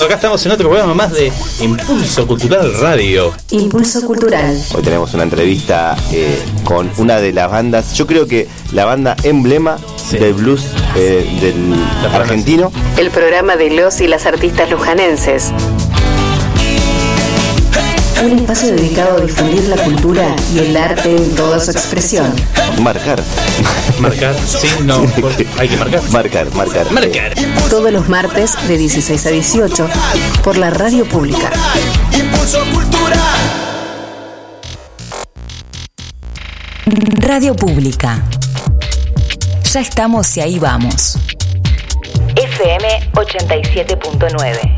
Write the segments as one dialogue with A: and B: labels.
A: Acá estamos en otro programa más de Impulso Cultural Radio.
B: Impulso Cultural.
C: Hoy tenemos una entrevista eh, con una de las bandas, yo creo que la banda emblema
A: Sí.
C: del blues eh, del argentino.
B: El programa de los y las artistas lujanenses. Un espacio dedicado a difundir la cultura y el arte en toda su expresión.
C: Marcar.
A: Marcar, sí, no, por- hay que marcar.
C: Marcar, marcar.
A: Marcar.
B: Todos los martes de 16 a 18 por la radio pública.
D: Radio Pública. Ya estamos y ahí vamos. FM 87.9.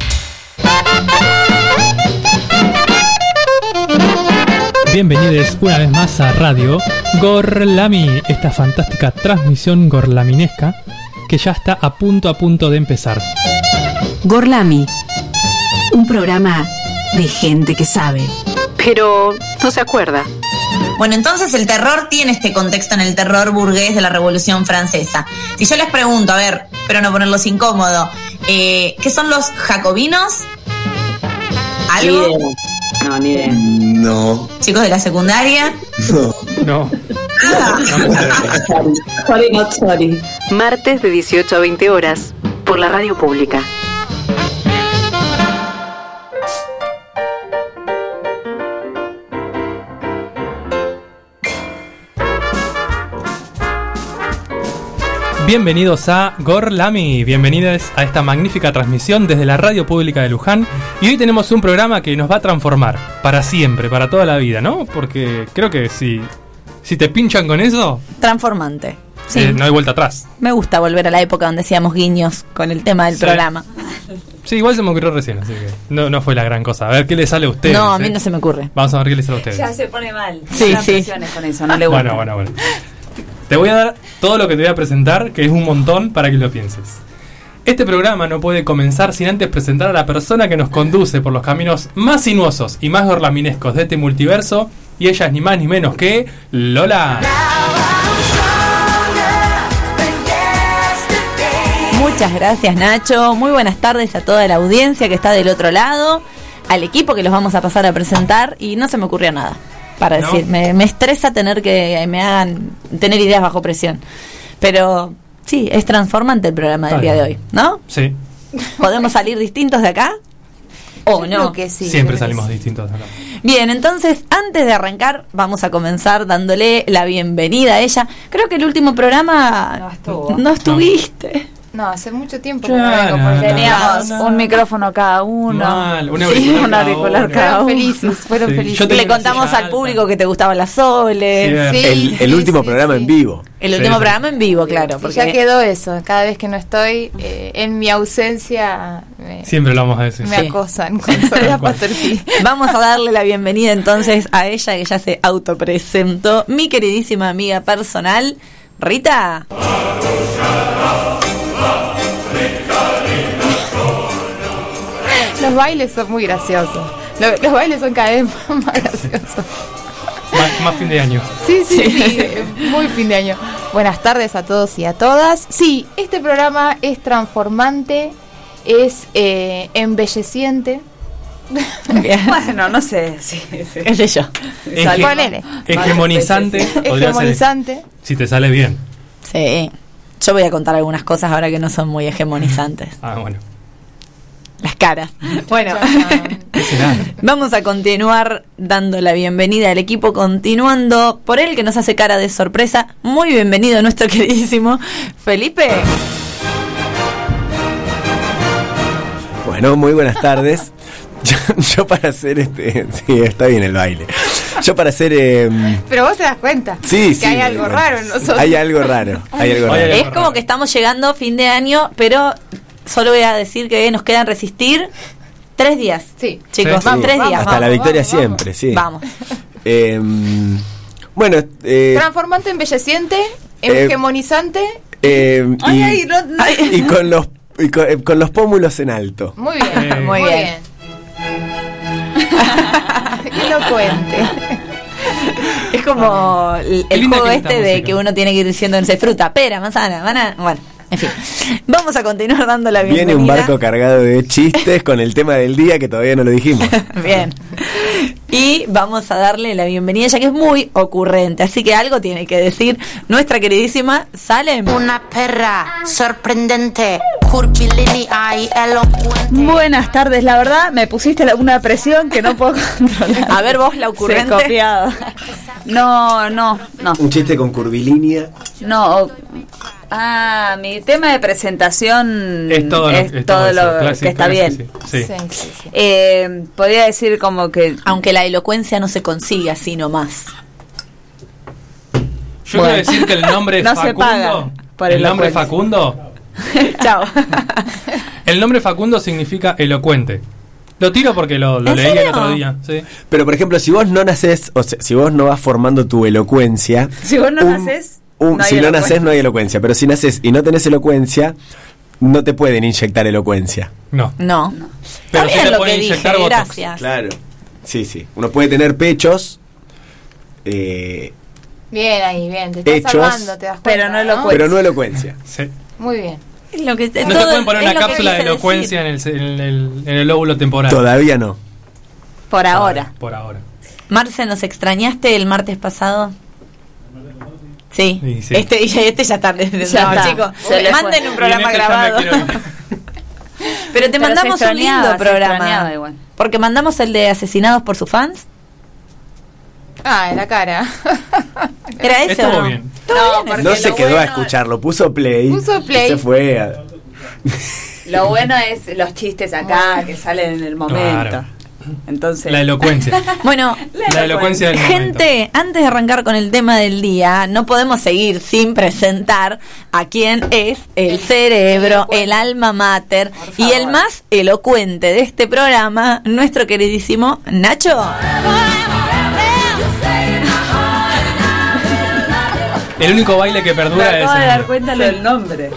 E: Bienvenidos una vez más a Radio Gorlami, esta fantástica transmisión gorlaminesca que ya está a punto a punto de empezar.
F: Gorlami, un programa de gente que sabe.
B: Pero no se acuerda.
G: Bueno, entonces el terror tiene este contexto en el terror burgués de la Revolución Francesa. Si yo les pregunto, a ver, pero no ponerlos incómodo, eh, ¿qué son los jacobinos? ¿Algo?
F: No, ni idea.
C: No,
G: Chicos de la secundaria.
E: No,
F: Sorry, not sorry.
B: Martes de 18 a 20 horas por la radio pública.
E: Bienvenidos a Gorlami, bienvenidos a esta magnífica transmisión desde la radio pública de Luján. Y hoy tenemos un programa que nos va a transformar para siempre, para toda la vida, ¿no? Porque creo que si, si te pinchan con eso,
G: Transformante. Sí.
E: eh, no hay vuelta atrás.
G: Me gusta volver a la época donde hacíamos guiños con el tema del
E: Sí.
G: programa.
E: Sí, igual se me ocurrió recién, así que no, no fue la gran cosa. A ver qué le sale a ustedes.
G: no, a mí
E: eh?
G: no se me ocurre.
E: Vamos a ver qué les sale a ustedes.
D: se pone mal.
G: Sí, sí.
F: con eso, no le gusta.
E: Bueno, bueno, bueno. Te voy a dar todo lo que te voy a presentar, que es un montón para que lo pienses. Este programa no puede comenzar sin antes presentar a la persona que nos conduce por los caminos más sinuosos y más gorlaminescos de este multiverso, y ella es ni más ni menos que Lola.
G: Muchas gracias Nacho, muy buenas tardes a toda la audiencia que está del otro lado, al equipo que los vamos a pasar a presentar y no se me ocurrió nada para
E: ¿No?
G: decir, me, me estresa tener que me hagan tener ideas bajo presión, pero sí, es transformante el programa del día de hoy, ¿no?
E: Sí,
G: ¿Podemos salir distintos de acá? ¿O no?
E: siempre salimos distintos de acá.
G: Bien, entonces, antes de arrancar, vamos a comenzar dándole la bienvenida a ella. Creo que el último programa
H: No estuvo.
G: no estuviste.
H: No, hace mucho tiempo que no vengo
E: no, no,
H: Teníamos
E: no, no.
H: un micrófono cada uno.
E: Mal, un
H: Sí,
E: auricular
H: un
E: cada
H: auricular
E: uno.
H: cada
E: Fueron
H: uno.
E: felices,
H: Fueron
E: Sí.
H: felices.
E: Yo tenía
G: Le contamos al público que te gustaba la Sole.
E: Sí,
H: Sí,
C: el, el
H: sí,
C: último
H: sí,
C: programa
H: sí.
C: en vivo.
G: El
E: Sí,
G: último
E: sí.
G: programa en vivo, claro.
H: Sí,
G: Porque
H: ya quedó eso. Cada vez que no estoy, eh, en mi ausencia, me,
E: Siempre lo vamos a decir.
H: me
G: Sí.
H: acosan con.
G: Vamos a darle la bienvenida entonces a ella que ya se autopresentó, mi queridísima amiga personal, Rita.
H: Los bailes son muy graciosos. Lo- Los, bailes son cada vez más graciosos.
E: Más, más fin de año.
H: Sí, sí, sí, muy fin de año. Buenas tardes a todos y a todas. Sí, este programa es transformante, es eh, embelleciente.
G: Bien.
F: Bueno, no sé. Sí, sí.
G: ¿Qué sé yo?
E: Ege-
H: Ponele.
E: hegemonizante. podría ser-
H: Hegemonizante.
E: si te sale bien.
G: Sí. Yo voy a contar algunas cosas ahora que no son muy hegemonizantes.
E: Ah, bueno.
G: Las caras. Bueno. Vamos a continuar dando la bienvenida al equipo, continuando por él que nos hace cara de sorpresa. Muy bienvenido nuestro queridísimo Felipe.
C: Bueno, muy buenas tardes. Yo, yo para hacer este. Sí, está bien el baile. Yo para hacer. eh,
H: Pero vos te das cuenta
C: sí,
H: que
C: sí.
H: hay algo raro en nosotros.
C: Hay algo raro. Hay algo raro.
G: Es como que estamos llegando fin de año, pero solo voy a decir que nos quedan resistir tres días.
H: Sí.
G: Chicos,
E: Sí.
G: tres
H: Vamos,
G: días.
C: Hasta la victoria
H: vamos,
C: siempre, sí.
G: Vamos.
C: Eh, bueno, eh,
H: Transformante, embelleciente,
C: Eh,
H: hegemonizante.
C: eh, y,
G: Ay, ay, no- ay.
C: y con los y con, eh, con los pómulos en alto.
H: Muy bien,
E: Eh.
H: muy
G: Muy
H: bien.
G: bien.
H: Qué elocuente.
G: Es como el, juego este de que uno tiene que ir diciendo, no sé, fruta, pera, manzana, banana. Bueno, En fin, vamos a continuar dando la bienvenida.
C: Viene un barco cargado de chistes con el tema del día que todavía no lo dijimos.
G: Bien. Y vamos a darle la bienvenida, ya que es muy ocurrente, así que algo tiene que decir nuestra queridísima Salem.
I: Una perra sorprendente.
F: Buenas tardes, la verdad me pusiste una presión que no puedo controlar.
G: A ver vos, la ocurrente.
F: Sí, copiado. No, no, no.
C: Un chiste con curvilínea.
F: No. Ah, mi tema de presentación
E: Es todo lo,
F: es
E: es
F: todo
E: todo eso,
F: lo
E: clásico,
F: que está
E: clásico,
F: bien.
E: Sí.
H: Sí, sí, sí.
F: Eh, podría decir como que
G: Aunque la elocuencia no se consigue así nomás.
E: Yo
F: Bueno.
E: quiero decir que el nombre
F: No se paga por
E: el nombre. Facundo,
G: Chao.
E: el nombre Facundo significa elocuente. Lo tiro porque lo, lo
G: ¿En
E: leí el otro día. Sí.
C: Pero por ejemplo, si vos no nacés, o sea, si vos no vas formando tu elocuencia.
F: si vos no
C: un-
F: nacés,
C: un-
F: no hay
C: si no nacés no hay elocuencia. Pero si nacés y no tenés elocuencia, no te pueden inyectar elocuencia.
E: No.
G: No.
E: Pero sí te
G: lo
E: pueden
G: que
E: inyectar
G: dije,
E: botox.
G: gracias.
C: Claro. Sí, sí. Uno puede tener pechos. eh,
H: Bien ahí, bien. Te estás
C: Hechos,
H: salvando, te das cuenta.
F: pero no elocuencia.
C: pero no elocuencia.
E: Sí.
H: Muy bien.
G: Lo que,
E: No te
G: todo-
E: pueden poner una cápsula de elocuencia en el, en, el, en el lóbulo temporal.
C: Todavía no.
F: por ahora.
E: Por ahora.
G: Marce, ¿nos extrañaste el martes pasado? Sí.
E: Sí, sí.
G: Este, y este ya está.
F: Ya
G: no, chicos, manden un programa
E: este
G: grabado. Pero te
F: Pero
G: mandamos un lindo programa.
F: igual.
G: Porque mandamos el de asesinados por sus fans.
H: Ah, en la cara.
G: ¿Era ese o
E: Estuvo
G: no?
E: bien.
F: No,
C: se quedó a escucharlo, puso play.
H: Puso play.
C: y se fue a-
F: Lo bueno es los chistes acá que salen en el momento.
E: Claro.
F: Entonces,
E: La elocuencia.
G: Bueno,
E: La elocuencia del momento.
G: gente, antes de arrancar con el tema del día, no podemos seguir sin presentar a quien es el cerebro, el alma mater y el más elocuente de este programa, nuestro queridísimo Nacho.
E: El único baile que
F: me
E: perdura es
F: acabo de
E: el-
F: dar cuenta lo del nombre.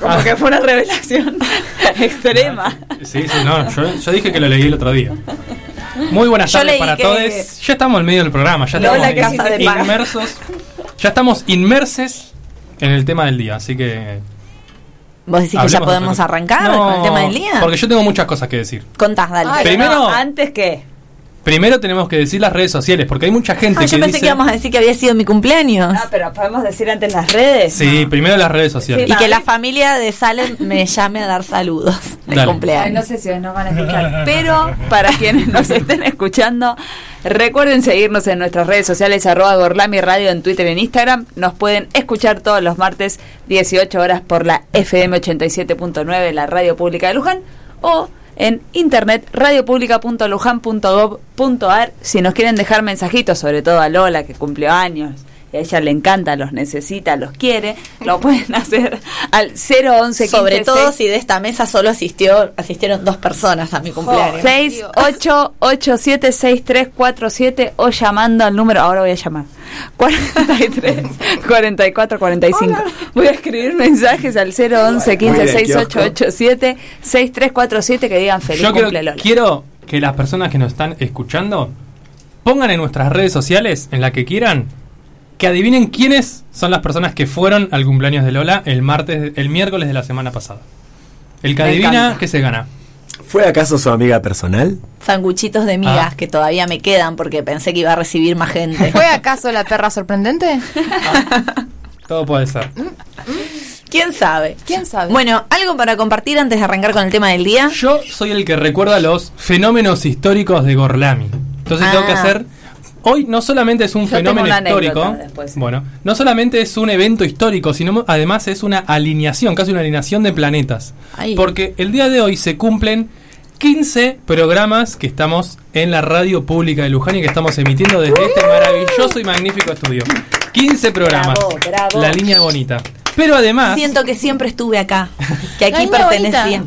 F: Como
E: Ah.
F: que fue una revelación extrema.
E: Sí, sí, no, yo, yo dije que lo leí el otro día. Muy buenas
G: Yo
E: tardes
G: leí
E: para
G: que-
E: todos. Ya estamos en medio del programa, ya
G: Lola,
E: estamos
G: de
E: inmersos. Ya estamos inmersos en el tema del día, así que.
G: ¿Vos decís que
E: hablemos
G: ya
E: de
G: podemos
E: otra cosa.
G: arrancar
E: No,
G: con el tema del día?
E: Porque yo tengo muchas cosas que decir.
G: Contás, dale.
F: Ay,
E: Primero-
F: no, antes que.
E: Primero tenemos que decir las redes sociales, porque hay mucha gente
G: Ah,
E: que
G: yo pensé
E: dice.
G: que íbamos a decir que había sido mi cumpleaños.
F: No, pero podemos decir antes las redes.
E: Sí, primero las redes sociales.
G: Y que la familia de Salem me llame a dar saludos de
E: Dale.
G: cumpleaños.
F: Ay, no sé si nos van a escuchar. Pero para quienes nos estén escuchando, recuerden seguirnos en nuestras redes sociales, arroba Gorlami Radio en Twitter y en Instagram. Nos pueden escuchar todos los martes, 18 horas, por la FM 87.9, la radio pública de Luján, o en internet radiopublica.luján.gov.ar si nos quieren dejar mensajitos, sobre todo a Lola que cumplió años a ella le encanta, los necesita, los quiere, lo pueden hacer al 011
G: Sobre
F: 15
G: todo si de esta mesa solo asistió asistieron dos personas a mi cumpleaños.
F: 688-6347 o llamando al número, ahora voy a llamar, 43 44 45. Voy a escribir mensajes al 011 15
C: Muy bien,
F: 6887 6347 que digan feliz
E: Yo quiero,
F: cumple Lola.
E: quiero que las personas que nos están escuchando pongan en nuestras redes sociales, en la que quieran, que adivinen quiénes son las personas que fueron al cumpleaños de Lola el martes, el miércoles de la semana pasada. El que
F: Me
E: adivina,
F: encanta.
E: que se gana.
C: ¿Fue acaso su amiga personal?
G: Sanguchitos de migas
E: Ah.
G: que todavía me quedan porque pensé que iba a recibir más gente.
H: ¿Fue acaso la perra sorprendente?
E: Todo puede ser.
G: ¿Quién sabe?
H: ¿Quién sabe?
G: Bueno, algo para compartir antes de arrancar con el tema del día.
E: Yo soy el que recuerda los fenómenos históricos de Gorlami. Entonces tengo que
G: Ah.
E: hacer. Hoy no solamente es un
F: Yo
E: fenómeno histórico.
F: después.
E: Bueno, no solamente es un evento histórico, sino además es una alineación, casi una alineación de planetas.
G: Ay.
E: Porque el día de hoy se cumplen 15 programas que estamos en la radio pública de Luján y que estamos emitiendo desde este maravilloso y magnífico estudio. 15 programas.
G: Bravo, bravo.
E: La línea bonita. Pero además,
G: Siento que siempre estuve acá, que aquí pertenecía.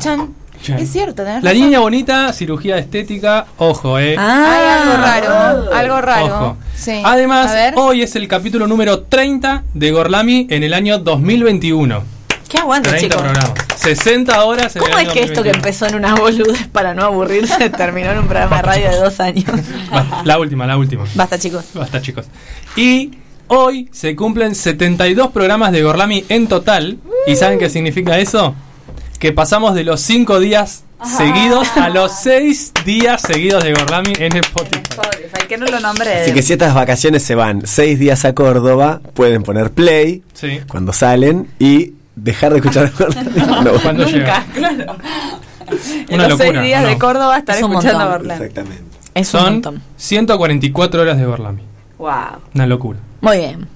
H: Es cierto, tenés
E: la
H: razón.
E: niña bonita, cirugía estética, ojo, eh.
G: Ah,
H: Hay algo raro, algo raro.
E: Ojo.
H: Sí.
E: Además, hoy es el capítulo número 30 de Gorlami en el año 2021.
G: ¿Qué aguante,
E: 30
G: chicos?
E: programas. 60 horas en
G: ¿Cómo
E: el
G: es
E: año
G: que esto que
E: 2021?
G: empezó en una boludez para no aburrirse terminó en un programa de radio de dos años?
E: Basta, La última, la última.
G: Basta, chicos.
E: Basta, chicos. Y Hoy se cumplen 72 programas de Gorlami en total. ¿Y saben qué significa eso? Que pasamos de los 5 días seguidos a los 6 días seguidos de Gorlami en Spotify.
F: Spotify, que no lo nombré.
C: Así que si estas vacaciones se van seis días a Córdoba, pueden poner play
E: Sí.
C: cuando salen y dejar de escuchar No,
E: Cuando
F: Nunca, claro. En
E: Una
F: los
E: locura,
F: seis días
E: ¿no?
F: de Córdoba estar
G: Es un
F: escuchando
G: montón.
F: Orlando.
C: Exactamente.
G: Es un
E: Son
G: montón.
E: 144 horas de Gorlami.
F: Wow.
E: Una locura.
G: Muy bien.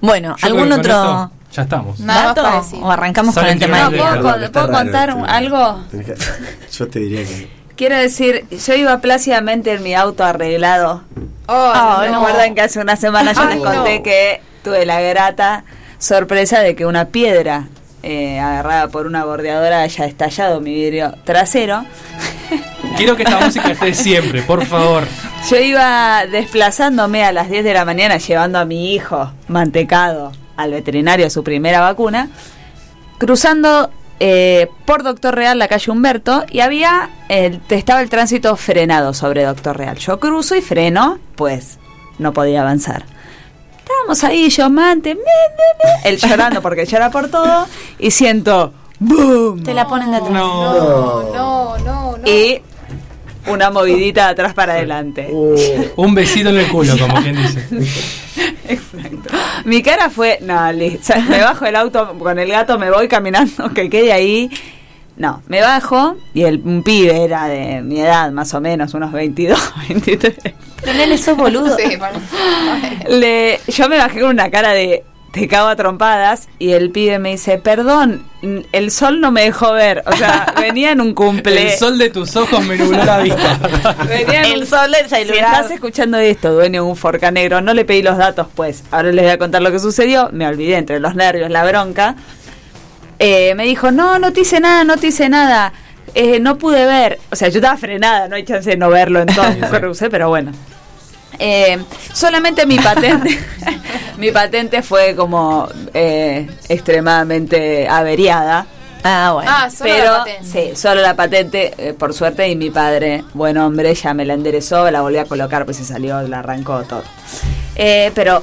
G: Bueno,
E: Yo
G: ¿algún otro
E: esto Ya estamos.
H: Nada más
G: dato?
H: para decir.
G: ¿O arrancamos con el tema
F: No? ¿puedo,
C: Perdón,
F: ¿puedo contar algo?
C: Yo te diría que.
F: Quiero decir, yo iba plácidamente en mi auto arreglado.
H: Oh,
F: Ah,
H: no.
F: ¿Recuerdan que hace una semana yo
H: Ay,
F: les conté
H: no.
F: que tuve la grata sorpresa de que una piedra eh, agarrada por una bordeadora haya estallado mi vidrio trasero?
E: Quiero que esta música esté siempre, por favor.
F: Yo iba desplazándome a las 10 de la mañana llevando a mi hijo mantecado al veterinario su primera vacuna, cruzando eh, por Doctor Real la calle Humberto y había el, estaba el tránsito frenado sobre Doctor Real. Yo cruzo y freno, pues no podía avanzar. Estábamos ahí, yo mante, me, me, me, él llorando porque llora por todo y siento ¡boom!
G: Te la ponen de atrás.
H: No, no, no, no.
F: y una movidita de atrás para adelante.
E: Un besito en el culo, como quien dice.
F: Exacto. Mi cara fue, no, li- o sea, me bajo el auto con el gato, me voy caminando, que quede ahí. No, me bajo y el un pibe era de mi edad, más o menos, unos 22, 23.
G: Pero sos boludo.
H: Sí, bueno.
F: Le, yo me bajé con una cara de te cago a trompadas y el pibe me dice, perdón, el sol no me dejó ver. O sea, venía en un cumple.
E: El sol de tus ojos me nubló la vista.
F: Venía en
G: El
F: un-
G: sol del
F: Si
G: celular.
F: estás escuchando esto, dueño de un Forca Negro, no le pedí los datos, pues. Ahora les voy a contar lo que sucedió. Me olvidé entre los nervios, la bronca. Eh, me dijo, no, no te hice nada, no te hice nada. Eh, no pude ver. O sea, yo estaba frenada, no hay chance de no verlo en todo el cruce, pero bueno. Eh, solamente mi patente, mi patente fue como eh, extremadamente averiada.
G: Ah, bueno.
H: Ah, solo
F: Pero,
H: la patente.
F: sí, solo la patente, eh, por suerte, y mi padre, buen hombre, ya me la enderezó, la volví a colocar, pues se salió, la arrancó todo. Eh, pero,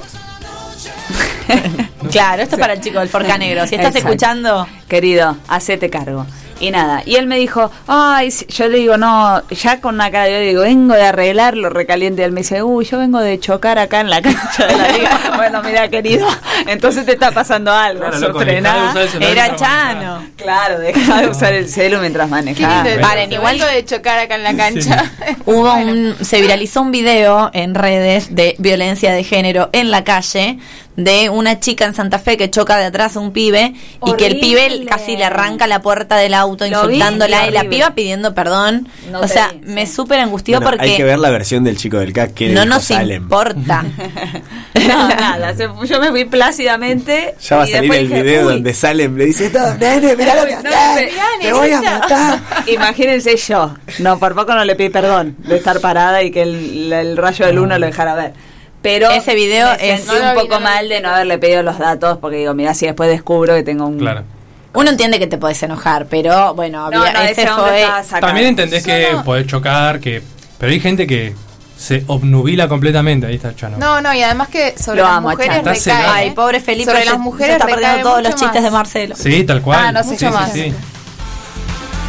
G: Claro, esto es para el chico del Forca Negro. Si estás
F: Exacto.
G: escuchando,
F: querido, hacete cargo. Y nada, y él me dijo, ay, sí", yo le digo, no, ya con una cara de odio, digo, vengo de arreglarlo recaliente. Y él me dice, uy, yo vengo de chocar acá en la cancha de la liga. bueno, mira, querido, entonces te está pasando algo,
E: Claro, loco,
F: frená.
E: dejá de usar el celular
G: era. Chano.
F: Claro, deja de usar el celu mientras manejas.
G: Paren, igual-
H: de chocar acá en la cancha.
G: Hubo un, se viralizó un video en redes de violencia de género en la calle de una chica en Santa Fe que choca de atrás a un pibe y que el pibe casi le arranca la puerta del auto
F: Lo vi,
G: insultándola y la piba pidiendo perdón.
F: No
G: o sea,
F: vi,
G: me
F: sí.
G: súper angustió
C: Bueno, Hay que
G: porque
C: ver la versión del chico del CAC que
G: no nos
C: Salem.
G: importa.
F: No, nada, se- yo me fui plácidamente.
C: Ya va a salir el
F: dije,
C: video
F: "Uy".
C: donde Salem le dice, no, nene, mirá lo que
F: no,
C: haces,
F: me-
C: te voy a matar.
F: Imagínense yo, no, por poco no le pedí perdón de estar parada y que el, el rayo del uno lo dejara ver. Pero
G: Ese video es-
H: No
F: un poco mal de no haberle pedido los datos porque digo, mira, si después descubro que tengo un...
E: Claro.
G: Uno entiende que te podés enojar, pero bueno,
F: No, no,
G: ese fue.
E: También entendés que podés chocar, que pero hay gente que se obnubila completamente. Ahí está Chano.
H: No, no, y además que sobre
F: Lo
H: las
F: amo,
H: mujeres recae.
E: cegado.
G: Ay, pobre Felipe,
H: Sobre
G: se-
H: las
G: se
H: mujeres
G: está perdiendo todos los chistes
H: más.
G: de Marcelo.
E: Sí, tal cual.
F: Ah, no sé,
E: sí, sí,
H: más.
E: sí.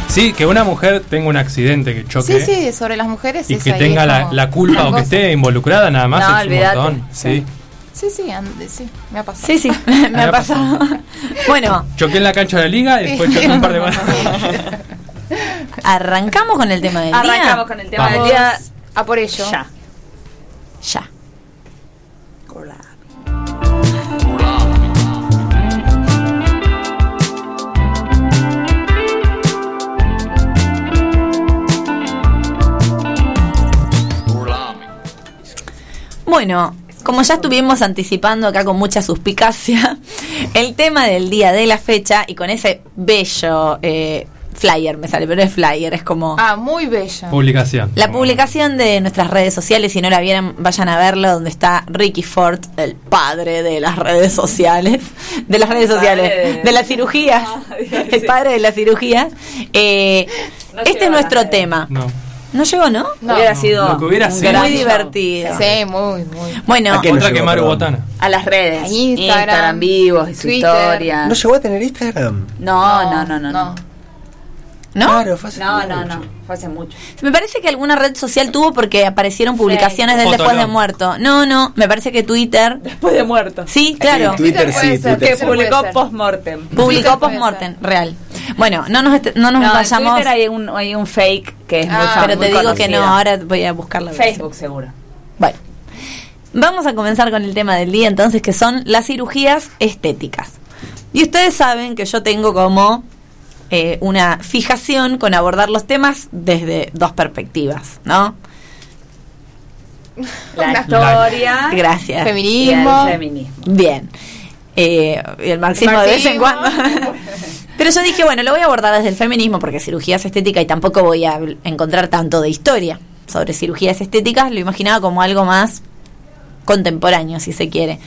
E: Sí, que una mujer tenga un accidente, que choque
H: Sí, sí, sobre las mujeres.
E: y
H: es
E: que
H: ahí,
E: tenga la, culpa o que esté involucrada nada más
F: No,
E: es un montón. Sí.
H: Sí, sí, and- sí, me ha pasado.
G: Sí, sí, me,
E: Me
G: ha pasado. bueno,
E: Choqué en la cancha de la liga y después choqué un par de más.
G: arrancamos con el tema del
F: Arrancamos
G: día.
F: con el tema
E: Vamos.
F: del día.
H: A por ello.
F: Ya.
G: Ya. Bueno, como ya estuvimos anticipando acá con mucha suspicacia, el tema del día de la fecha y con ese bello eh, flyer, me sale, pero es flyer, es como...
H: Ah, muy bella.
E: Publicación.
G: La publicación de nuestras redes sociales, si no la vieron, vayan a verlo, donde está Ricky Ford, el padre de las redes sociales, de las redes sociales,
F: de-
G: de las cirugías,
F: Ah,
G: el padre de las cirugías. Eh,
F: No
G: este es nuestro tema.
E: No.
G: ¿No llegó, no?
H: No.
F: hubiera sido
E: lo que hubiera sido.
G: Muy
F: show.
G: divertido.
H: Sí, muy, muy.
G: Bueno,
C: ¿A qué no
E: Otra que Maru
C: perdón?
E: Botana.
F: A las redes.
H: A Instagram,
F: Instagram vivos, y su
H: Twitter.
F: historia.
C: ¿No llegó a tener Instagram?
F: No, no, no, no. no.
G: ¿No?
C: Claro, fue hace
F: No,
C: mucho.
F: no, no, fue hace mucho.
G: Me parece que alguna red social tuvo porque aparecieron publicaciones del
E: Fotolog.
G: después de muerto. No, no, me parece que Twitter.
F: Después de muerto.
G: Sí, claro.
C: Sí, Twitter
H: puede
C: sí,
H: ser,
C: Twitter
F: Que
C: sí.
H: puede
F: publicó post-mortem.
G: Publicó post-mortem, real. Bueno, no nos, no nos
F: No, en
G: vayamos.
F: Twitter hay un, hay un fake que es muy
H: Ah,
F: famoso.
G: Pero te
F: muy
G: digo que no, ahora voy a buscarla.
F: Facebook seguro.
G: Bueno, vamos a comenzar con el tema del día entonces, que son las cirugías estéticas. Y ustedes saben que yo tengo como eh, una fijación con abordar los temas desde dos perspectivas, ¿no?
F: La
H: Una-
F: historia
G: Gracias.
F: y el
H: Feminismo.
F: feminismo.
G: Bien. Eh, y el marxismo, de vez en
H: Marxismo.
G: cuando. Pero yo dije, bueno, lo voy a abordar desde el feminismo porque cirugías estéticas y tampoco voy a encontrar tanto de historia sobre cirugías estéticas. Lo imaginaba como algo más contemporáneo, si se quiere.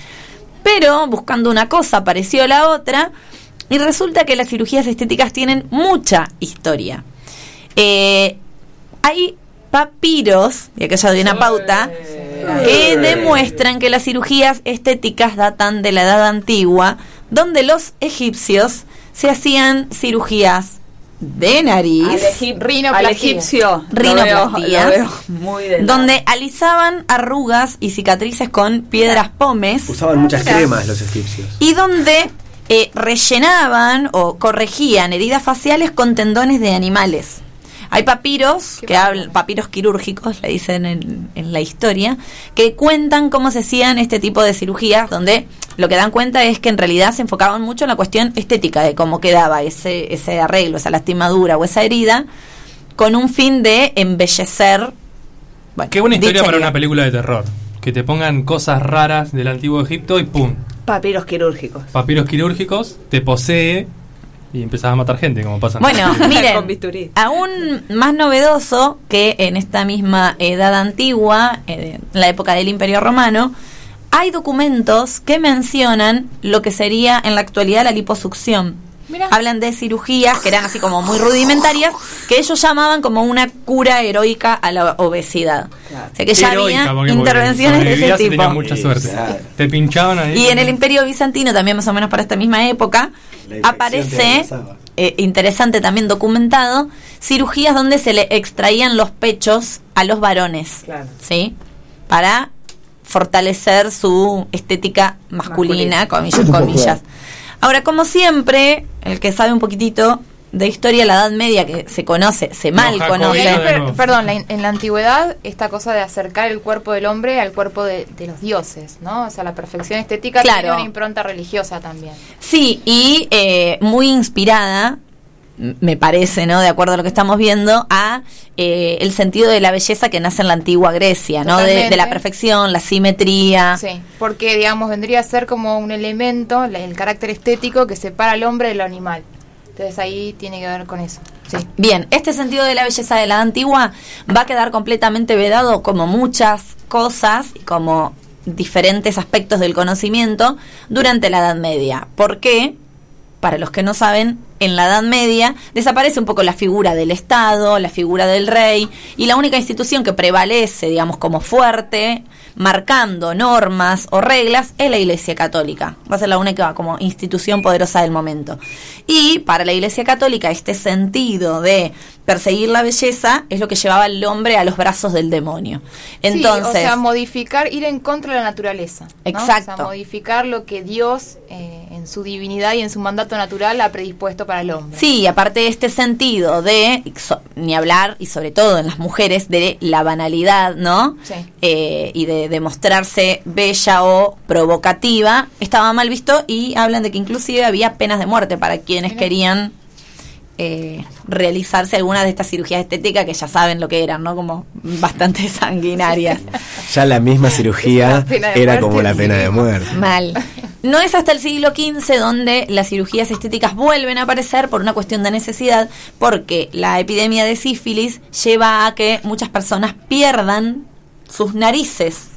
G: Pero buscando una cosa apareció la otra y resulta que las cirugías estéticas tienen mucha historia. Eh, hay papiros, y acá ya doy una pauta, que demuestran que las cirugías estéticas datan de la edad antigua, donde los egipcios se hacían cirugías de nariz,
F: Al, egip-
H: Rinoplastia.
F: al egipcio. lo veo-
G: Rinoplastías.
F: lo veo muy de
G: donde alisaban arrugas y cicatrices con piedras pómez
C: Usaban muchas cremas los egipcios.
G: y donde eh, rellenaban o corregían heridas faciales con tendones de animales. Hay papiros,
H: Qué
G: que hablan, papiros quirúrgicos, le dicen en, en la historia, que cuentan cómo se hacían este tipo de cirugías, donde lo que dan cuenta es que en realidad se enfocaban mucho en la cuestión estética de cómo quedaba ese, ese arreglo, esa lastimadura o esa herida, con un fin de embellecer. Bueno,
E: Qué buena historia para
G: herida.
E: una película de terror. Que te pongan cosas raras del antiguo Egipto y ¡pum!
F: Papiros quirúrgicos.
E: Papiros quirúrgicos, te posee y empezás a matar gente, como pasa. en-
G: Bueno, miren,
F: Con bisturí.
G: aún más novedoso que en esta misma edad antigua, eh, en la época del Imperio Romano, hay documentos que mencionan lo que sería en la actualidad la liposucción. Hablan de cirugías que eran así como muy rudimentarias, que ellos llamaban como una cura heroica a la obesidad. O sea que ya
E: Heroica,
G: había intervenciones de ese tipo.
E: mucha suerte.
C: Claro.
E: Te pinchaban ahí.
G: Y en el Imperio Bizantino, también más o menos para esta misma época, aparece, eh, interesante también documentado, cirugías donde se le extraían los pechos a los varones,
F: Claro.
G: ¿sí? Para fortalecer su estética masculina, comillas, comillas. Ahora, como siempre, el que sabe un poquitito de historia, la Edad Media, que se conoce, se mal conoce.
E: de
H: per- perdón, la en la antigüedad, esta cosa de acercar el cuerpo del hombre al cuerpo de, de los dioses, ¿no? O sea, la perfección estética
G: Claro.
H: tiene una impronta religiosa también.
G: Sí, y eh, muy inspirada, me parece, ¿no? De acuerdo a lo que estamos viendo, a eh, el sentido de la belleza que nace en la antigua Grecia, ¿no? De, la perfección, la simetría.
H: Sí, porque, digamos, vendría a ser como un elemento, el carácter estético que separa al hombre del animal. Entonces ahí tiene que ver con eso. Sí.
G: Bien, este sentido de la belleza de la antigua va a quedar completamente vedado como muchas cosas y como diferentes aspectos del conocimiento durante la Edad Media. ¿Por qué? Para los que no saben, en la Edad Media desaparece un poco la figura del Estado, la figura del rey, y la única institución que prevalece, digamos, como fuerte, marcando normas o reglas, es la Iglesia Católica. Va a ser la única como institución poderosa del momento. Y para la Iglesia Católica, este sentido de perseguir la belleza es lo que llevaba al hombre a los brazos del demonio. Entonces,
H: Sí, o sea, modificar, ir en contra de la naturaleza. ¿no?
G: Exacto.
H: O sea, modificar lo que Dios, eh, en su divinidad y en su mandato natural, ha predispuesto para el hombre.
G: Sí, y aparte de este sentido de, so- ni hablar, y sobre todo en las mujeres, de la banalidad, ¿no?
H: Sí.
G: Eh, y de demostrarse bella o provocativa, estaba mal visto y hablan de que inclusive había penas de muerte para quienes
H: Mira.
G: querían eh, realizarse alguna de estas cirugías estéticas que ya saben lo que eran, ¿no? Como bastante sanguinarias.
C: Ya la misma cirugía era
H: muerte,
C: como la pena de muerte.
G: Mal. No es hasta el siglo XV donde las cirugías estéticas vuelven a aparecer por una cuestión de necesidad, porque la epidemia de sífilis lleva a que muchas personas pierdan sus narices.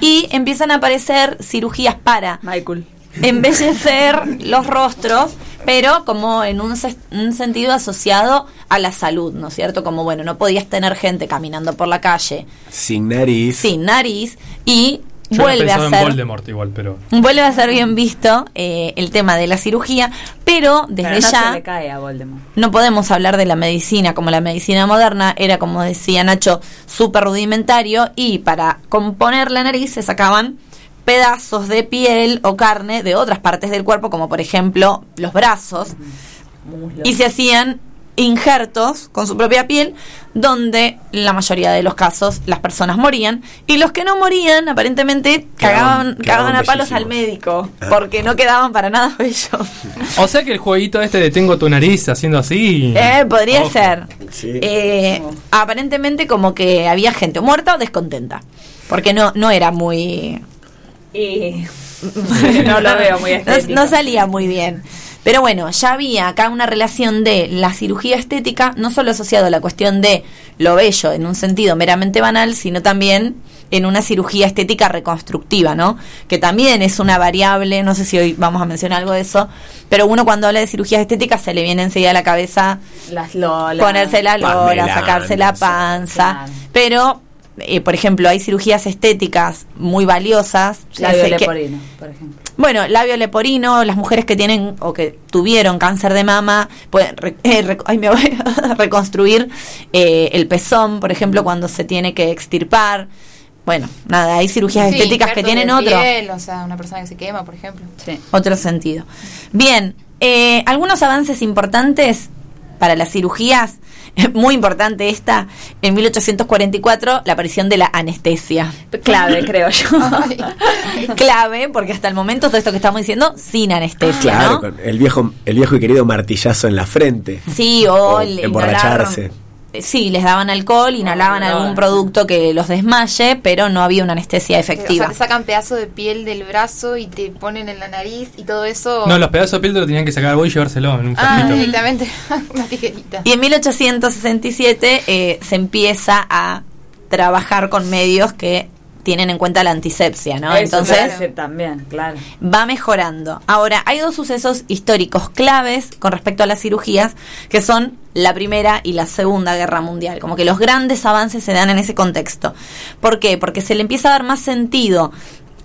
G: Y empiezan a aparecer cirugías para
F: Michael.
G: embellecer los rostros, pero como en un, sentido asociado a la salud, ¿no es cierto? Como, bueno, no podías tener gente caminando por la calle
C: Sin nariz.
G: sin nariz y
E: Yo
G: vuelve a
E: en
G: ser
E: Voldemort igual, pero.
G: vuelve a ser bien visto eh, el tema de la cirugía, pero desde
F: Pero no
G: ya
F: se le cae a Voldemort.
G: no podemos hablar de la medicina como la medicina moderna, era como decía Nacho, súper rudimentario y para componer la nariz se sacaban pedazos de piel o carne de otras partes del cuerpo, como por ejemplo los brazos, y se hacían injertos con su propia piel, donde en la mayoría de los casos las personas morían y los que no morían aparentemente cagaban, cagaban a palos al médico
C: Ah.
G: porque no quedaban para nada bellos.
E: O sea que el jueguito este de tengo tu nariz haciendo así.
G: Eh, podría
E: Ojo.
G: ser.
C: Sí.
G: Eh, aparentemente como que había gente muerta o descontenta. Porque no, no era muy...
F: Y no lo veo muy estético.
G: no salía muy bien. Pero bueno, ya había acá una relación de la cirugía estética, no solo asociado a la cuestión de lo bello en un sentido meramente banal, sino también en una cirugía estética reconstructiva, ¿no? Que también es una variable, no sé si hoy vamos a mencionar algo de eso, pero uno cuando habla de cirugías estéticas se le viene enseguida a la cabeza
F: Las lolas.
G: ponerse la lora,
C: Pamela
G: sacarse la panza.
F: Claro.
G: Pero, eh, por ejemplo, hay cirugías estéticas muy valiosas.
F: Labio
G: que-
F: leporino, por ejemplo.
G: bueno, labio leporino, las mujeres que tienen o que tuvieron cáncer de mama pueden re- eh, ay, me voy a reconstruir eh, el pezón, por ejemplo, cuando se tiene que extirpar. Bueno, nada, hay cirugías
H: Sí,
G: estéticas que tienen otro
H: piel, o sea, una persona que se quema, por ejemplo.
F: Sí.
G: otro sentido. Bien, eh, algunos avances importantes para las cirugías. Muy importante esta, en 1844, la aparición de la anestesia.
F: Clave, creo yo.
G: Clave, porque hasta el momento todo esto que estamos diciendo, sin anestesia,
C: Claro,
G: ¿no?
C: con el viejo, el viejo y querido martillazo en la frente.
G: Sí, o,
C: O
G: el
C: emborracharse.
G: Sí, les daban alcohol, inhalaban algún producto que los desmaye, pero no había una anestesia
H: O sea,
G: efectiva.
H: te sacan pedazos de piel del brazo y te ponen en la nariz y todo eso.
E: No, los pedazos de piel te lo tenían que sacar vos y llevárselo en un
H: Ah, directamente. Una tijerita.
G: Y en 1867 eh, se empieza a trabajar con medios que tienen en cuenta la antisepsia, ¿no?
F: Eso
G: Entonces
F: también, claro.
G: va mejorando. Ahora, hay dos sucesos históricos claves con respecto a las cirugías, que son la Primera y la Segunda Guerra Mundial. Como que los grandes avances se dan en ese contexto. ¿Por qué? Porque se le empieza a dar más sentido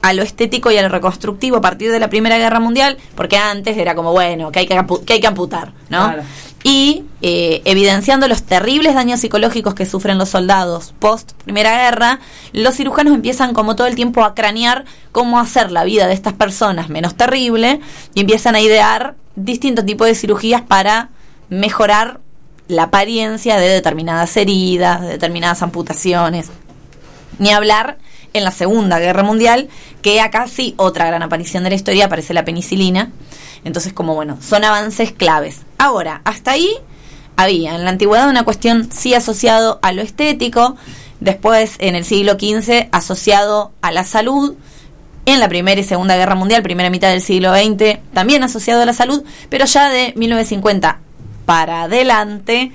G: a lo estético y a lo reconstructivo a partir de la Primera Guerra Mundial, porque antes era como, bueno, que hay que, que, hay que amputar, ¿no?
F: Claro.
G: Y eh, evidenciando los terribles daños psicológicos que sufren los soldados post Primera Guerra, los cirujanos empiezan como todo el tiempo a cranear cómo hacer la vida de estas personas menos terrible y empiezan a idear distintos tipos de cirugías para mejorar la apariencia de determinadas heridas, de determinadas amputaciones. Ni hablar en la Segunda Guerra Mundial, que acá sí otra gran aparición de la historia aparece la penicilina. Entonces, como bueno, son avances claves. Ahora, hasta ahí había en la antigüedad una cuestión sí asociado a lo estético, después en el siglo XV asociado a la salud, en la Primera y Segunda Guerra Mundial, primera mitad del siglo XX, también asociado a la salud, pero ya de 1950 para adelante,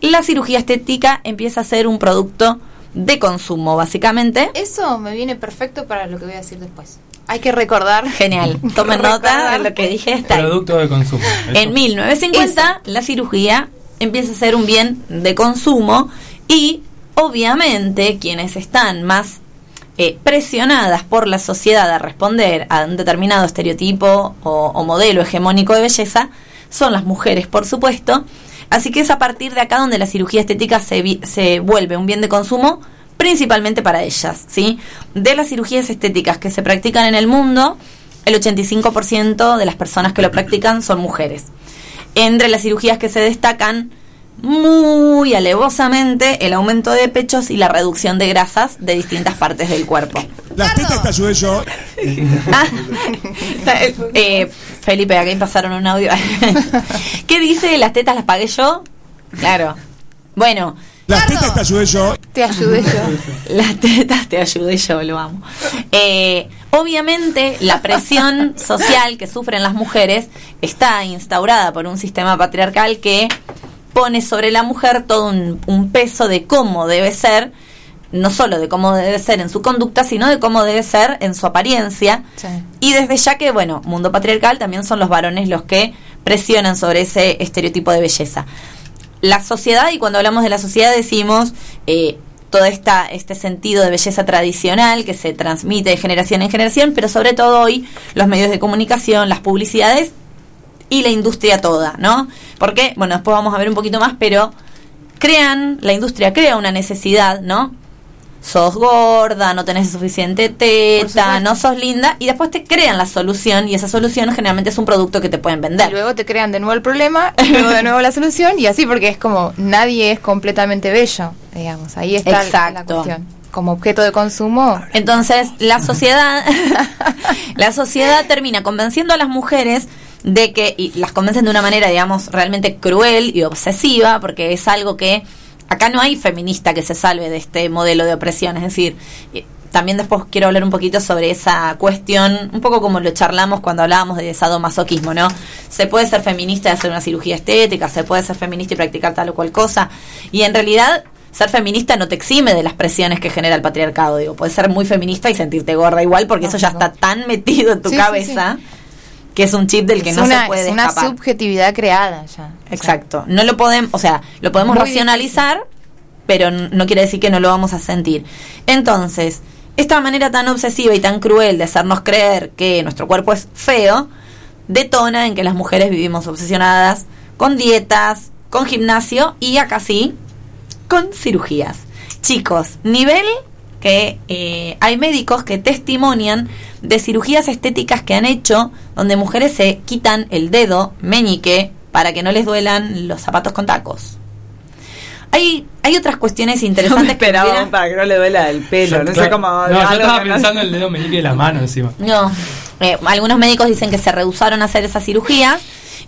G: la cirugía estética empieza a ser un producto de consumo, básicamente.
H: Eso me viene perfecto para lo que voy a decir después. Hay que recordar.
G: Genial. Tomen nota de lo que dije. Está ahí.
E: Producto de consumo. Eso.
G: En 1950 la cirugía empieza a ser un bien de consumo y obviamente quienes están más eh, presionadas por la sociedad a responder a un determinado estereotipo o, o modelo hegemónico de belleza son las mujeres, por supuesto. Así que es a partir de acá donde la cirugía estética se, se vuelve un bien de consumo principalmente para ellas, ¿sí? De las cirugías estéticas que se practican en el mundo, el 85% de las personas que lo practican son mujeres. Entre las cirugías que se destacan muy alevosamente el aumento de pechos y la reducción de grasas de distintas partes del cuerpo.
J: Las tetas te ayudé yo.
G: Ah, eh, Felipe, aquí pasaron un audio. ¿Qué dice? ¿Las tetas las pagué yo? Claro. Bueno,
J: Las tetas te ayudé yo.
H: Te ayudé yo.
G: las tetas te ayudé yo, lo amo. Eh, obviamente, la presión social que sufren las mujeres está instaurada por un sistema patriarcal que pone sobre la mujer todo un, un peso de cómo debe ser, no solo de cómo debe ser en su conducta, sino de cómo debe ser en su apariencia.
H: Sí.
G: Y desde ya que, bueno, mundo patriarcal también son los varones los que presionan sobre ese estereotipo de belleza. La sociedad, y cuando hablamos de la sociedad decimos eh, todo esta, este sentido de belleza tradicional que se transmite de generación en generación, pero sobre todo hoy los medios de comunicación, las publicidades y la industria toda, ¿no? Porque, bueno, después vamos a ver un poquito más, pero crean, la industria crea una necesidad, ¿no? Sos gorda, no tenés suficiente teta, no sos linda, y después te crean la solución, y esa solución generalmente es un producto que te pueden
H: Y
G: vender.
H: luego te crean de nuevo el problema, y luego de nuevo la solución, y así porque es como nadie es completamente bello, digamos. Ahí está la- cuestión. Como objeto de consumo.
G: Entonces, la sociedad, la sociedad termina convenciendo a las mujeres de que, y las convencen de una manera, digamos, realmente cruel y obsesiva, porque es algo que acá no hay feminista que se salve de este modelo de opresión. Es decir, también después quiero hablar un poquito sobre esa cuestión, un poco como lo charlamos cuando hablábamos de sadomasoquismo, ¿no? Se puede ser feminista y hacer una cirugía estética, se puede ser feminista y practicar tal o cual cosa, y en realidad ser feminista no te exime de las presiones que genera el patriarcado, digo, puedes ser muy feminista y sentirte gorda igual, porque eso ya está tan metido en tu
H: Sí, sí,
G: cabeza que es un chip del que
H: es
G: no
H: una,
G: se puede
H: es una
G: escapar.
H: subjetividad creada ya.
G: Exacto. No lo podemos, o sea, lo podemos
H: Muy
G: racionalizar, pero no quiere decir que no lo vamos a sentir. Entonces, esta manera tan obsesiva y tan cruel de hacernos creer que nuestro cuerpo es feo, detona en que las mujeres vivimos obsesionadas con dietas, con gimnasio y acá sí, con cirugías. Chicos, nivel que eh, hay médicos que testimonian de cirugías estéticas que han hecho donde mujeres se quitan el dedo meñique para que no les duelan los zapatos con tacos. Hay, hay otras cuestiones interesantes
F: esperaba
G: hubiera-
F: para que no le duela el pelo,
E: Yo-
F: no sé cómo...
E: No, yo estaba
F: no-
E: pensando en el dedo meñique de la mano encima.
G: No, eh, algunos médicos dicen que se rehusaron a hacer esas cirugías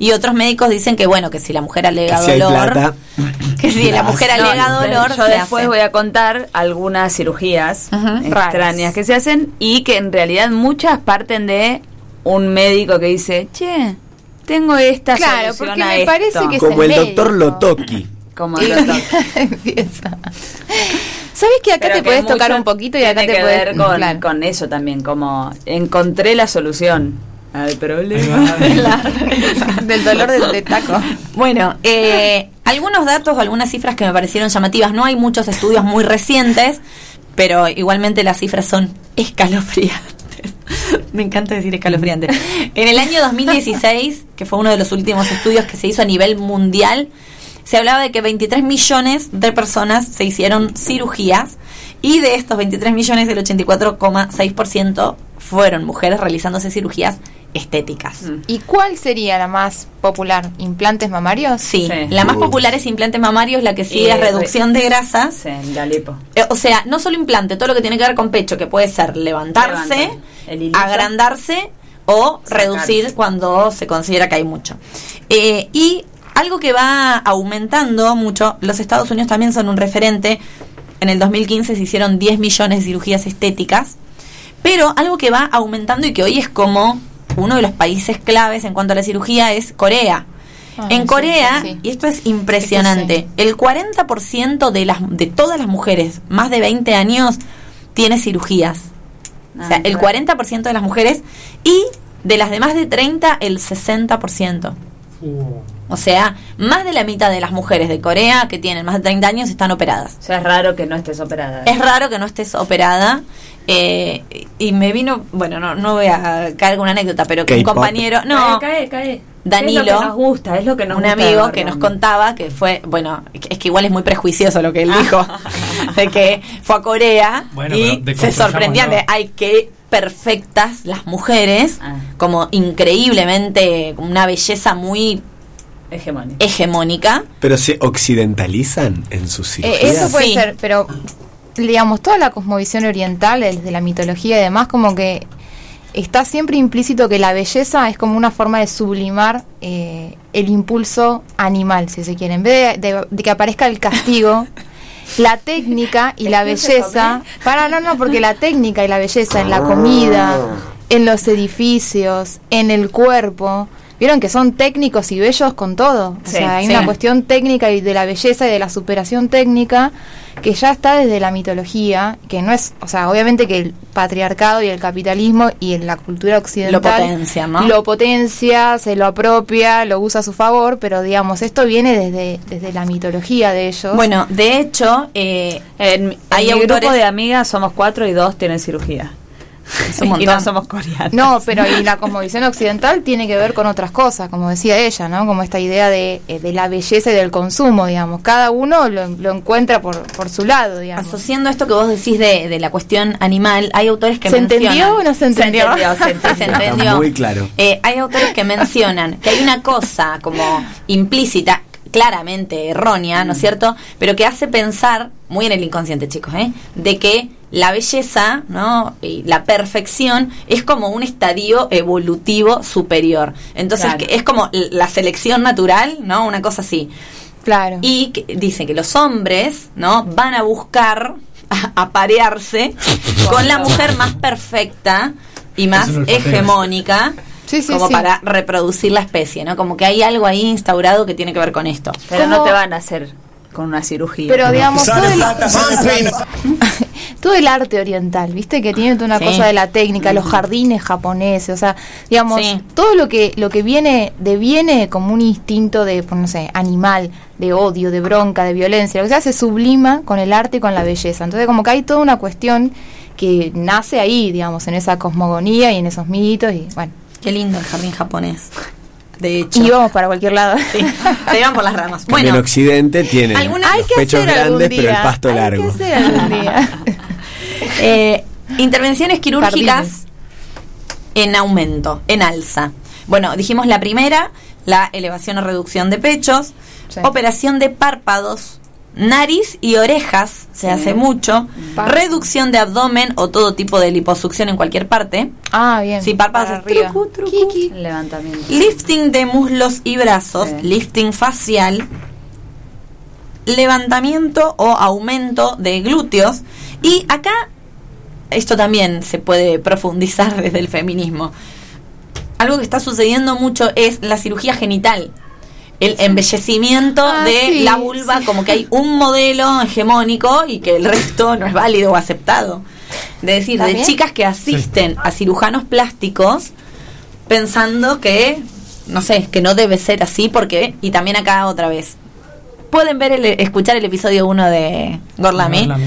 G: y otros médicos dicen que bueno, que si la mujer alega
C: Si hay
G: dolor,
C: plata.
G: que si la mujer
F: No,
G: alega dolor,
F: Yo después
G: hace.
F: voy a contar algunas cirugías extrañas
H: Raras.
F: que se hacen y que en realidad muchas parten de un médico que dice, che, tengo esta
H: Claro,
F: solución
H: porque
F: a
H: me
F: esto".
H: parece que es
C: Como el
H: médico.
C: doctor Lotoki.
F: Como
H: Y-
F: el doctor.
H: Empieza. ¿Sabes que acá
F: Pero
H: te
F: que
H: puedes tocar un poquito y acá
F: tiene
H: te
F: que
H: puedes
F: ver con,
H: claro.
F: con eso también, como encontré la solución al problema.
H: del dolor del de taco?
G: Bueno, eh, algunos datos o algunas cifras que me parecieron llamativas. No hay muchos estudios muy recientes, pero igualmente las cifras son escalofriantes. Me encanta decir escalofriante. En el año 2016, que fue uno de los últimos estudios que se hizo a nivel mundial, se hablaba de que 23 millones de personas se hicieron cirugías y de estos 23 millones, el 84,6% fueron mujeres realizándose cirugías estéticas.
H: ¿Y cuál sería la más popular? ¿Implantes mamarios?
G: Sí,
F: Sí.
G: la más
C: Uh.
G: popular es implante mamario, es la que sigue
F: Y,
G: es reducción de grasas.
F: Sí, la lipo.
G: Eh, o sea, no solo implante, todo lo que tiene que ver con pecho, que puede ser levantarse,
F: Levanta
G: agrandarse o reducir cuando se considera que hay mucho. Eh, y algo que va aumentando mucho, los Estados Unidos también son un referente. En el 2015 se hicieron 10 millones de cirugías estéticas, pero algo que va aumentando y que hoy es como uno de los países claves en cuanto a la cirugía es Corea.
H: Ah,
G: en Corea,
H: sí, sí.
G: y esto es impresionante, el 40% de, las, de todas las mujeres más de 20 años tiene cirugías. o sea,
F: Ah,
G: el
F: claro.
G: 40% de las mujeres y de las de más de 30, el 60%. O sea, más de la mitad de las mujeres de Corea que tienen más de 30 años están operadas.
F: O sea, es raro que no estés operada.
G: Es raro que no estés operada. eh, y me vino, bueno, no, no voy a caer con una anécdota, pero que un compañero, no,
F: Cae, cae, cae.
G: Danilo,
F: Es lo que nos gusta, es lo que nos
G: un
F: gusta
G: amigo que nos contaba que fue, bueno, es que igual es muy prejuicioso lo que él dijo, de que fue a Corea
E: Bueno,
G: y se sorprendían de, ay, qué perfectas las mujeres,
F: Ah.
G: como increíblemente, una belleza muy
F: Hegemónica.
G: hegemónica.
C: Pero se occidentalizan en sus
H: Eh,
C: cirugías.
H: eso puede
G: Sí.
H: ser, pero digamos, toda la cosmovisión oriental, desde la mitología y demás, como que está siempre implícito que la belleza es como una forma de sublimar eh, el impulso animal, si se quiere. En vez de, de- de que aparezca el castigo, la técnica y la
F: ¿Es que se
H: belleza. Para, no, no, porque la técnica y la belleza en la comida, en los edificios, en el cuerpo, vieron que son técnicos y bellos con todo. O
F: Sí,
H: sea, hay
F: sí.
H: una cuestión técnica y de la belleza y de la superación técnica que ya está desde la mitología, que no es, o sea, obviamente que el patriarcado y el capitalismo y en la cultura occidental
G: Lo potencia, ¿no?
H: lo potencia, se lo apropia, lo usa a su favor, pero digamos, esto viene desde, desde la mitología de ellos.
G: Bueno, de hecho, eh,
F: En,
G: Hay
F: mi
G: autores-
F: grupo de amigas somos cuatro y dos tienen cirugía. Y no somos coreanos.
H: No, pero y la cosmovisión occidental tiene que ver con otras cosas, como decía ella, ¿no? Como esta idea de, eh, de la belleza y del consumo, digamos. Cada uno lo, lo encuentra por, por su lado, digamos.
G: asociando esto que vos decís de, de la cuestión animal, hay autores que
H: ¿Se
G: mencionan...
H: entendió o no se entendió?
G: Se entendió, se entendió. se
C: Está
G: entendió.
C: muy claro.
G: Eh, hay autores que mencionan que hay una cosa como implícita, claramente errónea, ¿no es cierto? Pero que hace pensar, muy en el inconsciente, chicos, ¿eh? De que la belleza, ¿no? Y la perfección es como un estadio evolutivo superior. Entonces,
F: Claro.
G: que es como la selección natural, ¿no? Una cosa así.
H: Claro.
G: Y que dicen que los hombres, ¿no? Van a buscar a- aparearse con la mujer más perfecta y más hegemónica
H: Sí, sí,
G: como
H: sí.
G: para reproducir la especie, ¿no? Como que hay algo ahí instaurado que tiene que ver con esto.
F: Pero
H: ¿Cómo?
F: no te van a hacer con una cirugía.
H: Pero digamos, todo el, todo el arte oriental, ¿viste? Que tiene toda una
G: Sí.
H: cosa de la técnica, los jardines japoneses, o sea, digamos,
G: Sí.
H: todo lo que lo que viene deviene como un instinto de, pues, no sé, animal, de odio, de bronca, de violencia, lo que sea, se sublima con el arte y con la belleza. Entonces, como que hay toda una cuestión que nace ahí, digamos, en esa cosmogonía y en esos mitos y bueno,
G: Qué lindo el jardín japonés. De hecho.
H: y vamos para cualquier lado.
G: Sí, se iban por las ramas.
C: Bueno, en Occidente tienen los pechos grandes, pero el pasto
H: hay
C: largo.
H: que hacer algún día.
G: eh, intervenciones quirúrgicas
H: Jardines.
G: en aumento, en alza. Bueno, dijimos la primera, la elevación o reducción de pechos,
H: Sí.
G: operación de párpados, nariz y orejas, se hace mucho,
H: Párpados.
G: reducción de abdomen o todo tipo de liposucción en cualquier parte,
H: Ah, bien.
G: Sí, párpados
H: arriba.
G: trucu, trucu.
H: Kiki.
F: Levantamiento.
G: lifting de muslos y brazos,
F: Sí.
G: lifting facial, levantamiento o aumento de glúteos y acá esto también se puede profundizar desde el feminismo. Algo que está sucediendo mucho es la cirugía genital. El embellecimiento
H: Ah,
G: de
H: sí,
G: la vulva,
H: sí.
G: como que hay un modelo hegemónico y que el resto no es válido o aceptado. De decir, de chicas que asisten a cirujanos plásticos pensando que, no sé, que no debe ser así porque, y también acá otra vez, pueden ver, el, escuchar el episodio 1 de Gorlami,
E: Gorlami.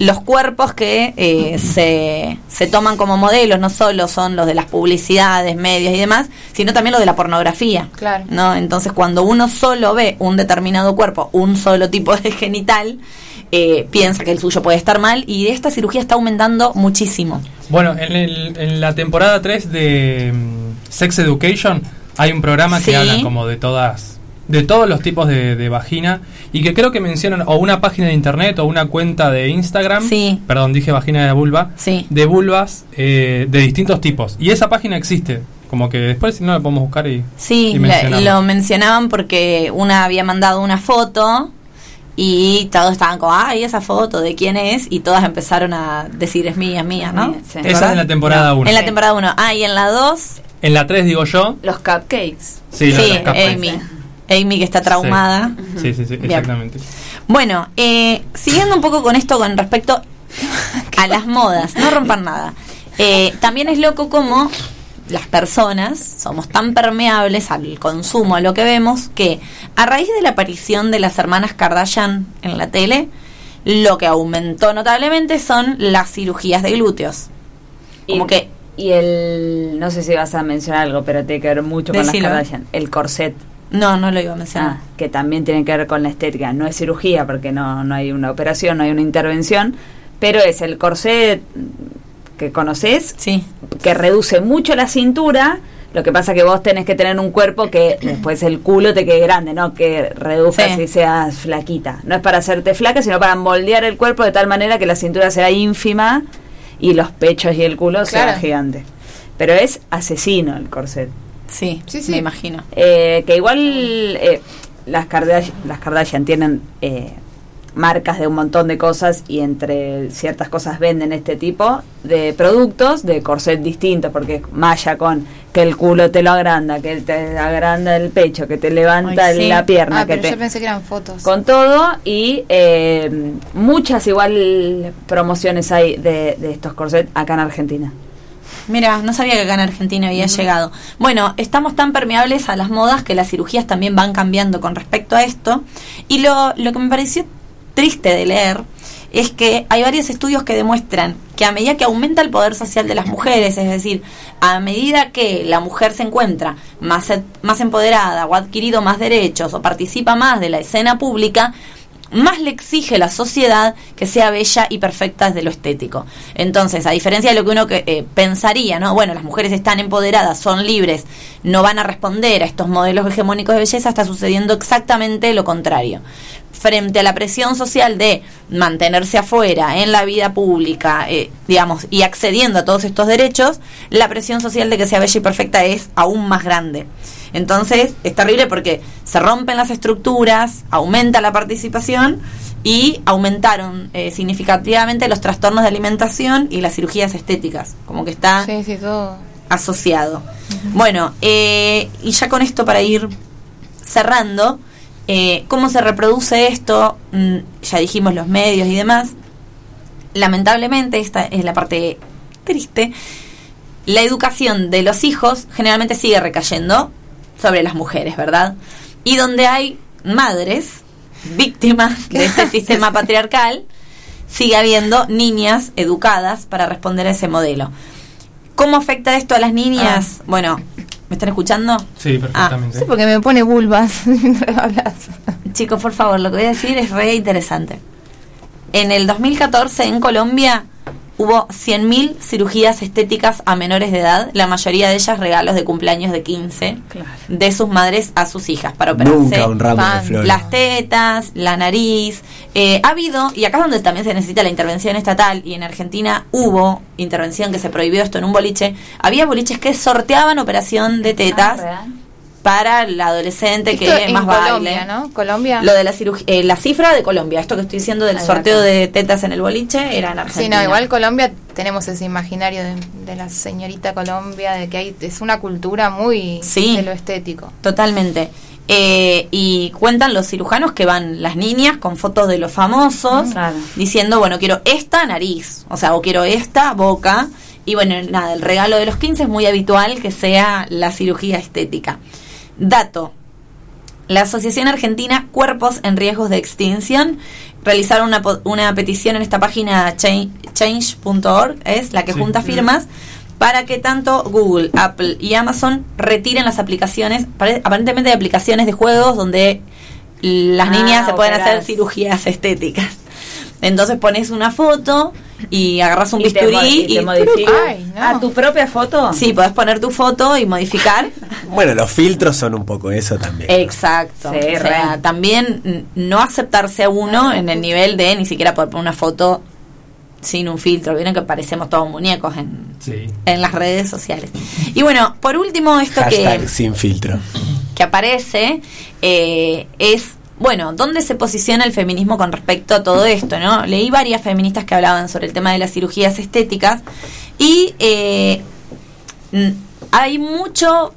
G: Los cuerpos que eh, se, se toman como modelos no solo son los de las publicidades, medios y demás, sino también los de la pornografía.
H: Claro.
G: ¿no? Entonces, cuando uno solo ve un determinado cuerpo, un solo tipo de genital, eh, piensa que el suyo puede estar mal y esta cirugía está aumentando muchísimo.
E: Bueno, en, el- en la temporada 3 de mm, Sex Education hay un programa que
G: Sí.
E: habla como de todas de todos los tipos de, de vagina y que creo que mencionan o una página de internet o una cuenta de Instagram,
G: Sí.
E: perdón, dije vagina de vulva,
G: Sí.
E: de vulvas eh, de distintos tipos. Y esa página existe, como que después si no la podemos buscar y,
G: Sí,
E: y
G: la- lo mencionaban porque una había mandado una foto y todos estaban como, ay, esa foto, ¿de quién es? Y todas empezaron a decir, es mía, es mía, ¿no?
F: Sí.
G: ¿Te
E: Esa es en la temporada 1.
G: En la temporada 1. Ah, y en la 2,
E: En la 3 digo yo.
F: Los cupcakes.
E: Sí,
G: sí,
E: los cupcakes.
G: Amy. Amy que está traumada.
E: Sí, sí, sí, exactamente.
G: Bueno, eh, siguiendo un poco con esto con respecto a las modas, no rompan nada. Eh, también es loco como las personas somos tan permeables al consumo, a lo que vemos, que a raíz de la aparición de las hermanas Kardashian en la tele, lo que aumentó notablemente son las cirugías de glúteos. Como
F: y,
G: que
F: y el no sé si vas a mencionar algo pero tiene que ver mucho con
G: Decilo.
F: las Kardashian el corset
G: no, no lo iba a mencionar.
F: ah, que también tiene que ver con la estética no es cirugía porque no no hay una operación no hay una intervención pero es el corset que conoces
G: Sí.
F: que reduce mucho la cintura lo que pasa que vos tenés que tener un cuerpo que después el culo te quede grande, ¿no? Que reduzcas
G: Sí.
F: y seas flaquita. No es para hacerte flaca, sino para moldear el cuerpo de tal manera que la cintura será ínfima y los pechos y el culo sean
H: Claro.
F: gigantes. Pero es asesino el corset.
G: Sí,
H: Sí, sí.
G: me imagino.
F: Eh, que igual eh, las, Kardashian, las Kardashian tienen eh, marcas de un montón de cosas y entre ciertas cosas venden este tipo de productos de corset distintos porque es malla con que el culo te lo agranda, que te agranda el pecho, que te levanta
H: Ay, sí.
F: la pierna,
H: Ah,
F: que
H: pero
F: te
H: yo pensé que eran fotos.
F: con todo y eh, muchas igual promociones hay de, de estos corsets acá en Argentina.
G: Mira, no sabía que acá en Argentina había llegado. Bueno, estamos tan permeables a las modas que las cirugías también van cambiando con respecto a esto. Y lo, lo que me pareció triste de leer es que hay varios estudios que demuestran que a medida que aumenta el poder social de las mujeres, es decir, a medida que la mujer se encuentra más, más empoderada o ha adquirido más derechos o participa más de la escena pública, más le exige la sociedad que sea bella y perfecta desde lo estético. Entonces, a diferencia de lo que uno que, eh, pensaría, ¿no? Bueno, las mujeres están empoderadas, son libres, no van a responder a estos modelos hegemónicos de belleza, está sucediendo exactamente lo contrario. Frente a la presión social de mantenerse afuera en la vida pública, eh, digamos, y accediendo a todos estos derechos, la presión social de que sea bella y perfecta es aún más grande. Entonces es terrible porque se rompen las estructuras, aumenta la participación y aumentaron eh, significativamente los trastornos de alimentación y las cirugías estéticas, como que está
H: Sí, sí, todo.
G: asociado. Bueno, eh, y ya con esto para ir cerrando, eh, ¿cómo se reproduce esto? Mm, ya dijimos los medios y demás. Lamentablemente, esta es la parte triste, la educación de los hijos generalmente sigue recayendo sobre las mujeres, ¿verdad? Y donde hay madres víctimas de este sistema patriarcal, sigue habiendo niñas educadas para responder a ese modelo. ¿Cómo afecta esto a las niñas? Bueno, ¿me están escuchando?
E: Sí, perfectamente.
H: Sí, porque me pone vulvas mientras hablas.
G: Chicos, por favor, lo que voy a decir es re interesante. En el 2014 en Colombia hubo 100.000 cirugías estéticas a menores de edad, la mayoría de ellas regalos de cumpleaños de 15 de sus madres a sus hijas para operarse
C: Nunca un ramo de flores.
G: las tetas, la nariz. Eh, ha habido, y acá es donde también se necesita la intervención estatal, y en Argentina hubo intervención que se prohibió esto en un boliche, había boliches que sorteaban operación de tetas para la adolescente
H: Esto
G: que
H: en
G: más
H: Colombia,
G: baile.
H: ¿no? Colombia.
G: Lo de la cirugía, eh, la cifra de Colombia, esto que estoy diciendo del sorteo de tetas en el boliche era en
H: Sí,
G: Argentina.
H: no, igual Colombia tenemos ese imaginario de, de la señorita Colombia, de que hay es una cultura muy
G: Sí.
H: de lo estético.
G: Totalmente. Eh, y cuentan los cirujanos que van las niñas con fotos de los famosos, diciendo, bueno, quiero esta nariz, o sea, o quiero esta boca. Y bueno, nada, el regalo de los 15 es muy habitual que sea la cirugía estética. Dato. La Asociación Argentina Cuerpos en Riesgos de Extinción realizaron una, una petición en esta página change- change.org, es la que
E: Sí.
G: junta firmas, para que tanto Google, Apple y Amazon retiren las aplicaciones, pare- aparentemente hay aplicaciones de juegos donde las
F: Ah,
G: niñas se pueden hacer cirugías estéticas. Entonces pones una foto y agarras un
F: Y
G: bisturí
F: y
G: y,
F: te modifica.
H: Ay, no.
F: ¿A tu propia foto?
G: Sí, podés poner tu foto y modificar.
C: Bueno, los filtros son un poco eso también.
G: Exacto.
F: Sí,
G: o sea, también no aceptarse a uno en el nivel de ni siquiera poder poner una foto sin un filtro. Vieron que parecemos todos muñecos en,
E: Sí.
G: en las redes sociales. Y bueno, por último, esto
C: Hashtag
G: que,
C: sin filtro.
G: que aparece eh, es, bueno, ¿dónde se posiciona el feminismo con respecto a todo esto? no Leí varias feministas que hablaban sobre el tema de las cirugías estéticas y eh, hay mucho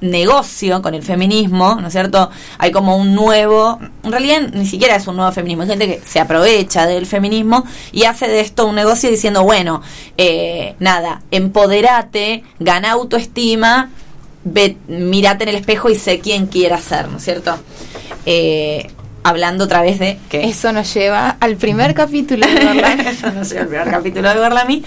G: negocio con el feminismo, ¿no es cierto? Hay como un nuevo, en realidad ni siquiera es un nuevo feminismo, hay gente que se aprovecha del feminismo y hace de esto un negocio diciendo, bueno, eh, nada, empoderate, gana autoestima, ve, mírate en el espejo y sé quién quieras ser, ¿no es cierto? Eh, hablando otra vez de que
H: Eso nos lleva al primer capítulo de verdad.
G: eso no sé, el primer capítulo de Berlami.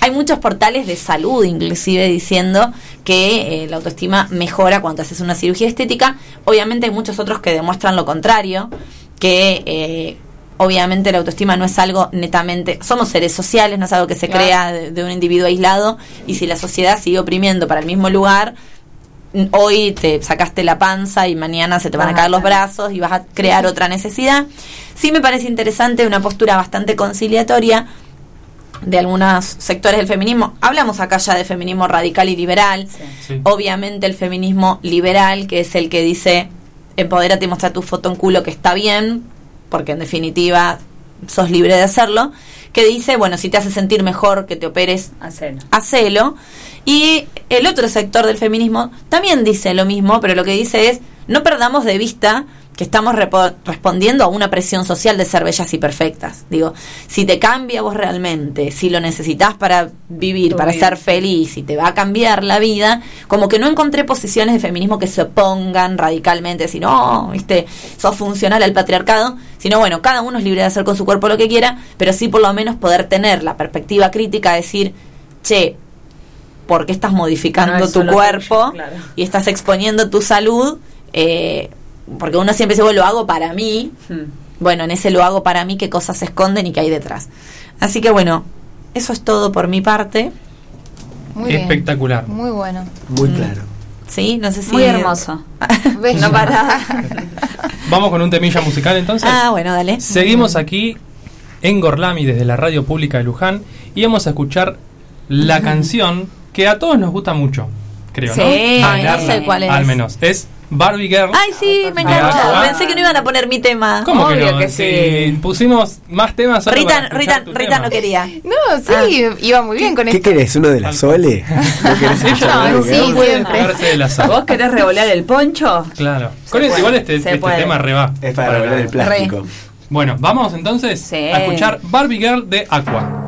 G: Hay muchos portales de salud, inclusive, diciendo que eh, la autoestima mejora cuando haces una cirugía estética. Obviamente hay muchos otros que demuestran lo contrario, que eh, obviamente la autoestima no es algo netamente... Somos seres sociales, no es algo que se
H: Claro.
G: crea de, de un individuo aislado, y si la sociedad sigue oprimiendo para el mismo lugar... Hoy te sacaste la panza y mañana se te van a caer los brazos y vas a crear otra necesidad. Sí me parece interesante una postura bastante conciliatoria de algunos sectores del feminismo. Hablamos acá ya de feminismo radical y liberal.
E: Sí.
G: Obviamente el feminismo liberal, que es el que dice, empodérate y muestra tu foto en culo que está bien, porque en definitiva sos libre de hacerlo, que dice, bueno, si te hace sentir mejor que te operes,
F: Hacelo.
G: hacelo. Y el otro sector del feminismo también dice lo mismo, pero lo que dice es, no perdamos de vista que estamos respondiendo a una presión social de ser bellas y perfectas. Digo, si te cambia vos realmente, si lo necesitas para vivir, para ser feliz, si te va a cambiar la vida, como que no encontré posiciones de feminismo que se opongan radicalmente, si no, viste, sos funcional al patriarcado, sino bueno, cada uno es libre de hacer con su cuerpo lo que quiera, pero sí por lo menos poder tener la perspectiva crítica, decir, che, ¿por qué estás modificando
F: No es
G: tu cuerpo
F: tuyo, claro.
G: y estás exponiendo tu salud? Eh, porque uno siempre dice, bueno, lo hago para mí.
F: Hmm.
G: Bueno, en ese lo hago para mí, qué cosas se esconden y qué hay detrás. Así que bueno, eso es todo por mi parte.
H: Muy bien.
E: Espectacular.
H: Muy bueno.
C: Muy claro.
G: Sí, no sé si.
F: Muy hermoso.
H: Bello.
F: No para.
E: Vamos con un temilla musical entonces.
G: Ah, bueno, dale.
E: Seguimos aquí en Gorlami desde la radio pública de Luján y vamos a escuchar la canción que a todos nos gusta mucho, creo,
G: Sí,
E: ¿no?
G: ay, no sé cuál es.
E: Al menos. Es Barbie Girl.
G: Ay, sí, me.
E: Aqua.
G: Pensé que no iban a poner mi tema.
E: ¿Cómo que
F: Obvio
E: no?
F: que
E: Si pusimos más temas solo
G: Rita,
E: para
G: Rita,
E: tu
G: Rita
E: tema.
G: no quería.
H: No, sí, iba muy bien con
C: ¿Qué
H: esto.
C: querés? ¿Uno de la Sole? ¿No
H: sí,
C: que
H: siempre.
E: la.
F: ¿Vos querés revolear el poncho?
E: Claro. Con
F: Se
E: este,
F: puede,
E: igual este, este tema reba.
C: Es para revelar el plástico.
E: Bueno, vamos entonces
F: Sí.
E: a escuchar Barbie Girl de Aqua.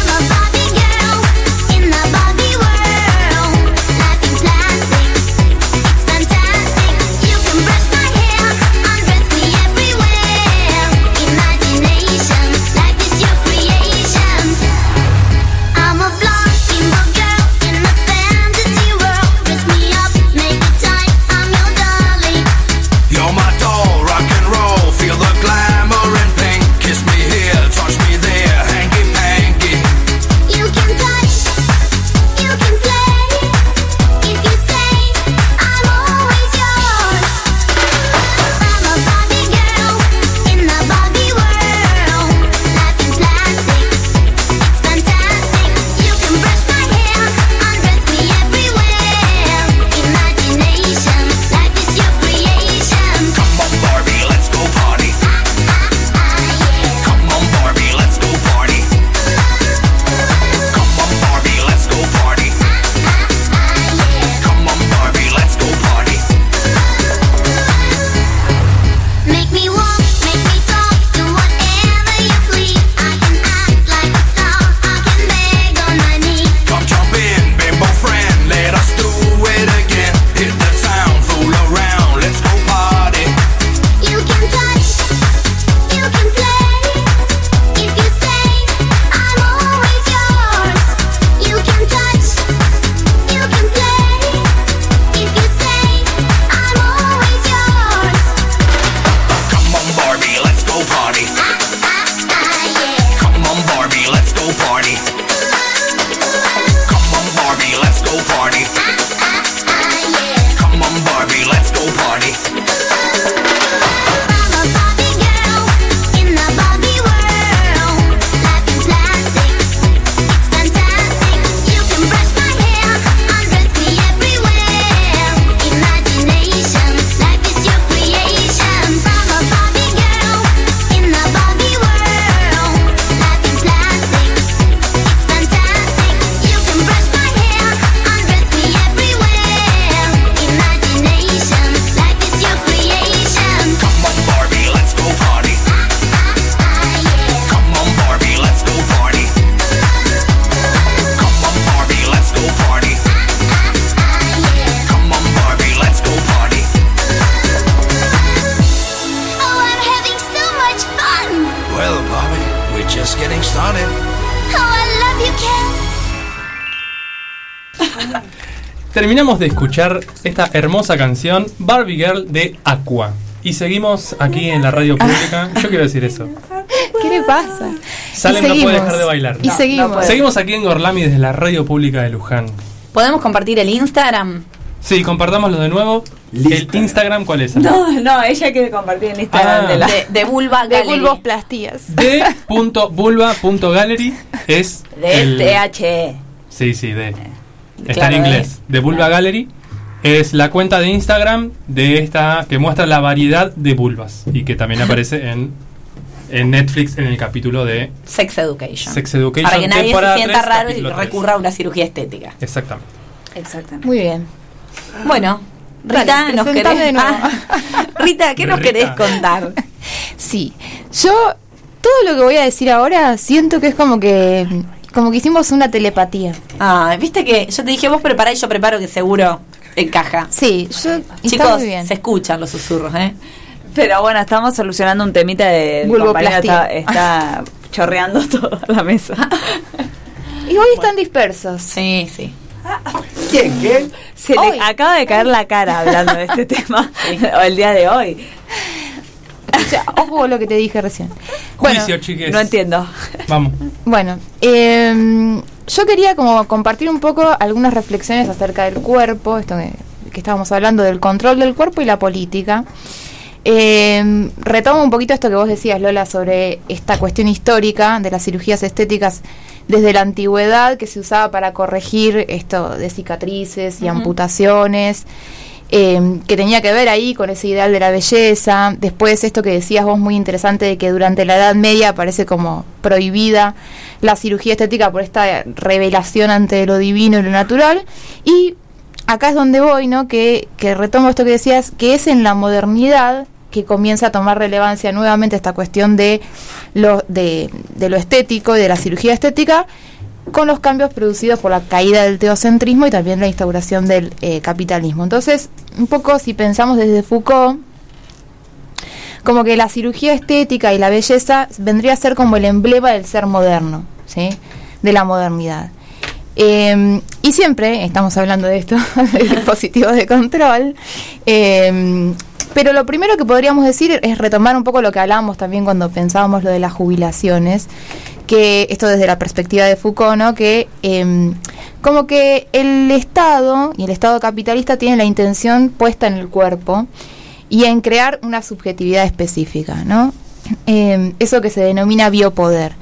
E: Terminamos de escuchar esta hermosa canción Barbie Girl de Aqua. Y seguimos aquí en la radio pública. Yo quiero decir eso.
H: ¿Qué le pasa?
E: Salem
H: Y
E: no puede dejar de bailar.
H: Y seguimos.
E: Seguimos aquí en Gorlami desde la radio pública de Luján.
G: ¿Podemos compartir el Instagram?
E: Sí, compartámoslo de nuevo. El Instagram, ¿cuál es?
F: No, no, ella quiere compartir en Instagram
E: Ah.
F: de la.
G: De, de Vulva
H: De
G: Gallery.
E: D.vulva.gallery es
F: De
E: el-
F: THE.
E: Sí, sí, de. Está
F: Claro,
E: en inglés. De Vulva Gallery es la cuenta de Instagram de esta que muestra la variedad de vulvas y que también aparece en, en Netflix en el capítulo de
G: Sex Education.
E: Sex Education.
G: Para que nadie se sienta
E: 3,
G: raro y
E: capítulo 3.
G: recurra a una cirugía estética.
E: Exactamente.
F: Exactamente.
H: Muy bien.
G: Bueno, Rita,
H: Dale,
G: nos querés...
H: de nuevo.
G: Ah, Rita, ¿qué nos
E: Rita.
G: querés contar?
H: Sí, yo todo lo que voy a decir ahora siento que es como que como que hicimos una telepatía.
G: Ah, viste que yo te dije vos prepará y yo preparo que seguro encaja.
H: Sí, yo está
G: Chicos,
H: muy bien.
G: se escuchan los susurros, ¿eh?
F: Pero bueno, estamos solucionando un temita de. compañero Está, está chorreando toda la mesa.
H: Y hoy están dispersos.
G: Sí, sí.
C: ¿Quién? ¿Quién?
F: Se le acaba de caer la cara hablando de este tema o el día de hoy.
H: O sea, ojo lo que te dije recién. Bueno,
E: Juicio, chiques.
F: No entiendo.
E: Vamos.
H: Bueno, eh, yo quería como compartir un poco algunas reflexiones acerca del cuerpo, esto que, que estábamos hablando del control del cuerpo y la política. Eh, retomo un poquito esto que vos decías, Lola, sobre esta cuestión histórica de las cirugías estéticas desde la antigüedad que se usaba para corregir esto de cicatrices y amputaciones, eh, que tenía que ver ahí con ese ideal de la belleza. Después esto que decías vos muy interesante de que durante la Edad Media aparece como prohibida la cirugía estética por esta revelación ante lo divino y lo natural. Y acá es donde voy, ¿no? Que, retomo esto que decías, que es en la modernidad que comienza a tomar relevancia nuevamente esta cuestión de lo, de lo estético y de la cirugía estética con los cambios producidos por la caída del teocentrismo y también la instauración del eh, capitalismo. Entonces, un poco si pensamos desde Foucault, como que la cirugía estética y la belleza vendría a ser como el emblema del ser moderno, ¿sí? de la modernidad. Eh, y siempre estamos hablando de esto, de dispositivos de control. eh, pero lo primero que podríamos decir es retomar un poco lo que hablábamos también cuando pensábamos lo de las jubilaciones, que esto desde la perspectiva de Foucault, ¿no? que eh, como que el Estado y el Estado capitalista tienen la intención puesta en el cuerpo y en crear una subjetividad específica, ¿no? Eh, eso que se denomina biopoder.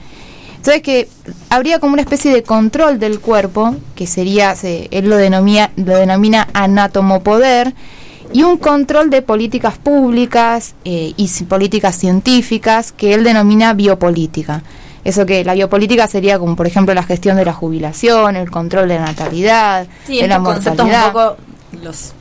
H: Entonces que habría como una especie de control del cuerpo, que sería, se- él lo denomina, lo denomina anatomopoder, y un control de políticas públicas eh, y políticas científicas, que él denomina biopolítica. Eso que la biopolítica sería como, por ejemplo, la gestión de la jubilación, el control de la natalidad,
G: Sí,
H: de la
G: conceptos un
H: mortalidad.
G: poco los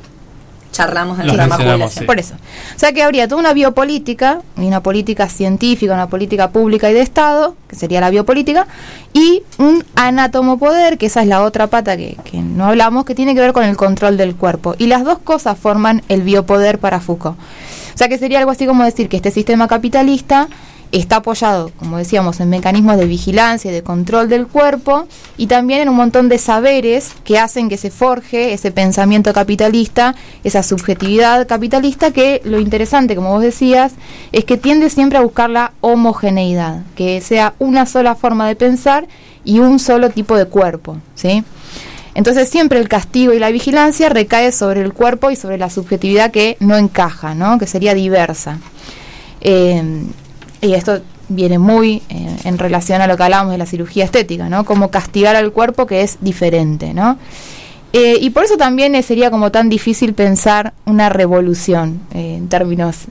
G: charlamos en
E: Los
G: el programa jubilación.
E: sí.
H: Por eso. O sea que habría toda una biopolítica, y una política científica, una política pública y de Estado, que sería la biopolítica, y un anatomopoder, que esa es la otra pata que, que no hablamos, que tiene que ver con el control del cuerpo. Y las dos cosas forman el biopoder para Foucault. O sea que sería algo así como decir que este sistema capitalista está apoyado, como decíamos, en mecanismos de vigilancia y de control del cuerpo y también en un montón de saberes que hacen que se forje ese pensamiento capitalista, esa subjetividad capitalista que lo interesante, como vos decías, es que tiende siempre a buscar la homogeneidad, que sea una sola forma de pensar y un solo tipo de cuerpo, ¿sí? Entonces siempre el castigo y la vigilancia recae sobre el cuerpo y sobre la subjetividad que no encaja, ¿no? que sería diversa. Eh, y esto viene muy eh, en relación a lo que hablábamos de la cirugía estética, ¿no? Como castigar al cuerpo que es diferente, ¿no? Eh, y por eso también eh, sería como tan difícil pensar una revolución en términos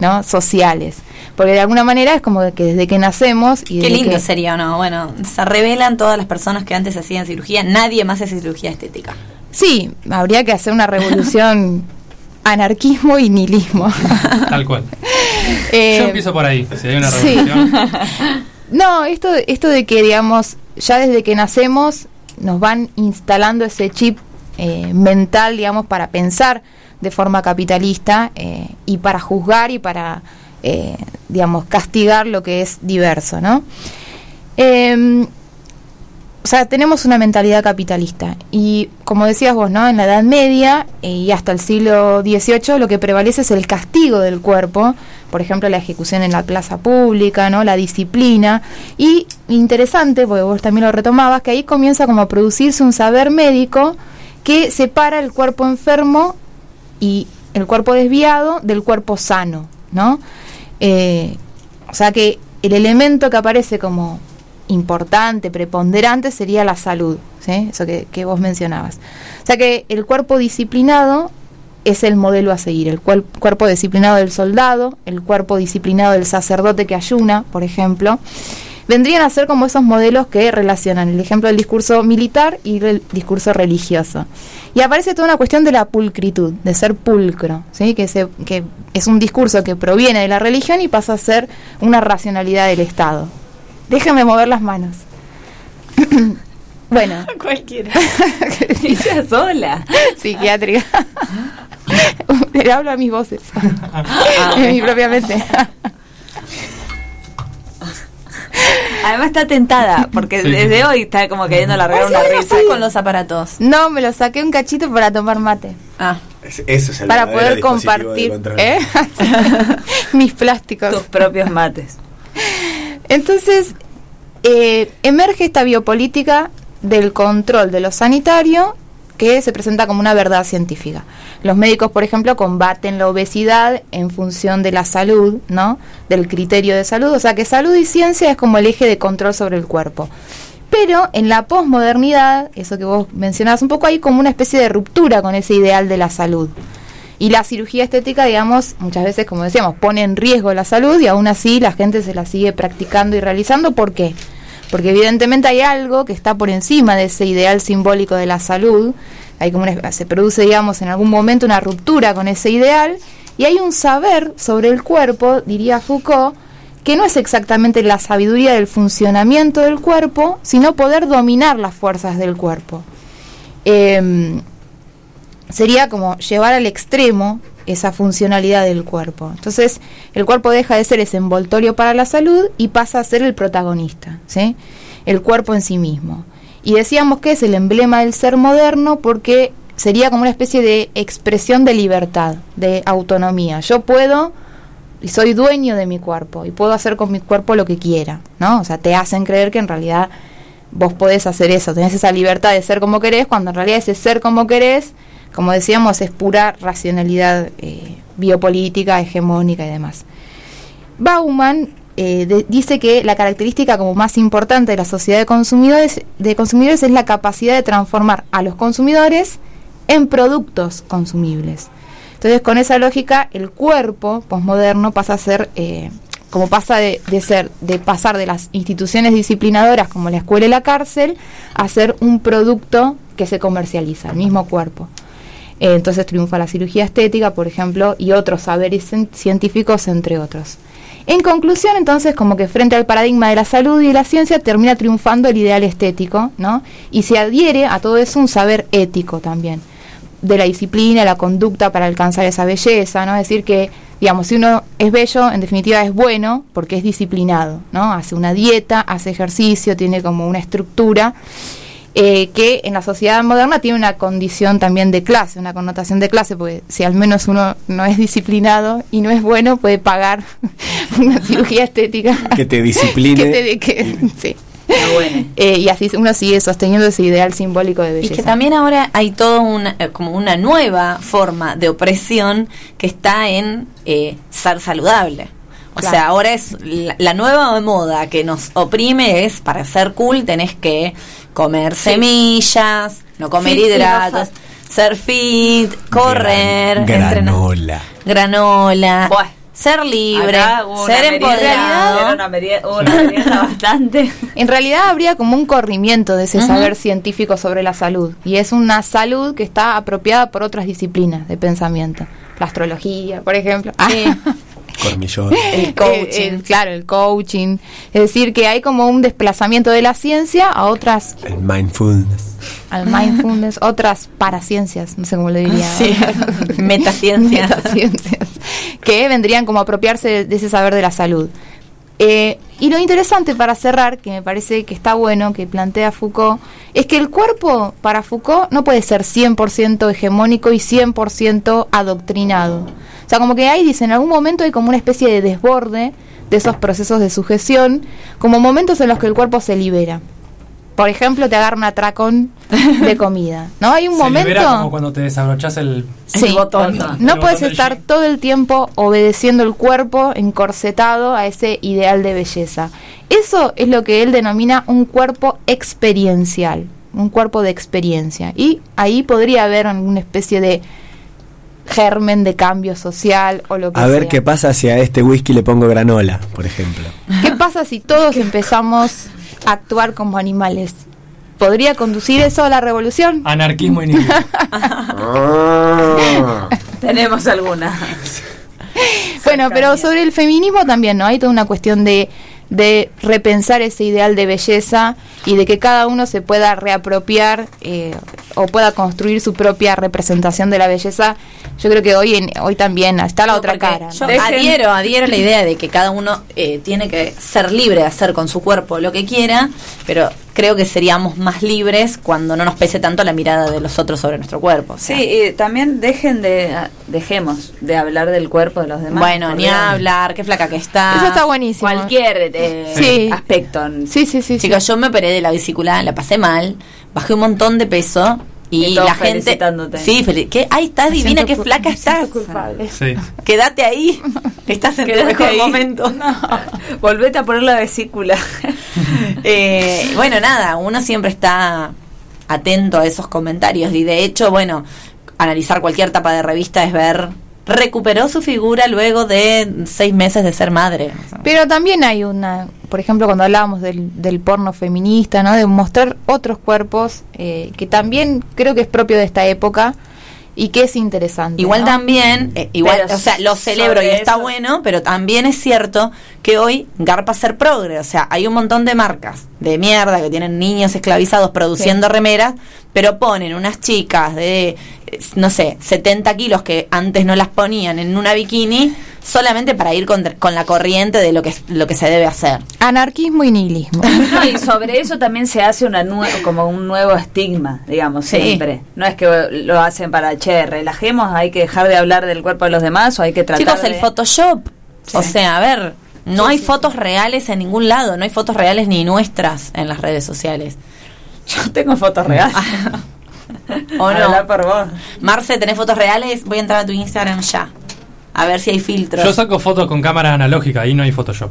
H: ¿no? sociales. Porque de alguna manera es como que desde que nacemos y
G: Qué lindo
H: que-
G: sería, ¿o no? Bueno, se revelan todas las personas que antes hacían cirugía. Nadie más hace cirugía estética.
H: Sí, habría que hacer una revolución anarquismo y nihilismo.
E: Tal cual.
H: Eh,
E: Yo empiezo por ahí. Si hay una
H: sí.
E: revolución.
H: No, esto, esto de que, digamos, ya desde que nacemos nos van instalando ese chip eh, mental, digamos, para pensar de forma capitalista eh, y para juzgar y para, eh, digamos, castigar lo que es diverso, ¿no? O sea, tenemos una mentalidad capitalista y como decías vos, ¿no? En la Edad Media eh, y hasta el siglo XVIII lo que prevalece es el castigo del cuerpo por ejemplo, la ejecución en la plaza pública, ¿no? La disciplina. Y interesante, porque vos también lo retomabas, que ahí comienza como a producirse un saber médico que separa el cuerpo enfermo y el cuerpo desviado del cuerpo sano, ¿no? Eh, o sea que el elemento que aparece como importante, preponderante, sería la salud, ¿sí? Eso que, vos mencionabas. O sea que el cuerpo disciplinado es el modelo a seguir, el cuerpo disciplinado del soldado, el cuerpo disciplinado del sacerdote que ayuna, por ejemplo, vendrían a ser como esos modelos que relacionan el ejemplo del discurso militar y el discurso religioso. Y aparece toda una cuestión de la pulcritud, de ser pulcro, ¿sí? que, se- que es un discurso que proviene de la religión y pasa a ser una racionalidad del Estado. Déjame mover las manos. bueno.
F: Cualquiera. Ella sola.
H: Psiquiátrica. Le hablo a mis voces. en mi propia mente.
F: Además está tentada, porque
H: Sí.
F: desde hoy está como queriendo largar una risa.
G: con los aparatos?
H: No, me lo saqué un cachito para tomar mate.
G: Ah.
C: Es- Eso es el
H: Para poder compartir. ¿eh? mis plásticos.
F: Tus propios mates.
H: Entonces, eh, emerge esta biopolítica del control de lo sanitario que se presenta como una verdad científica. Los médicos, por ejemplo, combaten la obesidad en función de la salud, ¿no? Del criterio de salud, o sea que salud y ciencia es como el eje de control sobre el cuerpo. Pero en la posmodernidad, eso que vos mencionabas un poco, hay como una especie de ruptura con ese ideal de la salud. Y la cirugía estética, digamos, muchas veces, como decíamos, pone en riesgo la salud y aún así la gente se la sigue practicando y realizando. ¿Por qué? Porque evidentemente hay algo que está por encima de ese ideal simbólico de la salud. Hay como se produce, digamos, en algún momento una ruptura con ese ideal y hay un saber sobre el cuerpo, diría Foucault, que no es exactamente la sabiduría del funcionamiento del cuerpo, sino poder dominar las fuerzas del cuerpo. Em, sería como llevar al extremo esa funcionalidad del cuerpo. Entonces, el cuerpo deja de ser ese envoltorio para la salud y pasa a ser el protagonista, ¿sí? El cuerpo en sí mismo. Y decíamos que es el emblema del ser moderno porque sería como una especie de expresión de libertad, de autonomía. Yo puedo y soy dueño de mi cuerpo y puedo hacer con mi cuerpo lo que quiera, ¿no? O sea, te hacen creer que en realidad vos podés hacer eso, tenés esa libertad de ser como querés, cuando en realidad ese ser como querés, como decíamos, es pura racionalidad eh, biopolítica, hegemónica y demás. Bauman eh, dice que la característica como más importante de la sociedad de consumidores, de consumidores es la capacidad de transformar a los consumidores en productos consumibles. Entonces, con esa lógica, el cuerpo posmoderno pasa a ser, eh, como pasa de, de ser, de pasar de las instituciones disciplinadoras como la escuela y la cárcel, a ser un producto que se comercializa, el mismo cuerpo. Entonces triunfa la cirugía estética, por ejemplo, y otros saberes cien- científicos, entre otros. En conclusión, entonces, como que frente al paradigma de la salud y la ciencia termina triunfando el ideal estético, ¿no? Y se adhiere a todo eso un saber ético también, de la disciplina, la conducta para alcanzar esa belleza, ¿no? Es decir, que, digamos, si uno es bello, en definitiva es bueno porque es disciplinado, ¿no? Hace una dieta, hace ejercicio, tiene como una estructura eh, que en la sociedad moderna tiene una condición también de clase, una connotación de clase, porque si al menos uno no es disciplinado y no es bueno, puede pagar una cirugía estética.
C: Que te discipline.
H: que te- que- sí. Eh, y así uno sigue sosteniendo ese ideal simbólico de
G: Y
H: belleza.
G: que también ahora hay toda una, eh, como una nueva forma de opresión que está en eh, ser saludable. O
H: Claro.
G: sea, ahora es la, la nueva moda que nos oprime es para ser cool tenés que comer semillas, no comer
H: Fit y no
G: hidratos, ser fit, correr, entrenar,
C: Granola.
G: granola, ser libre, ser empoderado.
F: era una merienda- una merienda bastante.
H: En realidad habría como un corrimiento de ese saber científico sobre la salud. Y es una salud que está apropiada por otras disciplinas de pensamiento. La astrología, por ejemplo.
C: Cormillón.
H: El coaching. claro, el coaching. Es decir, que hay como un desplazamiento de la ciencia a otras,
C: El mindfulness.
H: al mindfulness, otras paraciencias, no sé cómo le diría.
G: Sí, metaciencias.
H: Metaciencias, que vendrían como a apropiarse de, de ese saber de la salud. Eh, y lo interesante para cerrar, que me parece que está bueno, que plantea Foucault, es que el cuerpo para Foucault no puede ser 100% hegemónico y 100% adoctrinado. O sea, como que hay, dice, en algún momento hay como una especie de desborde de esos procesos de sujeción, como momentos en los que el cuerpo se libera. Por ejemplo, te agarra un atracón de comida, ¿no? Hay un
E: Se
H: momento...
E: como cuando te desabrochas el,
H: Sí,
E: el botón.
H: no
E: El
H: puedes estar
E: jean.
H: todo el tiempo obedeciendo el cuerpo encorsetado a ese ideal de belleza. Eso es lo que él denomina un cuerpo experiencial, un cuerpo de experiencia. Y ahí podría haber una especie de germen de cambio social o lo que
C: A ver
H: sea.
C: qué pasa si a este whisky le pongo granola, por ejemplo.
H: ¿Qué pasa si todos empezamos actuar como animales? ¿Podría conducir eso a la revolución?
E: Anarquismo y nihilismo.
F: Tenemos alguna.
H: Bueno, pero sobre el feminismo también, ¿no? Hay toda una cuestión de, de repensar ese ideal de belleza y de que cada uno se pueda reapropiar eh, o pueda construir su propia representación de la belleza. Yo creo que hoy, en, hoy también está la otra cara.
G: Yo adhiero, adhiero a la idea de que cada uno eh, tiene que ser libre de hacer con su cuerpo lo que quiera, pero creo que seríamos más libres cuando no nos pese tanto la mirada de los otros sobre nuestro cuerpo. o sea.
F: Sí, y también dejen de dejemos de hablar del cuerpo de los demás.
G: Bueno, ni hablar, qué flaca que está.
H: Eso está buenísimo.
F: Cualquier eh,
G: Sí.
F: aspecto.
H: Sí, sí, sí.
G: Chicos, yo me operé de la vesícula, la pasé mal, bajé un montón de peso y, la gente. Sí, ¿qué? Ay, estás divina, qué flaca estás.
F: culpable.
E: Sí.
G: Quédate ahí, estás en tu
F: Quédate
G: mejor
F: ahí.
G: momento.
F: Volvete a poner la vesícula.
G: Eh, bueno, nada, uno siempre está atento a esos comentarios y de hecho, bueno, analizar cualquier tapa de revista es ver, recuperó su figura luego de seis meses de ser madre.
H: Pero también hay una, por ejemplo, cuando hablábamos del, del porno feminista, ¿no? De mostrar otros cuerpos, eh, que también creo que es propio de esta época y que es interesante.
G: Igual
H: ¿no?
G: también, eh, igual,
F: Pero
G: o sea, lo celebro y está
F: eso-
G: bueno, pero también es cierto que hoy garpa ser progre, o sea, hay un montón de marcas de mierda que tienen niños esclavizados produciendo remeras, pero ponen unas chicas de, no sé, 70 kilos que antes no las ponían en una bikini solamente para ir con, con la corriente de lo que, lo que se debe hacer.
H: Anarquismo y nihilismo.
F: No, y sobre eso también se hace una como un nuevo estigma, digamos,
G: Sí.
F: siempre. No es que lo hacen para, che, relajemos, hay que dejar de hablar del cuerpo de los demás o hay que tratar
G: Chicos,
F: de...
G: el Photoshop, o sea, a ver, no hay fotos reales en ningún lado, no hay fotos reales ni nuestras en las redes sociales.
F: Yo tengo fotos reales.
G: ¿O no?
F: Habla por vos.
G: Marce, ¿tenés fotos reales? Voy a entrar a tu Instagram ya. A ver si hay filtros.
E: Yo saco fotos con cámara analógica, ahí no hay Photoshop.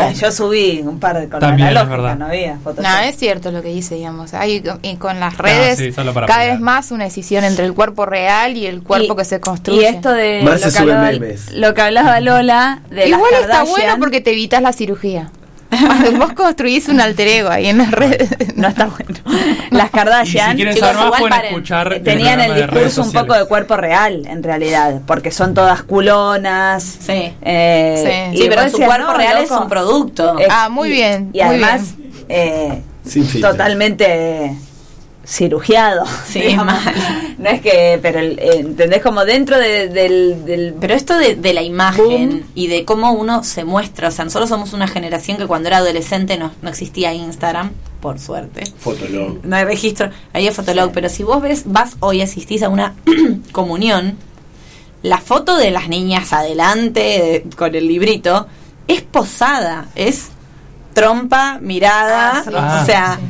F: Ay, yo subí un par de con
E: También, es
F: analógica,
E: verdad.
F: no había Photoshop.
H: No, es cierto lo que dice, digamos. Hay y con las redes
E: sí, solo para
H: cada vez más una decisión entre el cuerpo real y el cuerpo
F: Y-
H: que se construye.
F: Y esto de lo que, hablaba, lo que hablaba Lola de
H: Igual
F: las
H: está bueno porque te evitas la cirugía. Vos construís un alter ego ahí en las redes.
F: no está bueno. Las Kardashian
E: Y si quieren
G: chicos,
E: saber más,
G: igual paren.
E: escuchar
F: tenían el discurso un poco de cuerpo real, en realidad, porque son todas culonas.
G: Sí.
F: eh,
H: Sí.
F: y
G: Sí, pero su
F: decías,
G: cuerpo
F: no,
G: real es un producto.
F: Eh,
H: Ah, muy bien,
F: Y
H: muy
F: además, eh,
C: Sin
F: totalmente cirugiado.
G: Sí,
F: digamos.
G: mal.
F: No es que, pero el- eh, entendés como dentro de- del, del
G: Pero esto de, de la imagen
F: Boom.
G: y de cómo uno se muestra, o sea, nosotros somos una generación que cuando era adolescente no, no existía Instagram, por suerte.
C: Fotolog.
G: No hay registro, ahí hay Fotolog, pero si vos ves, vas hoy, asistís a una comunión, la foto de las niñas adelante de- con el librito es posada, es trompa, mirada,
F: Ah, sí.
E: Ah,
G: o sea, l-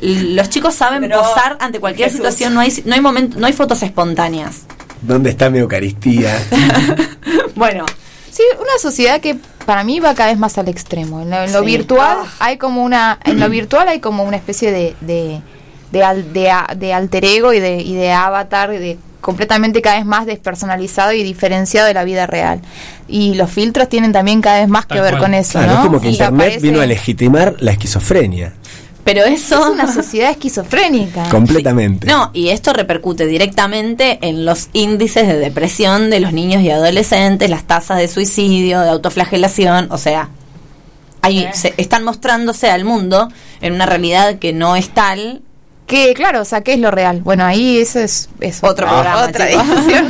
G: los chicos saben
F: Pero,
G: posar ante cualquier
F: Jesús.
G: situación, no hay no hay momento, no hay fotos espontáneas.
C: ¿Dónde está mi Eucaristía?
G: Bueno,
H: Sí, una sociedad que para mí va cada vez más al extremo. En lo, en lo
G: Sí.
H: virtual
F: Ah.
H: hay como una, en lo virtual hay como una especie de de, de, al- de alter ego y de, y de avatar y de completamente cada vez más despersonalizado y diferenciado de la vida real. Y los filtros tienen también cada vez más que ver
E: cual.
H: con eso,
C: Claro,
H: ¿no?
C: es como que
H: Y
C: Internet
H: aparece-
C: vino a legitimar la esquizofrenia.
G: Pero
H: Es
G: eso
H: una sociedad esquizofrénica.
C: Completamente.
G: No, y esto repercute directamente en los índices de depresión de los niños y adolescentes, las tasas de suicidio, de autoflagelación, o sea, ahí se- están mostrándose al mundo en una realidad que no es tal
H: Que claro, o sea, ¿qué es lo real? Bueno, ahí eso es, es
G: Otro programa,
H: otra discusión.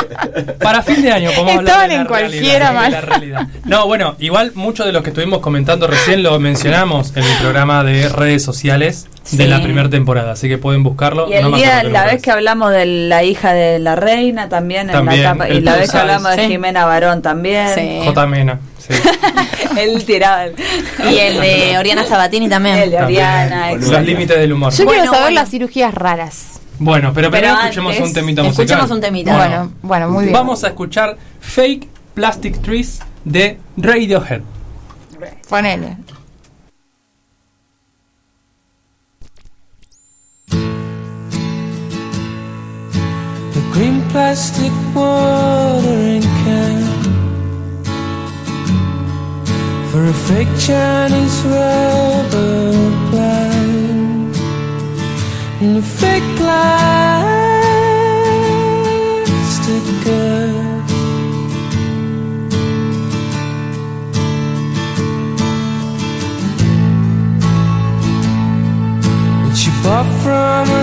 E: Para fin de año podemos hablar
H: Estaban
E: la
H: en cualquiera,
E: realidad, de la
H: mal.
E: realidad. No, bueno, igual mucho de lo que estuvimos comentando recién lo mencionamos en el programa de redes sociales de
F: Sí.
E: la primera temporada, así que pueden buscarlo.
F: Y el
E: No
F: día, la vez que hablamos de la hija de la reina también, en
E: También,
F: la etapa- y la vez que hablamos de
G: sí.
F: Jimena Barón también.
E: es. J. Mena. Sí.
F: Él tiraba
G: Y el de Oriana Sabatini también.
F: el de
E: También.
F: Oriana.
E: Los límites del humor.
H: Yo
G: Bueno,
H: quiero saber
G: bueno.
H: las cirugías raras.
E: Bueno, pero
F: Pero
E: primero escuchemos un temita musical.
G: escuchemos un temita.
H: Bueno, bueno, muy bien.
E: Vamos a escuchar Fake Plastic Trees de Radiohead.
H: Ponele.
K: The green plastic watering a fake Chinese rubber plant and a fake plastic girl. That she bought from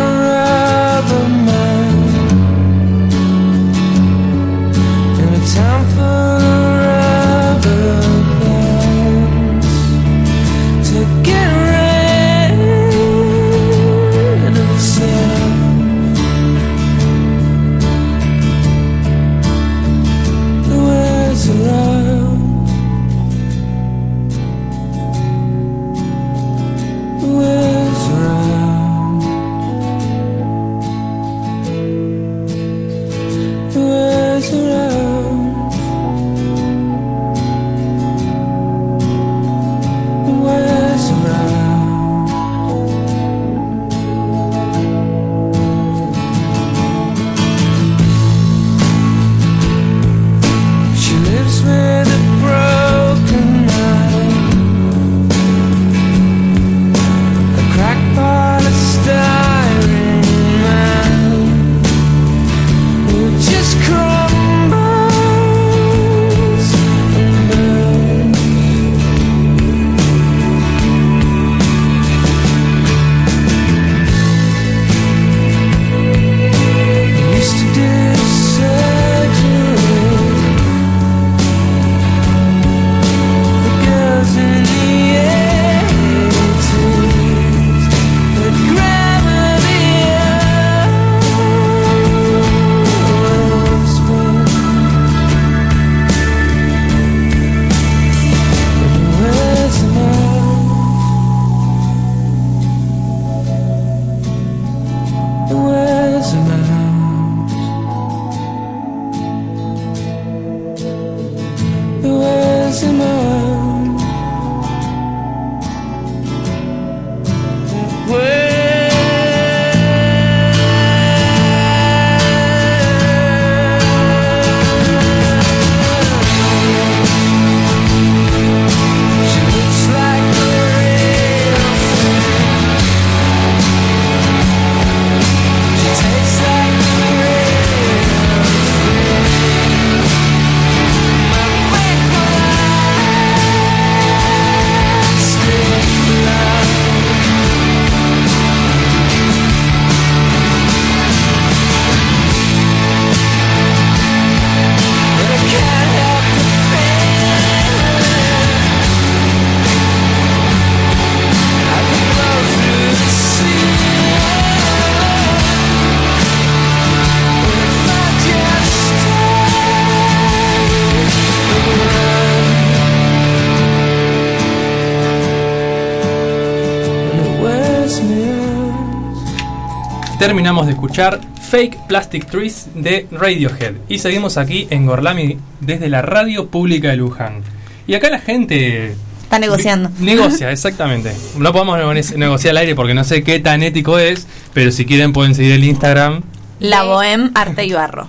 E: Terminamos de escuchar Fake Plastic Trees de Radiohead. Y seguimos aquí en Gorlami desde la radio pública de Luján. Y acá la gente
G: Está negociando.
E: negocia, exactamente. No podemos nego- negociar al aire porque no sé qué tan ético es, pero si quieren pueden seguir el Instagram
G: La Bohem Arte y Barro.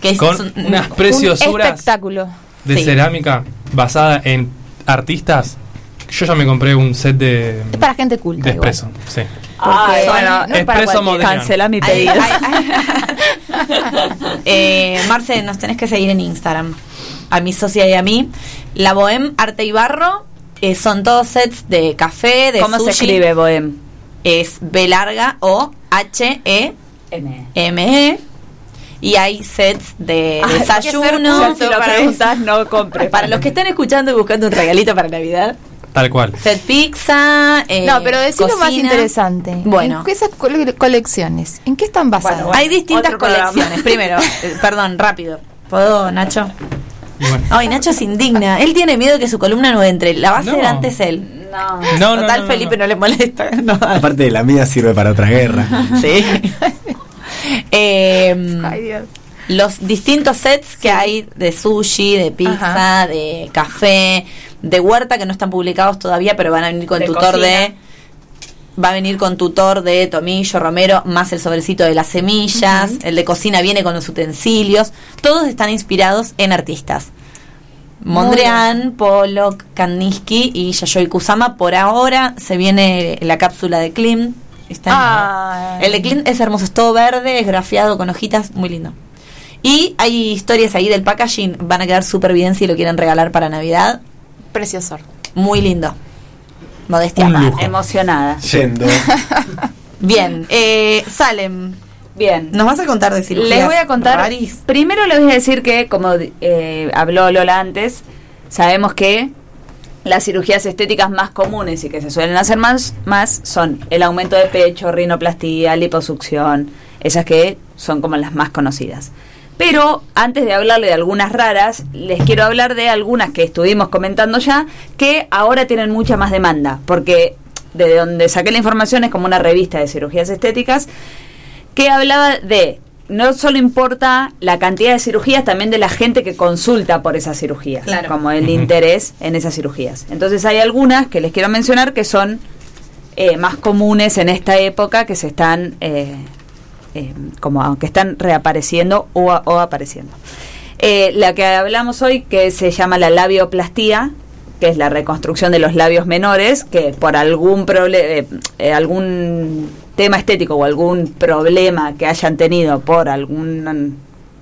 G: Que es
E: con
G: un-
E: unas
H: Un
E: preciosuras
H: espectáculo.
E: de
G: Sí.
E: cerámica basada en artistas. Yo ya me compré un set de,
H: Es para gente culta.
E: de espresso. Sí.
F: Ay, bueno,
H: no es para
E: Espresso
H: cualquiera.
E: Modena.
F: cancela mi pedido.
G: ay, ay. eh, Marce, nos tenés que seguir en Instagram. A mi socia y a mí. La Bohem Arte y Barro eh, son todos sets de café, de
F: ¿Cómo se escribe Bohem?
G: es B larga o H E
F: M.
G: M E. Y hay sets de
F: Ay,
G: desayuno.
F: hay que ser- si lo preguntas, no compres.
G: Para los que están escuchando y buscando un regalito para Navidad.
E: Tal cual.
G: Set pizza. eh,
H: no, pero decirlo más
G: cocina.
H: interesante.
G: Bueno.
H: ¿En qué esas cole- colecciones? ¿En qué están basadas?
G: Hay distintas colecciones. Primero, eh, perdón, rápido. ¿Puedo, Nacho? Ay, Nacho se indigna. Él tiene miedo que su columna no entre. La va a hacer
C: No.
G: antes él.
F: No.
C: No, no,
G: Total,
C: no, no,
G: Felipe no. le molesta.
C: Aparte de la mía sirve para otra guerra.
G: Sí. Eh, Los distintos sets que hay de sushi, de pizza, de café, de huerta que no están publicados todavía, pero van a venir con
F: De
G: tutor
F: cocina.
G: de. Va a venir con tutor de tomillo, romero, más el sobrecito de las semillas. El de cocina viene con los utensilios. Todos están inspirados en artistas. Mondrian, Pollock, Kandinsky y Yayoi Kusama. Por ahora se viene la cápsula de Klim. Está en- el de Klim es hermoso, es todo verde, es grafiado con hojitas, muy lindo. Y hay historias ahí del packaging, van a quedar súper bien si lo quieren regalar para Navidad.
H: Precioso.
G: Muy lindo. Modestia
F: Un
G: aparte.
F: lujo. Emocionada.
C: Yendo.
G: Bien, eh, Salem.
F: Bien.
G: ¿Nos vas a contar de cirugías
F: Les voy a contar.
G: raris?
F: Primero les voy a decir que, como eh, habló Lola antes, sabemos que las cirugías estéticas más comunes y que se suelen hacer más, más son el aumento de pecho, rinoplastía, liposucción, esas que son como las más conocidas. Pero antes de hablarle de algunas raras, les quiero hablar de algunas que estuvimos comentando ya, que ahora tienen mucha más demanda, porque de donde saqué la información es como una revista de cirugías estéticas que hablaba de no solo importa la cantidad de cirugías, también de la gente que consulta por esas cirugías,
G: Claro.
F: como el interés en esas cirugías. Entonces hay algunas que les quiero mencionar que son eh, más comunes en esta época que se están eh, eh, como que están reapareciendo o, a- o apareciendo. Eh, la que hablamos hoy que se llama la labioplastía que es la reconstrucción de los labios menores que por algún problema algún tema estético o algún problema que hayan tenido por algún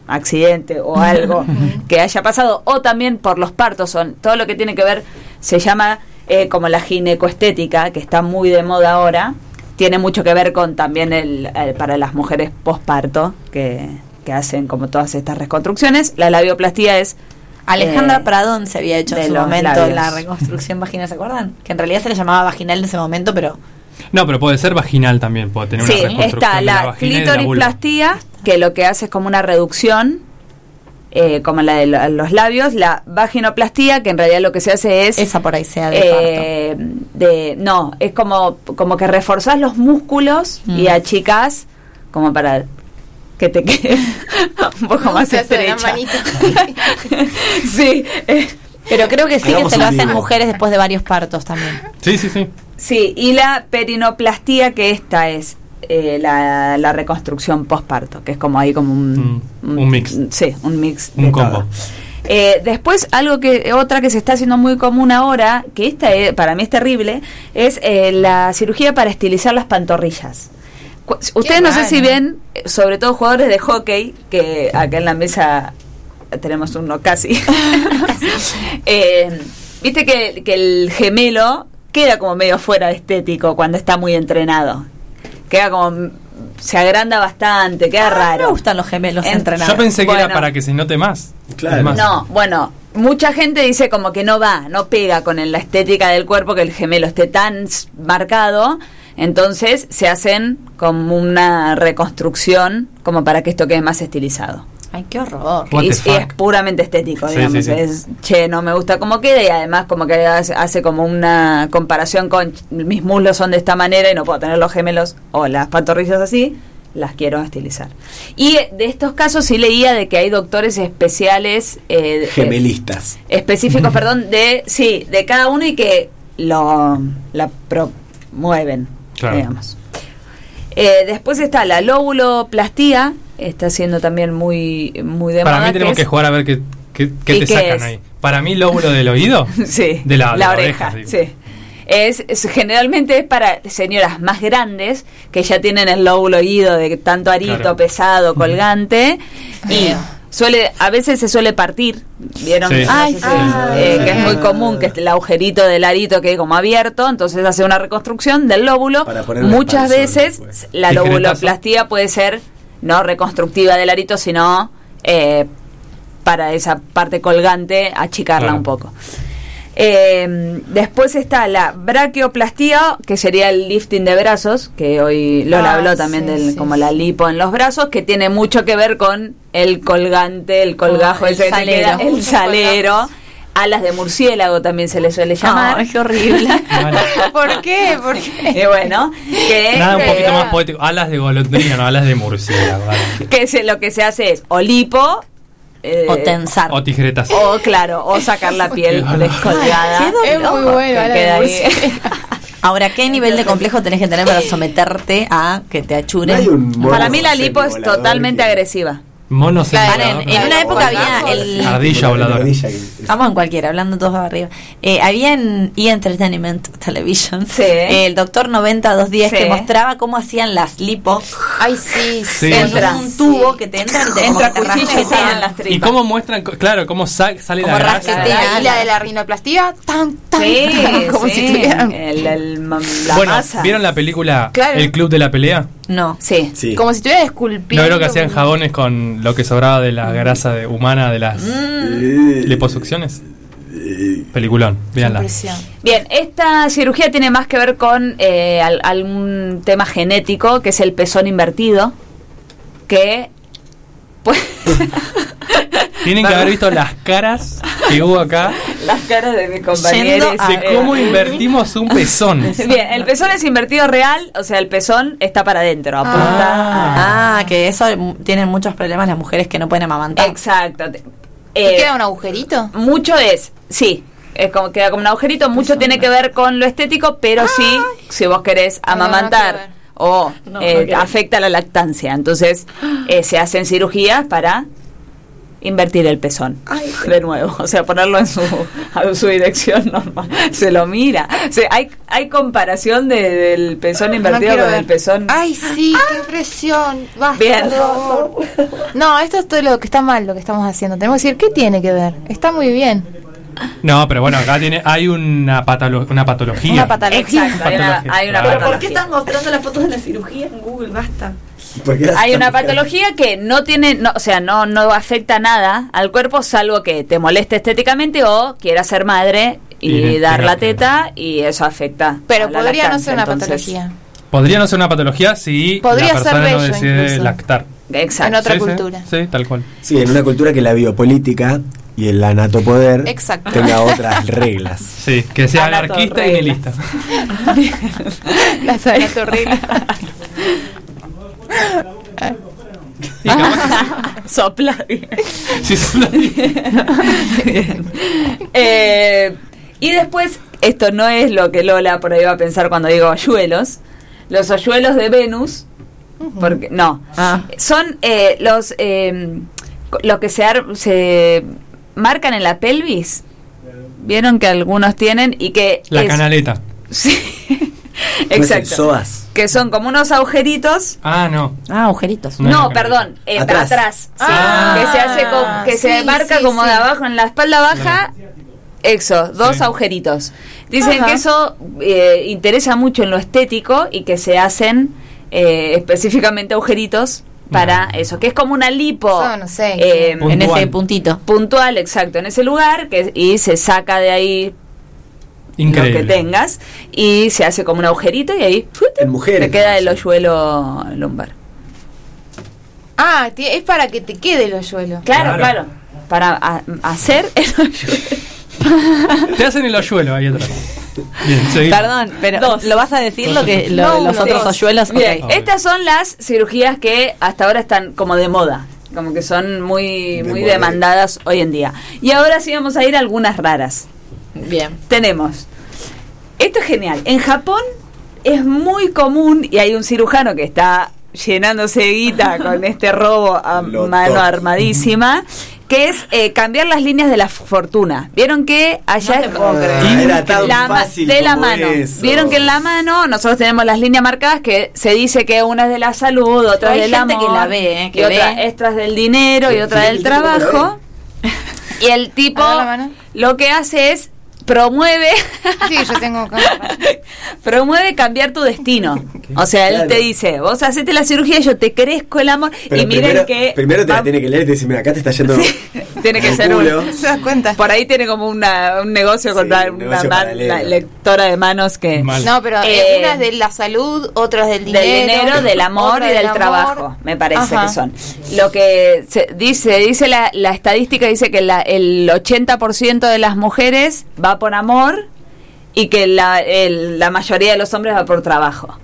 F: accidente o algo que haya pasado o también por los partos son todo lo que tiene que ver se llama eh, como la ginecoestética que está muy de moda ahora tiene mucho que ver con también el, el- para las mujeres posparto que, que hacen como todas estas reconstrucciones la labioplastía es
G: Alejandra
F: eh,
G: Pradón se había hecho en
F: de
G: su momento
F: labios.
G: la reconstrucción vaginal, ¿se acuerdan? Que en realidad se le llamaba vaginal en ese momento, pero
E: No, pero puede ser vaginal también, puede tener
F: Sí,
E: una reconstrucción
F: está la,
E: la
F: clitoriplastía, que lo que hace es como una reducción, eh, como la de lo- los labios. La vaginoplastía, que en realidad lo que se hace es...
G: Esa por ahí sea de
F: eh, de- No, es como, como que reforzás los músculos y
G: Mm.
F: achicás como para que te quede un poco más
H: la
F: estrecha. sí, eh,
G: pero creo que sí que se lo hacen mujeres después de varios partos también.
E: Sí, sí, sí.
F: Sí, y la perinoplastía, que esta es eh, la, la reconstrucción posparto, que es como ahí como un,
E: un mix.
F: Sí, un mix.
E: Un
F: de
E: combo.
F: todo. Eh, después, algo que otra que se está haciendo muy común ahora, que esta es- para mí es terrible, es eh, la cirugía para estilizar las pantorrillas. Cu- Ustedes no sé si ven, sobre todo jugadores de hockey, que acá en la mesa tenemos uno casi. Eh, Viste que, que el gemelo queda como medio fuera de estético cuando está muy entrenado. Queda como. Se agranda bastante, queda raro.
G: Me gustan los gemelos
F: En-
G: entrenados.
E: Yo pensé que era para que se note más.
C: Claro.
E: Más.
F: No, bueno, mucha gente dice como que no va, no pega con el- la estética del cuerpo que el gemelo esté tan marcado. Entonces se hacen como una reconstrucción como para que esto quede más estilizado.
G: Ay, qué horror.
F: Y, es puramente estético, digamos.
E: sí, sí.
F: Es, che, no me gusta cómo queda y además como que hace, hace como una comparación con mis muslos son de esta manera y no puedo tener los gemelos o las pantorrillas así, las quiero estilizar. Y eh, de estos casos sí leía de que hay doctores especiales, eh, eh,
C: Gemelistas.
F: específicos, perdón, de sí, de cada uno y que lo la promueven,
E: Claro.
F: digamos. Eh, después está la lóbuloplastía, está siendo también muy muy de
E: Para
F: moda,
E: mí tenemos
F: es-
E: que jugar a ver qué, qué, qué
F: ¿Y
E: te
F: qué
E: sacan
F: es?
E: ahí. Para mí, lóbulo del oído.
F: sí,
E: De la, de la
F: oreja, sí. Es, es- generalmente es para señoras más grandes que ya tienen el lóbulo oído de tanto arito
E: Claro.
F: pesado colgante y suele, a veces se suele partir, ¿vieron?
E: Sí.
F: No sé
G: Ay,
F: si-
G: sí.
F: eh, que es muy común que el agujerito del arito quede como abierto, entonces hace una reconstrucción del lóbulo. Muchas veces
C: después.
F: la
E: Tijeretazo.
F: lobuloplastia puede ser no reconstructiva del arito, sino eh, para esa parte colgante achicarla
E: Claro.
F: un poco. Eh, después está la braquioplastía, que sería el lifting de brazos, que hoy Lola
H: Ah,
F: habló también
H: sí,
F: del
H: sí,
F: como la lipo en los brazos, que tiene mucho que ver con el colgante, el colgajo,
G: el
F: ese que te
G: salero.
F: queda, el salero. Alas de murciélago también se le suele llamar.
G: Ay, qué horrible.
H: ¿Por qué? ¿Por qué?
F: Y bueno, que,
E: Nada, un poquito
F: eh,
E: más poético. Alas de golondrina, no alas de murciélago. vale.
F: que se, lo que se hace es o lipo eh,
G: o tensar.
E: O tijeretas.
F: o claro, o sacar la piel descolgada.
H: Es muy bueno.
F: que queda ahí.
G: Ahora, ¿qué nivel de complejo tenés que tener para someterte a que te achuren?
F: Para mí la lipo es totalmente
C: que-
F: agresiva.
E: Monos
H: Claro,
G: Paren, en una época había el...
E: Ardilla voladora.
G: Vamos en cualquiera, hablando todos arriba. Eh, había en E! Entertainment Television
F: Sí.
G: eh, el Doctor 90210
F: Sí.
G: que mostraba cómo hacían las lipo
H: Ay, sí,
E: Sí.
G: con
F: Entra.
G: un tubo que te entra y te, como
F: Entra
G: que te
F: las tripas.
E: ¿Y cómo muestran, claro, cómo sa- sale
G: Como
E: la grasa?
G: rasquetea.
H: Y la de la rinoplastia, tan, tan,
F: Sí,
H: tan, como
F: sí,
H: si tuvieran.
F: el- el mam- la
E: bueno,
F: masa.
E: ¿vieron la película
H: Claro.
E: El Club de la Pelea?
G: No.
F: Sí.
C: Sí.
H: Como si estuvieran esculpiendo.
E: ¿No vieron que hacían jabones con lo que sobraba de la grasa de- humana de las
C: Eh,
E: liposucciones? Peliculón, véanla.
F: Bien, esta cirugía tiene más que ver con eh, al- algún tema genético, que es el pezón invertido, que pues
E: Tienen que haber visto las caras que hubo acá
F: las caras de mis compañeros.
E: De cómo invertimos un pezón.
F: Bien, el pezón es invertido real, o sea, el pezón está para adentro, apunta.
G: Ah, que eso tienen muchos problemas las mujeres que no pueden amamantar.
F: Exacto. Te-
H: ¿Y
F: eh,
H: queda un agujerito?
F: mucho es, sí, es como queda como un agujerito, mucho tiene que ver con lo estético, pero sí, si vos querés amamantar. O
G: No,
F: eh,
G: no
F: afecta la lactancia, entonces eh, se hacen cirugías para invertir el pezón de nuevo, o sea, ponerlo en su, a su dirección normal, se lo mira, O sea, hay, hay comparación de- del pezón
H: No
F: invertido
H: quiero
F: con
H: ver.
F: el pezón
H: Ay, sí, qué impresión. Basta,
F: Bien.
H: favor. No, esto es todo lo que está mal, lo que estamos haciendo. Tenemos que decir, ¿qué tiene que ver? Está muy bien.
E: No, pero bueno, acá tiene, hay una, patolo- una patología.
H: Una patología.
F: Exacto, hay una,
E: Patología,
F: hay una.
G: ¿Pero por qué
F: patología.
G: están mostrando las fotos de la cirugía en Google? Basta.
F: Hay una patología que no tiene, no, o sea, no, no afecta nada al cuerpo salvo que te moleste estéticamente o quieras ser madre y,
E: Y
F: dar la teta y eso afecta.
H: Pero
F: a la
H: podría no
F: lactancia,
H: ser una
F: entonces-
H: patología.
E: Podría no ser una patología si
H: Podría
E: la
H: ser
E: persona no
H: bello
E: decide
H: incluso.
E: lactar.
F: Exacto.
H: En otra
E: Sí, sí,
H: cultura.
E: Sí, tal cual.
C: Sí, en una cultura que la biopolítica y el anatopoder
H: Exacto.
C: tenga otras reglas.
E: Sí, que sea
F: Anato,
E: anarquista y
F: regla.
E: nihilista.
H: La sana torrina.
E: Y capaz
F: Sopla.
E: sí, solo-
F: Eh, y después, esto no es lo que Lola por ahí va a pensar cuando digo hoyuelos. Los hoyuelos de Venus, porque no,
G: Ah.
F: son eh, los eh, lo que se, ar- se marcan en la pelvis. Vieron que algunos tienen y que
E: La
F: es-
E: canaleta.
F: Sí.
C: ¿Cómo es el
F: Exacto. Que son como unos agujeritos.
E: Ah, no.
G: Ah, agujeritos.
E: No,
F: perdón, eh,
C: Atrás.
F: atrás. sí.
H: Ah,
F: que se hace co- que se marca
H: sí,
F: como
H: sí.
F: de abajo en la espalda baja. Eso, dos
E: Sí.
F: agujeritos. Dicen
H: Ajá.
F: que eso eh, interesa mucho en lo estético y que se hacen eh, específicamente agujeritos para eso, que es como una lipo.
H: Yo no sé.
F: eh,
G: En ese puntito.
F: puntual, exacto, en ese lugar que, y se saca de ahí
E: Increíble.
F: lo que tengas y se hace como un agujerito y ahí.
C: En mujeres.
F: te queda el hoyuelo lumbar.
H: Ah, es para que te quede el hoyuelo.
F: Claro,
E: Claro.
F: claro. Para a- hacer el hoyuelo.
E: Te hacen el hoyuelo ahí atrás. Bien.
G: Perdón, pero
F: Dos.
G: ¿lo vas a decir lo que lo
H: No,
G: de los
H: uno,
G: otros
H: dos.
G: hoyuelos?
F: Bien,
G: Ok.
F: estas son las cirugías que hasta ahora están como de moda, como que son muy,
C: De
F: muy demandadas hoy en día. Y ahora sí vamos a ir a algunas raras.
G: Bien.
F: Tenemos, esto es genial, en Japón es muy común y hay un cirujano que está llenándose de guita con este robo a
C: Lo
F: mano armadísima, que es eh, cambiar las líneas de la fortuna. Vieron que allá
G: No te puedo creer.
C: Ah, era tan
F: la
C: fácil
F: de la
C: como
F: mano.
C: eso.
F: Vieron que en la mano nosotros tenemos las líneas marcadas que se dice que una es de la salud, otra es del
G: gente
F: amor,
G: que la ve, ¿eh? que
F: y otra
G: ve.
F: esta es del dinero y otra del trabajo. Y el tipo
H: la
F: lo que hace es promueve
H: Sí, yo tengo acá.
F: promueve cambiar tu destino. O sea, él
C: Claro.
F: te dice, vos hacete la cirugía, yo te crezco el amor.
C: Pero
F: y miren
C: primero,
F: que
C: primero te
F: va-
C: la tiene que leer y te dice, mira, acá te está yendo.
F: tiene que ser
C: culo.
F: un,
H: ¿Se das cuenta?
F: por ahí tiene como una, un negocio con
C: Sí,
F: la-
C: un
F: una
C: negocio
F: man-
C: paralelo.
F: la lectora de manos que
E: Mal.
H: No, pero
F: Eh,
H: eh, una es de la salud, otra es del dinero.
F: del dinero, del amor y del trabajo, me parece
H: Ajá.
F: que son. Lo que se dice, dice la, la estadística dice que la, el 80% de las mujeres va por amor y que la, el- la mayoría de los hombres va por trabajo.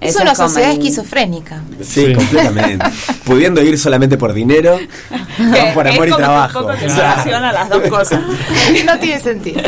H: Es
F: Ese
H: una sociedad esquizofrénica.
C: Sí,
E: Sí.
C: completamente. Pudiendo ir solamente por dinero, van por
F: es
C: amor y
F: como
C: trabajo.
F: Un poco que se las dos cosas.
H: no tiene sentido.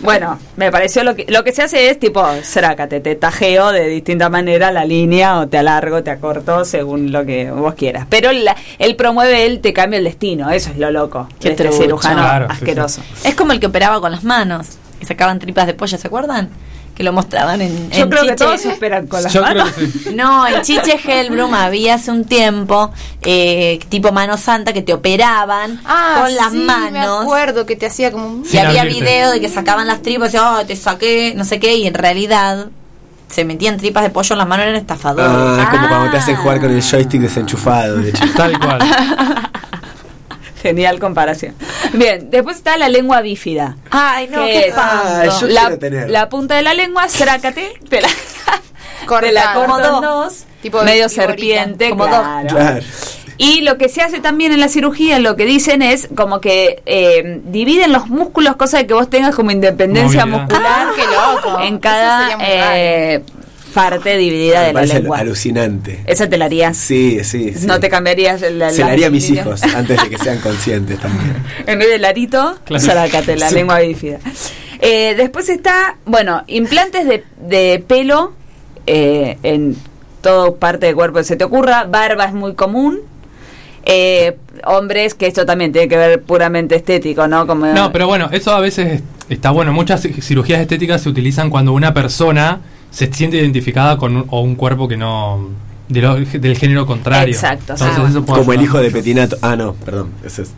F: Bueno, me pareció lo que lo que se hace es tipo, srácate, te tajeo de distinta manera la línea o te alargo, te acorto según lo que vos quieras. Pero la- él promueve, él te cambia el destino, eso es lo loco.
G: Qué
F: este cirujano
E: Claro, sí,
F: asqueroso.
G: Es como el que operaba con las manos, que sacaban tripas de pollo, ¿se acuerdan? Que lo mostraban en,
F: Yo
G: en
F: creo que
G: Chiche.
F: todos esperan con las
E: Yo creo
F: manos.
E: que sí.
G: No, en Chiche Helbrum había hace un tiempo, eh, tipo mano santa, que te operaban
H: Ah,
G: con las
H: sí, Me
G: manos.
H: acuerdo que te hacía como un...
G: Y había
E: abrirte.
G: video de que sacaban las tripas y oh, te saqué, no sé qué, y en realidad se metían tripas de pollo en las manos, eran estafadores.
C: Ah, es como cuando te hacen
F: Ah.
C: jugar con el joystick desenchufado. De hecho.
E: Tal cual.
F: Genial comparación. Bien, después está la lengua bífida.
G: Ay, no, qué
F: es
C: Ah,
F: la, la punta de la lengua, srácate, te la, te la corto en
G: Como
F: dos,
H: Tipo
F: medio serpiente,
G: Como
F: claro.
C: Claro.
F: Y lo que se hace también en la cirugía, lo que dicen es como que eh, dividen los músculos, cosa de que vos tengas como independencia
E: Movilidad.
F: muscular
H: Ah, qué loco.
F: en cada eh, parte dividida
C: Me
F: de la lengua.
C: alucinante.
F: Esa te la harías.
C: Sí, sí. sí.
F: No te cambiarías la,
C: Se la haría a mis hijos antes de que sean conscientes también.
F: En vez del arito,
E: Claro.
F: la
C: Sí.
F: lengua bífida. Eh, después está, bueno, implantes de, de pelo eh, en toda parte del cuerpo que se te ocurra. Barba es muy común. Eh, hombres, que esto también tiene que ver puramente estético, ¿no? Como
E: No, pero bueno, eso a veces está bueno. Muchas ci- cirugías estéticas se utilizan cuando una persona se siente identificada con un, o un cuerpo que no. de lo- del género contrario.
F: Exacto,
E: Entonces,
F: ah,
E: eso
C: Como el hijo de Petinato. Ah, no, perdón. Ese es.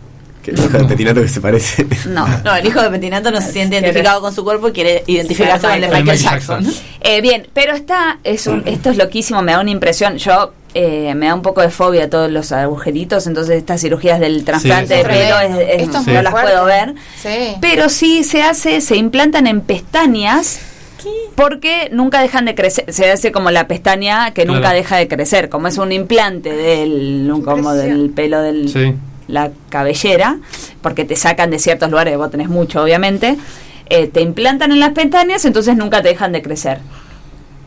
C: Que el hijo de Petinato que se parece.
F: No.
G: No, el hijo de Petinato no se siente identificado con su cuerpo y quiere identificarse con el de
F: Michael
G: Michael
E: Jackson.
G: Jackson.
F: Eh, bien, pero está, es un, esto es loquísimo, me da una impresión. Yo eh, me da un poco de fobia todos los agujeritos, entonces estas cirugías del trasplante
E: Sí,
F: de pelo es- no las
H: fuerte.
F: puedo ver.
H: Sí.
F: Pero sí se hace, se implantan en pestañas. Porque nunca dejan de crecer, se hace como la pestaña que nunca
E: Claro.
F: deja de crecer, como es un implante del como del pelo del
E: Sí.
F: la cabellera, porque te sacan de ciertos lugares, vos tenés mucho obviamente, eh, te implantan en las pestañas, entonces nunca te dejan de crecer.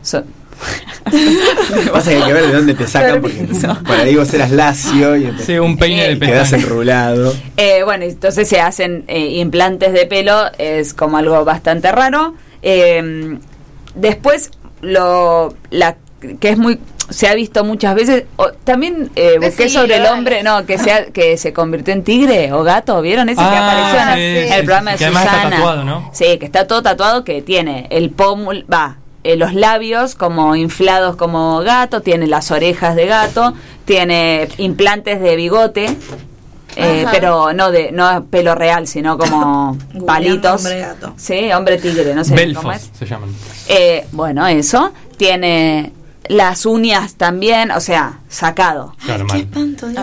F: So-
C: Pasa que hay que ver de dónde te sacan porque por ahí vos eras lacio y
E: Sí, un peine de
C: quedás enrulado.
F: Eh, bueno, entonces se hacen eh, implantes de pelo, es como algo bastante raro. Eh, después, lo la que es muy se ha visto muchas veces o- también eh, busqué sobre el hombre no que sea que se convirtió en tigre o gato vieron ese que
E: Ah,
F: apareció en
E: sí,
F: el,
E: sí,
F: el
E: sí,
F: programa de
E: que además está
F: Susana.
E: tatuado, ¿no?
F: sí que está todo tatuado que tiene el pómulo va eh, los labios como inflados como gato tiene las orejas de gato tiene implantes de bigote eh, pero no de no pelo real sino como palitos
G: hombre gato.
F: sí hombre tigre no sé cómo
E: Belfos
F: es
E: se llaman.
F: eh, bueno eso tiene las uñas también o sea sacado
E: Claro.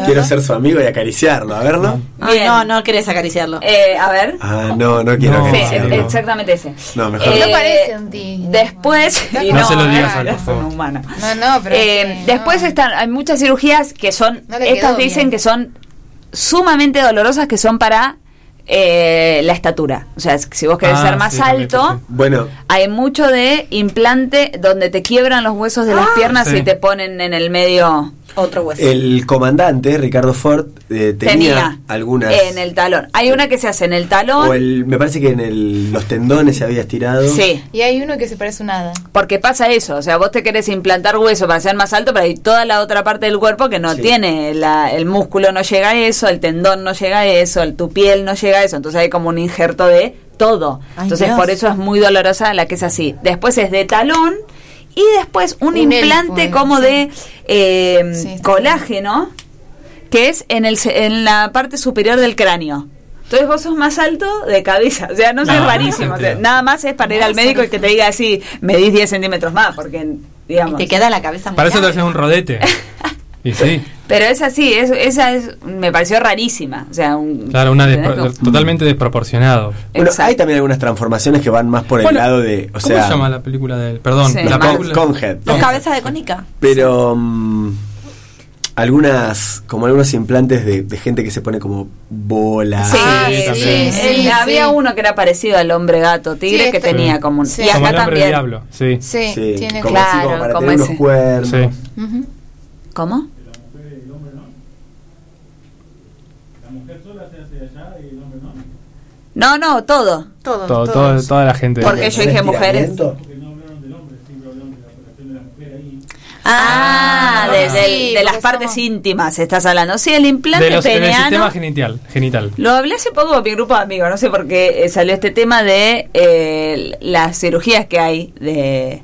C: Quiero ser su amigo y acariciarlo, a verlo.
F: Bien.
G: no, no querés acariciarlo.
F: Eh, a ver
C: Ah, no, no quiero
E: No.
F: Sí,
C: acariciarlo.
F: eh, exactamente ese
C: No, mejor
F: Eh,
H: No parece un tigre.
F: después y
E: No se lo digas
F: no,
E: a él, por
F: es
E: favor.
F: un humano
H: No, no, pero.
F: Eh,
H: es que
F: después
H: no.
F: están hay muchas cirugías que son
H: No
F: estas dicen
H: bien.
F: que son sumamente dolorosas que son para eh, la estatura o sea si vos querés
E: Ah,
F: ser más
E: sí,
F: alto.
C: Bueno,
F: hay mucho de implante donde te quiebran los huesos de las piernas
E: sí.
F: y te ponen en el medio
G: Otro hueso.
C: El comandante, Ricardo Ford, eh, tenía,
F: Tenía
C: algunas.
F: en el talón. Hay una que se hace en el talón.
C: o el, me parece que en el, los tendones se había estirado.
F: Sí.
H: Y hay uno que se parece a un hada.
F: Porque pasa eso, o sea, vos te querés implantar hueso para ser más alto, pero hay toda la otra parte del cuerpo que no
C: Sí.
F: tiene, la- el músculo no llega a eso, el tendón no llega a eso, el, tu piel no llega a eso, entonces hay como un injerto de todo.
G: Ay,
F: entonces
G: Dios.
F: por eso es muy dolorosa la que es así. Después es de talón y después un,
H: Un
F: implante
H: elfo,
F: como
H: sí.
F: de eh,
H: Sí,
F: colágeno, que es en, el, en la parte superior del cráneo. Entonces vos sos más alto de cabeza, o sea, no, sé,
E: No,
F: es
E: no
F: rarísimo. o sea,
E: sentido.
F: nada más es para ir al médico y que te diga así, medís 10 centímetros más, porque, digamos...
G: Te queda la cabeza muy
E: Para eso te haces un rodete. Y sí,
F: Pero es así, es, esa es, me pareció rarísima. O sea, un,
E: claro, una despro-
F: Como-
E: totalmente desproporcionado.
C: Bueno,
F: Exacto.
C: hay también algunas transformaciones que van más por el
E: Bueno,
C: lado de. O
E: ¿Cómo
C: sea,
E: se llama la película de él? Perdón,
F: Sí.
E: la
C: Con-
E: película.
C: Conhead.
G: Los cabezas de cónica.
C: Pero. mm, algunas. Como algunos implantes de, de gente que se pone como bola.
F: Sí,
E: Ah,
F: sí,
E: sí, también.
F: sí,
H: sí,
F: había
H: sí.
F: uno que era parecido al hombre gato tigre
H: Sí,
F: que
H: este-
F: tenía como un...
H: Sí.
F: Y
E: Como
F: acá
E: el hombre
F: también.
E: diablo, sí.
H: Sí,
C: Sí,
H: tiene
C: como,
F: claro,
C: así como para
F: como
C: tener
F: ese.
C: unos cuernos.
E: Sí.
H: Ujú.
F: ¿Cómo? No, no, todo.
H: Todo,
E: Todo,
H: todos.
E: todo- toda la gente.
F: Porque yo dije mujeres.
C: Estiramiento.
F: Ah,
H: Ah,
F: de,
H: sí,
F: del- de las
H: porque
F: partes
H: somos-
F: íntimas estás hablando. Sí, el implante
E: de los, del sistema
F: peneano.
E: genital. genital.
F: Lo hablé hace poco con mi grupo de amigos, no sé por qué eh, salió este tema de eh, las cirugías que hay de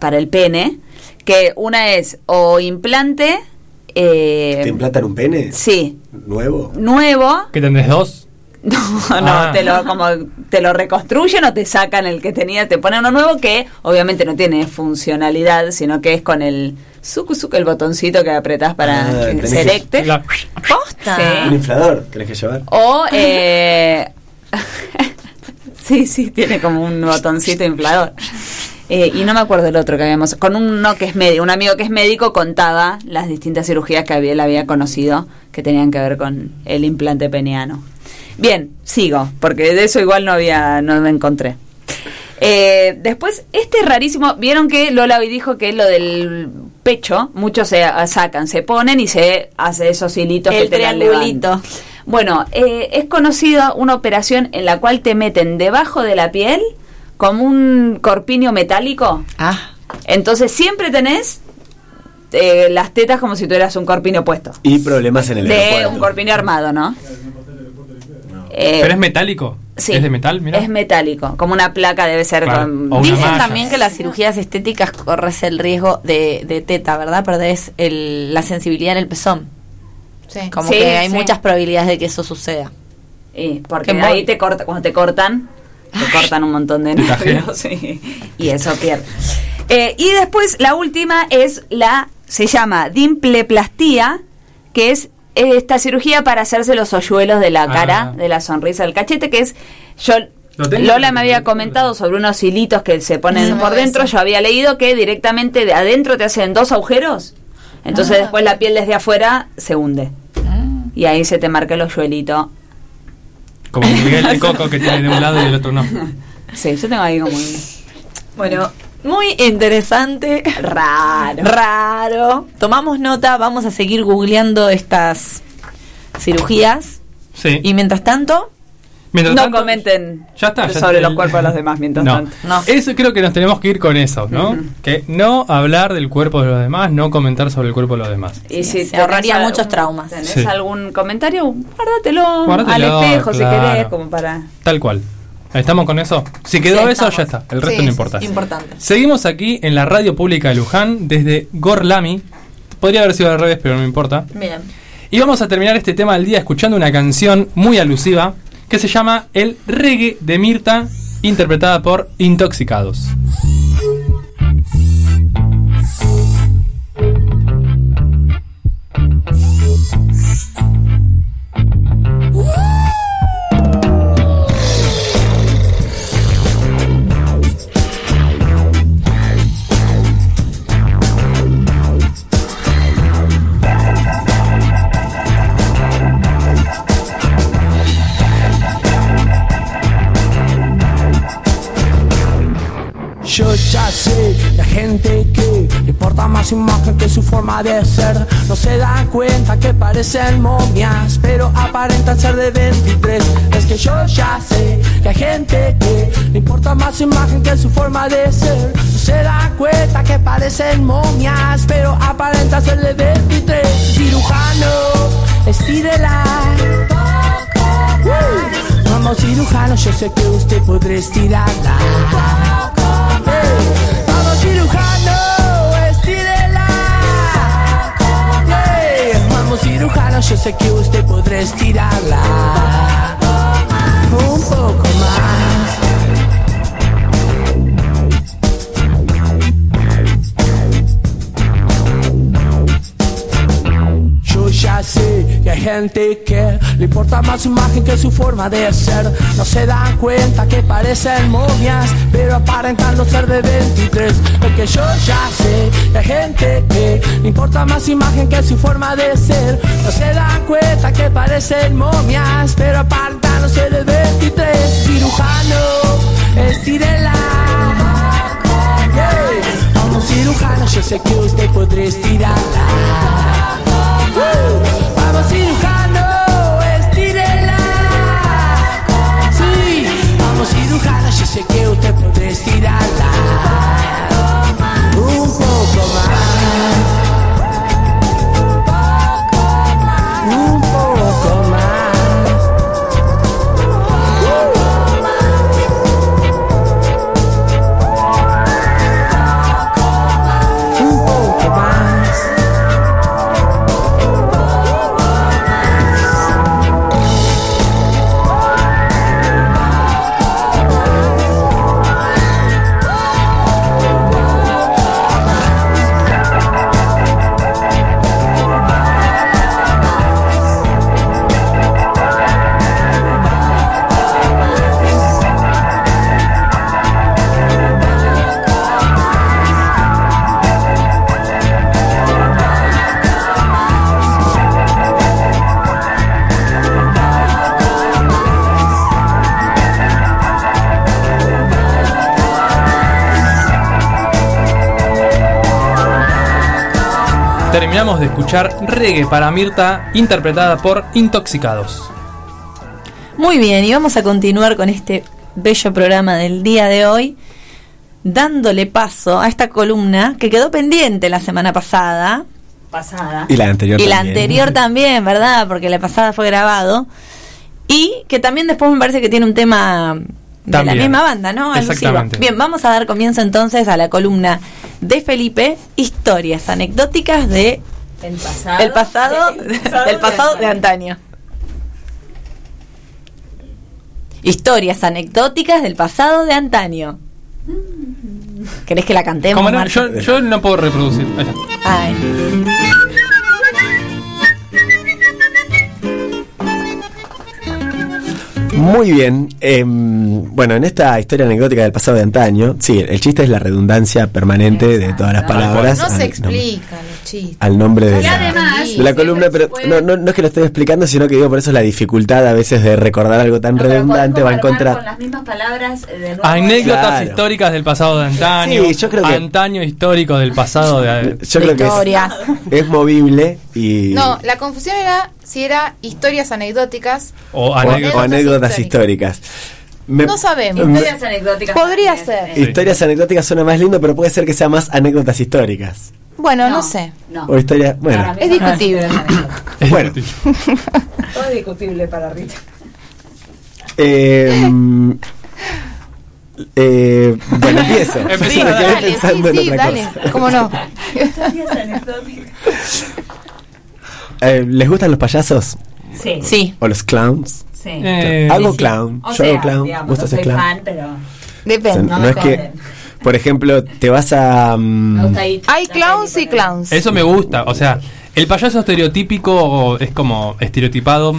F: para el pene, que una es o implante, eh,
C: ¿Te implantan un pene?
F: sí,
C: ¿Nuevo?
F: nuevo,
E: ¿Qué tendrés dos?
F: no, no,
E: Ah.
F: te lo como te lo reconstruyen o te sacan el que tenías, te ponen uno nuevo que obviamente no tiene funcionalidad, sino que es con el suku suku, el botoncito que apretás para
C: Ah,
F: que se
C: que-
F: erecte.
E: La-
G: Posta.
F: Sí.
C: Un inflador, tenés que llevar.
F: O, eh, sí, sí, tiene como un botoncito inflador. Eh, y no me acuerdo el otro que habíamos. Con uno que es médico, un amigo que es médico contaba las distintas cirugías que había, él había conocido que tenían que ver con el implante peneano. Bien, sigo, porque de eso igual no había, no me encontré. Eh, después, este es rarísimo. Vieron que Lola hoy dijo que lo del pecho, muchos se sacan, se ponen y se hace esos hilitos
G: El
F: que te
G: triangulito.
F: levantan. Bueno, eh, es conocida una operación en la cual te meten debajo de la piel como un corpiño metálico.
G: Ah.
F: Entonces siempre tenés eh, las tetas como si tuvieras un corpiño puesto.
C: Y problemas en el
F: De
C: aeropuerto.
F: un corpiño armado, ¿no? Eh,
E: ¿Pero es metálico?
F: sí,
E: ¿Es de metal? Mira.
F: Es metálico, como una placa debe ser
E: Claro,
F: con...
G: Dicen
E: malla.
G: también que las cirugías estéticas corres el riesgo de, de teta, ¿verdad? Perdés el, la sensibilidad en el pezón.
H: Sí.
G: Como
F: Sí,
G: que hay
F: sí.
G: muchas probabilidades de que eso suceda.
F: Y porque ahí te corta, cuando te cortan, te cortan un montón de nervios sí, y eso pierde. Eh, y después la última es la, se llama dimpleplastía, que es esta cirugía para hacerse los hoyuelos de la
E: Ah.
F: cara, de la sonrisa del cachete, que es, yo. Lola me había comentado sobre unos hilitos que se ponen por dentro, yo había leído que directamente de adentro te hacen dos agujeros, entonces
H: Ah.
F: después la piel desde afuera se hunde. Y ahí se te marca el hoyuelito
E: Como Miguel de Coco que tiene de un lado y del otro no.
F: Sí, yo tengo ahí como un
G: Bueno, muy interesante.
F: raro.
G: Raro. Tomamos nota, vamos a seguir googleando estas cirugías.
E: Sí.
G: Y mientras tanto,
E: Mientras
F: No
E: tanto-
F: comenten
E: Ya está, ya
F: sobre
E: está.
F: los cuerpos de los demás mientras
E: No.
F: tanto.
G: no.
E: Eso creo que nos tenemos que ir con eso, ¿no? Que no hablar del cuerpo de los demás, no comentar sobre el cuerpo de los demás.
F: Y
G: Sí,
F: si
G: se ahorraría
F: algún-
G: muchos traumas.
F: ¿Tenés
E: Sí.
F: algún comentario? Guárdatelo,
E: Guárdatelo,
F: al espejo
E: claro.
F: si querés, como para.
E: Tal cual. ¿Estamos con eso? Si quedó
G: Sí,
E: eso,
G: estamos.
E: ya está. El resto
H: Sí,
E: no importa.
G: importante.
E: Seguimos aquí en la radio pública de Luján desde Gorlami. Podría haber sido al revés, pero no me importa.
G: Bien.
E: Y vamos a terminar este tema del día escuchando una canción muy alusiva que se llama El reggae de Mirta, interpretada por Intoxicados.
L: Gente que importa más imagen que su forma de ser. No se dan cuenta que parecen momias, pero aparentan ser de 23. Es que yo ya sé que hay gente que le importa más su imagen que su forma de ser. No se dan cuenta que parecen momias, pero aparentan ser de 23. Cirujano, estírela. Vamos cirujano, yo sé que usted podrá estirarla. Hey, cirujano, yo sé que usted podrá estirarla. Un poco más. Que hay gente que le importa más su imagen que su forma de ser. No se dan cuenta que parecen momias, pero aparentan no ser de 23. Porque yo ya sé que hay gente que le importa más su imagen que su forma de ser. No se dan cuenta que parecen momias, pero aparentan no ser de 23. Cirujano, estírela. Hey, Vamos cirujano, yo sé que usted podrá estirarla. Sé que usted podrá estirarla. Un poco más.
E: Terminamos de escuchar Reggae para Mirta, interpretada por Intoxicados.
G: Muy bien, y vamos a continuar con este bello programa del día de hoy, dándole paso a esta columna que quedó pendiente la semana pasada.
F: Pasada.
C: Y la anterior
G: Y la
C: también.
G: anterior también, ¿verdad? Porque la pasada fue grabado. Y que también después me parece que tiene un tema de la misma banda, ¿no? Alusivo.
E: Exactamente.
G: Bien, vamos a dar comienzo entonces a la columna de Felipe, historias anecdóticas de
F: El pasado.
G: el pasado,
F: del pasado
G: del pasado
F: de
G: de antaño. Historias anecdóticas del pasado de antaño. ¿Querés que la cantemos?
E: ¿Cómo no?
G: Marta?
E: Yo, yo no puedo reproducir. Ahí está.
G: Ay.
C: Muy bien. em, bueno, en esta historia anecdótica del pasado de antaño, sí, el chiste es la redundancia permanente de todas las palabras.
H: No se
C: nom-
H: explica los
C: Al nombre de
H: Y
C: la,
H: además,
C: de la columna, pero no, no, no es que lo estoy explicando, sino que digo por eso la dificultad a veces de recordar algo tan redundante va en contra.
F: Con las mismas palabras eh, de nuevo.
E: Anécdotas
C: Claro.
E: históricas del pasado de antaño.
C: Sí, yo creo que-
E: Antaño histórico del pasado de.
C: Yo creo que
H: Historias.
C: es, es movible y
H: No, la confusión era si era historias anecdóticas.
E: O anécdotas.
C: o anécdotas históricas. Me-
H: No sabemos.
F: Historias anecdóticas.
H: Podría ser.
F: eh.
C: Historias anecdóticas suena más lindo, pero puede ser que sea más anécdotas históricas.
H: Bueno, no,
F: No.
H: sé.
F: No.
C: O historias. Bueno,
H: Es discutible.
F: anecdóticas.
C: bueno.
F: Todo es discutible para Rita.
C: Eh, eh, bueno, empiezo.
E: Empezá,
C: Me quedé
H: Dale,
C: pensando
H: sí,
C: en
H: sí,
C: otra
H: dale.
C: cosa.
H: ¿Cómo no?
C: Eh, ¿Les gustan los payasos?
F: Sí.
G: Sí.
C: ¿O los clowns?
F: Sí.
E: Eh,
C: hago
F: sí.
C: clown.
F: O
C: Yo
F: sea,
C: hago clown.
F: digamos,
C: ¿Vos
F: no soy
C: clown?
F: fan, pero
C: O sea,
H: Depende.
C: no,
F: me
C: es que. Por ejemplo, te vas a. mm.
H: Hay clowns y clowns.
E: Eso me gusta. O sea, el payaso estereotípico es como estereotipado.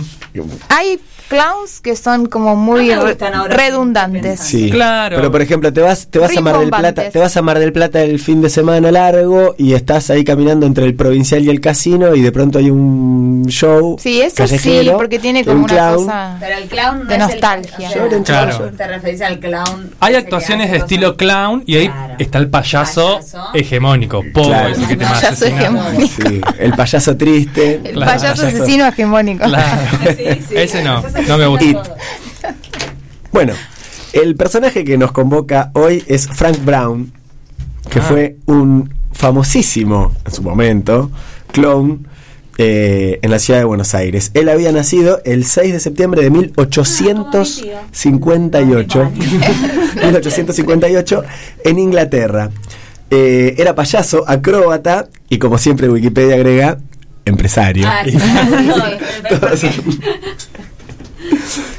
H: Hay clowns que son como muy
F: No
H: re- redundantes.
C: Sí.
E: Claro.
C: Pero por ejemplo, te vas, te vas a Mar del Plata, te vas a Mar del Plata el fin de semana largo y estás ahí caminando entre el provincial y el casino y de pronto hay un show.
H: Sí, eso sí, porque tiene como
C: un
H: una
C: clown.
H: cosa
F: Pero el clown no
H: de
F: el-
H: nostalgia.
F: o sea,
C: Lloren,
E: Claro.
F: Te referís al clown.
E: Hay actuaciones de estilo clown y ahí está el payaso,
F: Payaso.
E: hegemónico. Pogo,
C: Claro.
E: ese que te
H: payaso hegemónico.
C: Sí, el payaso triste.
H: El
E: Claro.
H: payaso asesino hegemónico.
E: Claro. Ese no, no me gusta.
C: Bueno, el personaje que nos convoca hoy es Frank Brown, que
E: Ah.
C: fue un famosísimo, en su momento, clown eh, en la ciudad de Buenos Aires. Él había nacido el 6 de septiembre de 1858. 1858 en Inglaterra. Eh, era payaso, acróbata y como siempre Wikipedia agrega, empresario.
F: Ah, sí.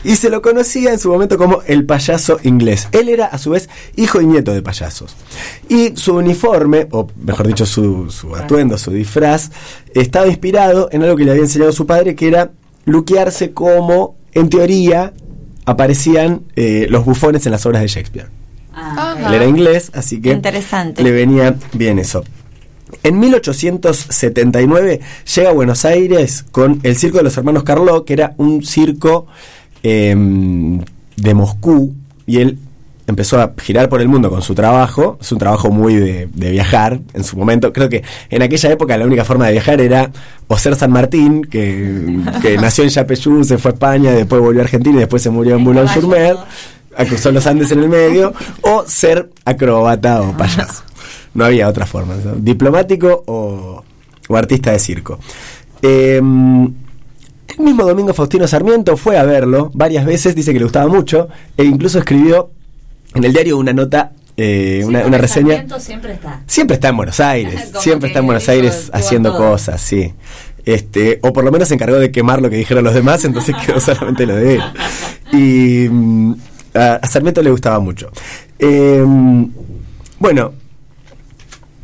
C: Y se lo conocía en su momento como el payaso inglés. Él era a su vez hijo y nieto de payasos. Y su uniforme, o mejor dicho su, su atuendo, su disfraz, estaba inspirado en algo que le había enseñado su padre, que era luquearse como, en teoría, aparecían eh, los bufones en las obras de Shakespeare.
F: Ah,
C: Él era inglés, así que
G: Interesante.
C: le venía bien eso. En 1879 llega a Buenos Aires con el Circo de los Hermanos Carló, que era un circo em, de Moscú, y él empezó a girar por el mundo con su trabajo. Es un trabajo muy de, de viajar en su momento. Creo que en aquella época la única forma de viajar era o ser San Martín, que, que nació en Yapeyú, se fue a España, después volvió a Argentina y después se murió en Boulogne-sur-Mer, cruzó los Andes en el medio, o ser acróbata o payaso. No había otra forma. ¿no? Diplomático o, o artista de circo. Em, el mismo domingo Faustino Sarmiento fue a verlo varias veces, dice que le gustaba mucho, e incluso escribió en el diario una nota, eh, una, una reseña.
F: Sarmiento siempre está.
C: Siempre está en Buenos Aires, siempre está en Buenos Aires haciendo
F: todo.
C: cosas, sí. Este, o por lo menos se encargó de quemar lo que dijeron los demás, entonces quedó solamente lo de él. Y mm, a, a Sarmiento le gustaba mucho. Em, bueno,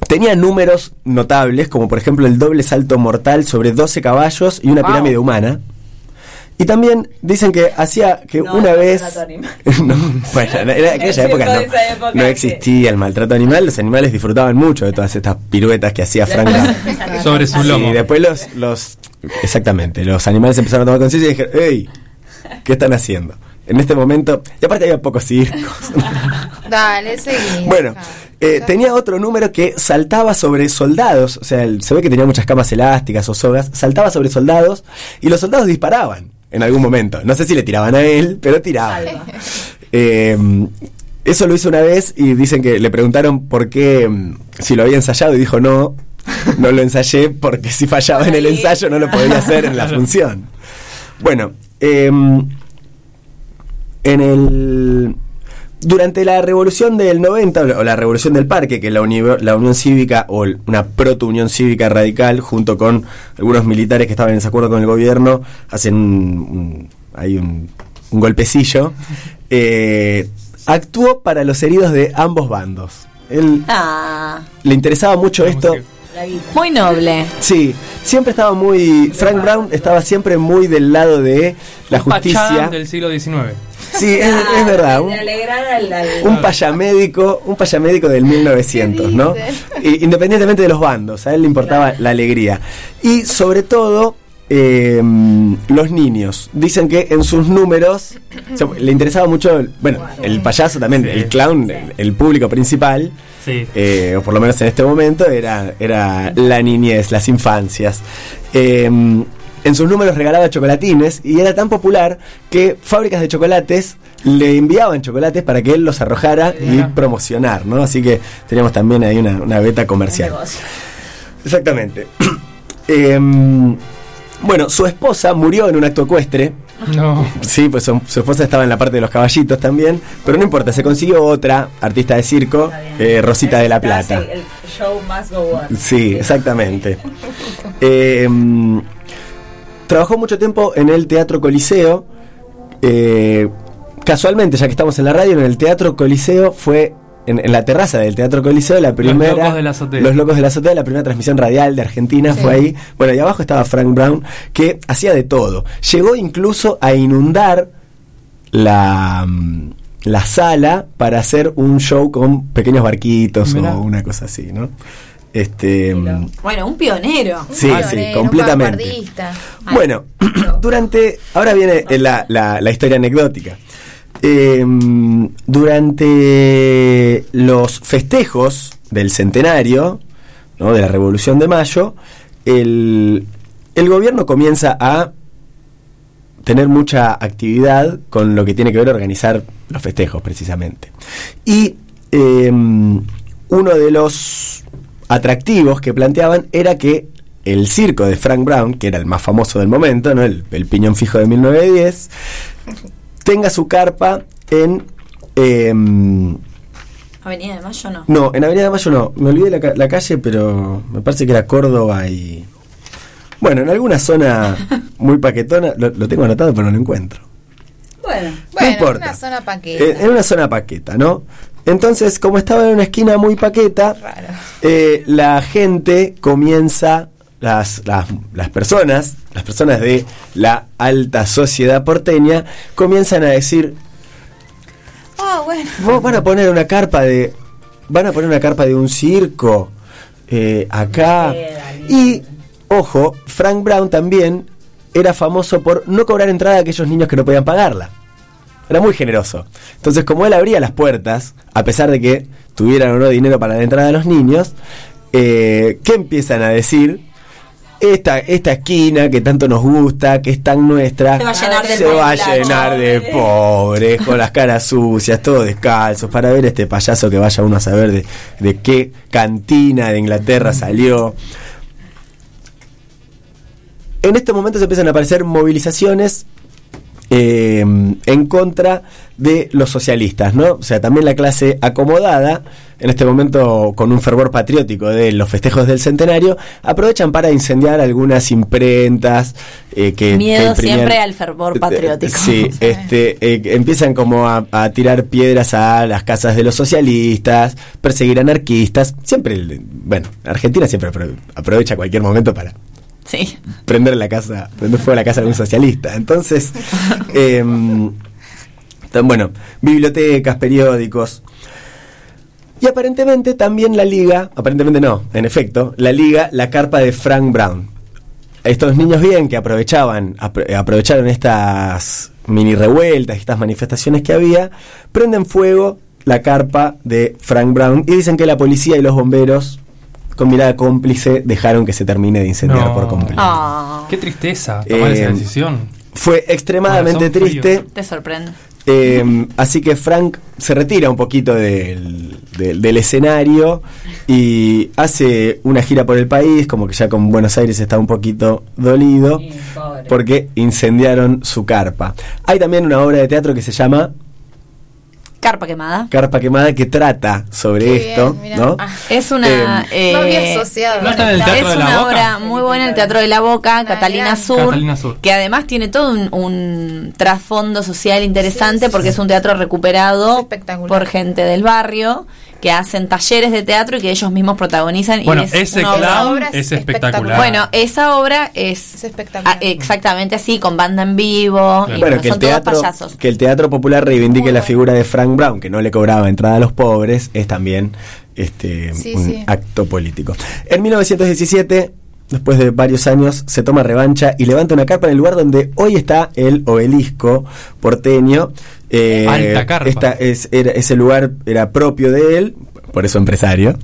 C: tenía números notables, como por ejemplo el doble salto mortal sobre 12 caballos y una
F: Wow.
C: pirámide humana. Y también dicen que hacía que
F: No,
C: una vez.
F: maltrato animal.
C: No, bueno,
F: El
C: aquella época no,
F: época,
C: existía el maltrato animal, los animales disfrutaban mucho de todas estas piruetas que hacía Frank Brown.
E: Sobre su lomo.
C: y después los, los. Exactamente, los animales empezaron a tomar conciencia y dijeron: ¡Ey! ¿Qué están haciendo? En este momento. Y aparte había pocos circos.
H: Dale, seguí.
C: Bueno, eh, tenía otro número que saltaba sobre soldados, o sea, el- se ve que tenía muchas camas elásticas o sogas, saltaba sobre soldados y los soldados disparaban en algún momento. No sé si le tiraban a él, pero tiraban. Eh, eso lo hizo una vez y dicen que le preguntaron por qué, mm, si lo había ensayado y dijo no, no lo ensayé porque si fallaba en el ensayo no lo podía hacer en la función. Bueno, em, en el durante la revolución del 90 o la- revolución del parque que la, uni- la Unión Cívica o una proto Unión Cívica radical junto con algunos militares que estaban en desacuerdo con el gobierno hacen un, un- hay un, un golpecillo eh, actuó para los heridos de ambos bandos él
G: Ah,
C: le interesaba mucho esto
G: muy noble.
C: Sí, siempre estaba muy. Frank Brown estaba siempre muy del lado de la justicia.
E: Del siglo XIX.
C: Sí, es, es verdad. Un, un payamédico, un payamédico del 1900, ¿no? Y, independientemente de los bandos, a él le importaba la alegría. Y sobre todo, eh, los niños. Dicen que en sus números o sea, le interesaba mucho, el- bueno, el payaso también, el clown, el, el público principal.
E: Sí.
C: eh, o por lo menos en este momento, era, era la niñez, las infancias. Eh, en sus números regalaba chocolatines y era tan popular que fábricas de chocolates le enviaban chocolates para que él los arrojara y promocionar, ¿no? Así que teníamos también ahí una, una beta comercial. Exactamente. Em, bueno, su esposa murió en un acto ecuestre.
E: No.
C: Sí, pues su, su esposa estaba en la parte de los caballitos también, pero no importa, se consiguió otra artista de circo, eh, Rosita de la Plata.
F: Sí, el show must go on.
C: Sí, exactamente. Eh, mm, trabajó mucho tiempo en el Teatro Coliseo. eh, casualmente, ya que estamos en la radio, en el Teatro Coliseo fue en, en la terraza del Teatro Coliseo, la primera.
E: Locos de la Azotea.
C: Los Locos de la Azotea, la primera transmisión radial de Argentina fue ahí. Bueno, y abajo estaba Frank Brown, que hacía de todo. Llegó incluso a inundar la. mm, la sala para hacer un show con pequeños barquitos
G: Mirá.
C: o una cosa así, ¿no? Este, mm,
G: Bueno, un pionero.
C: Sí, sí, completamente. Bueno, durante. Ahora viene la, la- la historia anecdótica. Eh, durante los festejos del centenario, ¿no? de la Revolución de Mayo, el, el gobierno comienza a tener mucha actividad con lo que tiene que ver organizar los festejos, precisamente. Y eh, uno de los atractivos que planteaban era que el circo de Frank Brown, que era el más famoso del momento, ¿no? el, el piñón fijo de 1910, tenga su carpa en... em,
G: Avenida de Mayo no.
C: no, en Avenida de Mayo no. Me olvidé la, la calle, pero me parece que era Córdoba y... Bueno, en alguna zona muy paquetona, lo, lo tengo anotado pero no lo encuentro.
F: Bueno,
C: no importa.
H: una zona paqueta.
C: Eh, en una zona paqueta, ¿no? Entonces, como estaba en una esquina muy paqueta, eh, la gente comienza, las, las, las personas, las personas de la alta sociedad porteña, comienzan a decir,
H: Ah, bueno.
C: Vos van a poner una carpa de. Van a poner una carpa de un circo eh, acá. Y, ojo, Frank Brown también era famoso por no cobrar entrada a aquellos niños que no podían pagarla. Era muy generoso. Entonces, como él abría las puertas, a pesar de que tuvieran o no dinero para la entrada de los niños, eh, ¿qué empiezan a decir? Esta, esta esquina que tanto nos gusta, que es tan nuestra,
G: Se va a llenar de
C: se va a llenar de pobres, con las caras sucias, todos descalzos, para ver este payaso que vaya uno a saber de, de qué cantina de Inglaterra salió. En este momento se empiezan a aparecer movilizaciones eh, en contra de los socialistas, ¿no? O sea, también la clase acomodada, en este momento con un fervor patriótico de los festejos del centenario, aprovechan para incendiar algunas imprentas eh, que,
G: Miedo
C: que imprimían-
G: siempre al fervor patriótico.
C: Sí, este, eh, empiezan como a, a tirar piedras a las casas de los socialistas, perseguir anarquistas. Siempre, bueno, Argentina siempre apro- aprovecha cualquier momento para
G: Sí.
C: prender la casa, prender fuego a la casa de un socialista. Entonces, em, bueno, bibliotecas, periódicos. Y aparentemente también la liga, aparentemente no, en efecto, la liga, la carpa de Frank Brown. Estos niños bien que aprovechaban, apro- aprovecharon estas mini revueltas, estas manifestaciones que había, prenden fuego la carpa de Frank Brown y dicen que la policía y los bomberos, con mirada cómplice, dejaron que se termine de incendiar
E: No.
C: por completo.
G: Ah,
E: Qué tristeza tomar
C: Eh,
E: esa decisión.
C: Fue extremadamente triste.
G: te sorprende.
C: Eh, así que Frank se retira un poquito del, del- del escenario y hace una gira por el país, como que ya con Buenos Aires está un poquito dolido, porque incendiaron su carpa. Hay también una obra de teatro que se llama
G: Carpa quemada.
C: Carpa Quemada que trata sobre
H: Qué
C: esto,
H: bien.
C: ¿no?
H: Ah.
G: Es una.
C: Eh,
H: no había
G: eh,
H: asociado.
E: ¿No está en el Teatro
G: es
E: de la
G: una
E: Boca?
G: obra muy buena en el Teatro de la Boca, Catalina Sur,
E: Catalina Sur.
G: que además tiene todo un, un trasfondo social interesante porque es un teatro recuperado por gente del barrio que hacen talleres de teatro y que ellos mismos protagonizan.
E: Bueno,
G: y es
E: ese
G: una obra-
E: clown
H: obra
E: es
H: es
E: espectacular.
G: Bueno, esa obra es,
H: Es espectacular.
G: ah, exactamente así, con banda en vivo. Y
C: Bueno, que el,
G: son todos
C: teatro,
G: payasos.
C: que el teatro popular reivindique la figura de Frank Brown, que no le cobraba entrada a los pobres, es también este,
H: Sí,
C: un
H: sí.
C: acto político. En 1917, después de varios años, se toma revancha y levanta una carpa en el lugar donde hoy está el obelisco porteño. Eh,
E: Alta carpa.
C: esta es, era- ese lugar era propio de él, por eso empresario.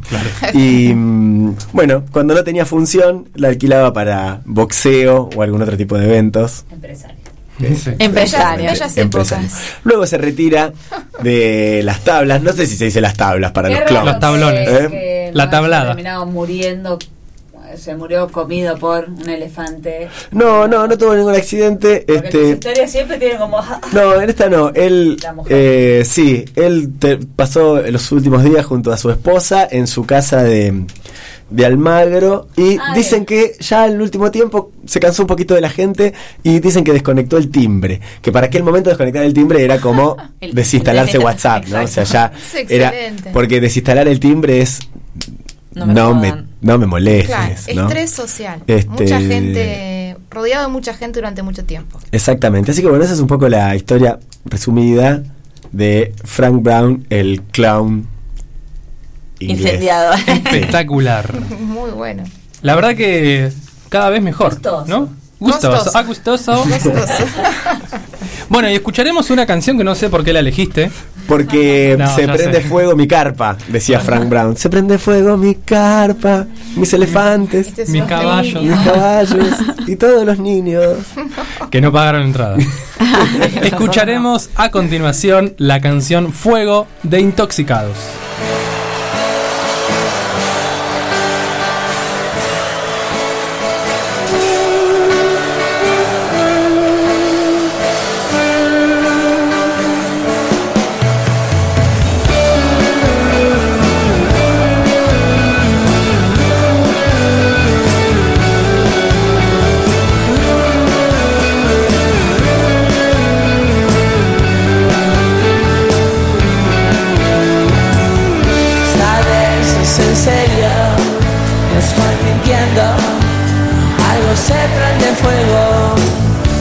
C: Y mm, bueno, cuando no tenía función, la alquilaba para boxeo o algún otro tipo de eventos.
E: Sí.
G: Empresario.
C: Empresario.
H: épocas.
C: Luego se retira de las tablas. No sé si se dice las tablas para los clowns.
E: Los tablones.
C: ¿Eh?
E: La tablada.
F: Terminado muriendo, se murió comido por un elefante.
C: No, no, no tuvo ningún accidente.
F: Porque las
C: Este,
F: historias siempre tienen como...
C: no, en esta no. Él,
F: La mujer.
C: eh, sí, él te- pasó los últimos días junto a su esposa en su casa de, de Almagro y
G: Ah,
C: dicen que ya en el último tiempo se cansó un poquito de la gente y dicen que desconectó el timbre, que para aquel momento desconectar el timbre era como
G: El-
C: desinstalarse WhatsApp, ¿no? O sea, ya
H: Es
C: era
H: excelente.
C: porque desinstalar el timbre es
G: No me
C: no me,
G: jodan.
C: no me molestes,
H: Claro,
C: ¿no?
H: estrés social.
C: Este-
H: Mucha gente, rodeado de mucha gente durante mucho tiempo.
C: Exactamente. Así que bueno, esa es un poco la historia resumida de Frank Brown, el clown inglés.
G: Incendiado.
E: Espectacular.
H: Muy bueno.
E: La verdad que cada vez mejor,
G: Gustoso.
E: ¿no? Gustoso.
H: Gustoso.
E: Ah, gustoso. Bueno, y escucharemos una canción que no sé por qué la elegiste.
C: Porque
E: No,
C: se prende
E: sé.
C: fuego mi carpa, decía Frank Brown. Se prende fuego mi carpa, mis elefantes,
H: Este es
E: Mis caballos.
C: mis caballos y todos los niños.
E: Que no pagaron entrada. Escucharemos a continuación la canción Fuego de Intoxicados.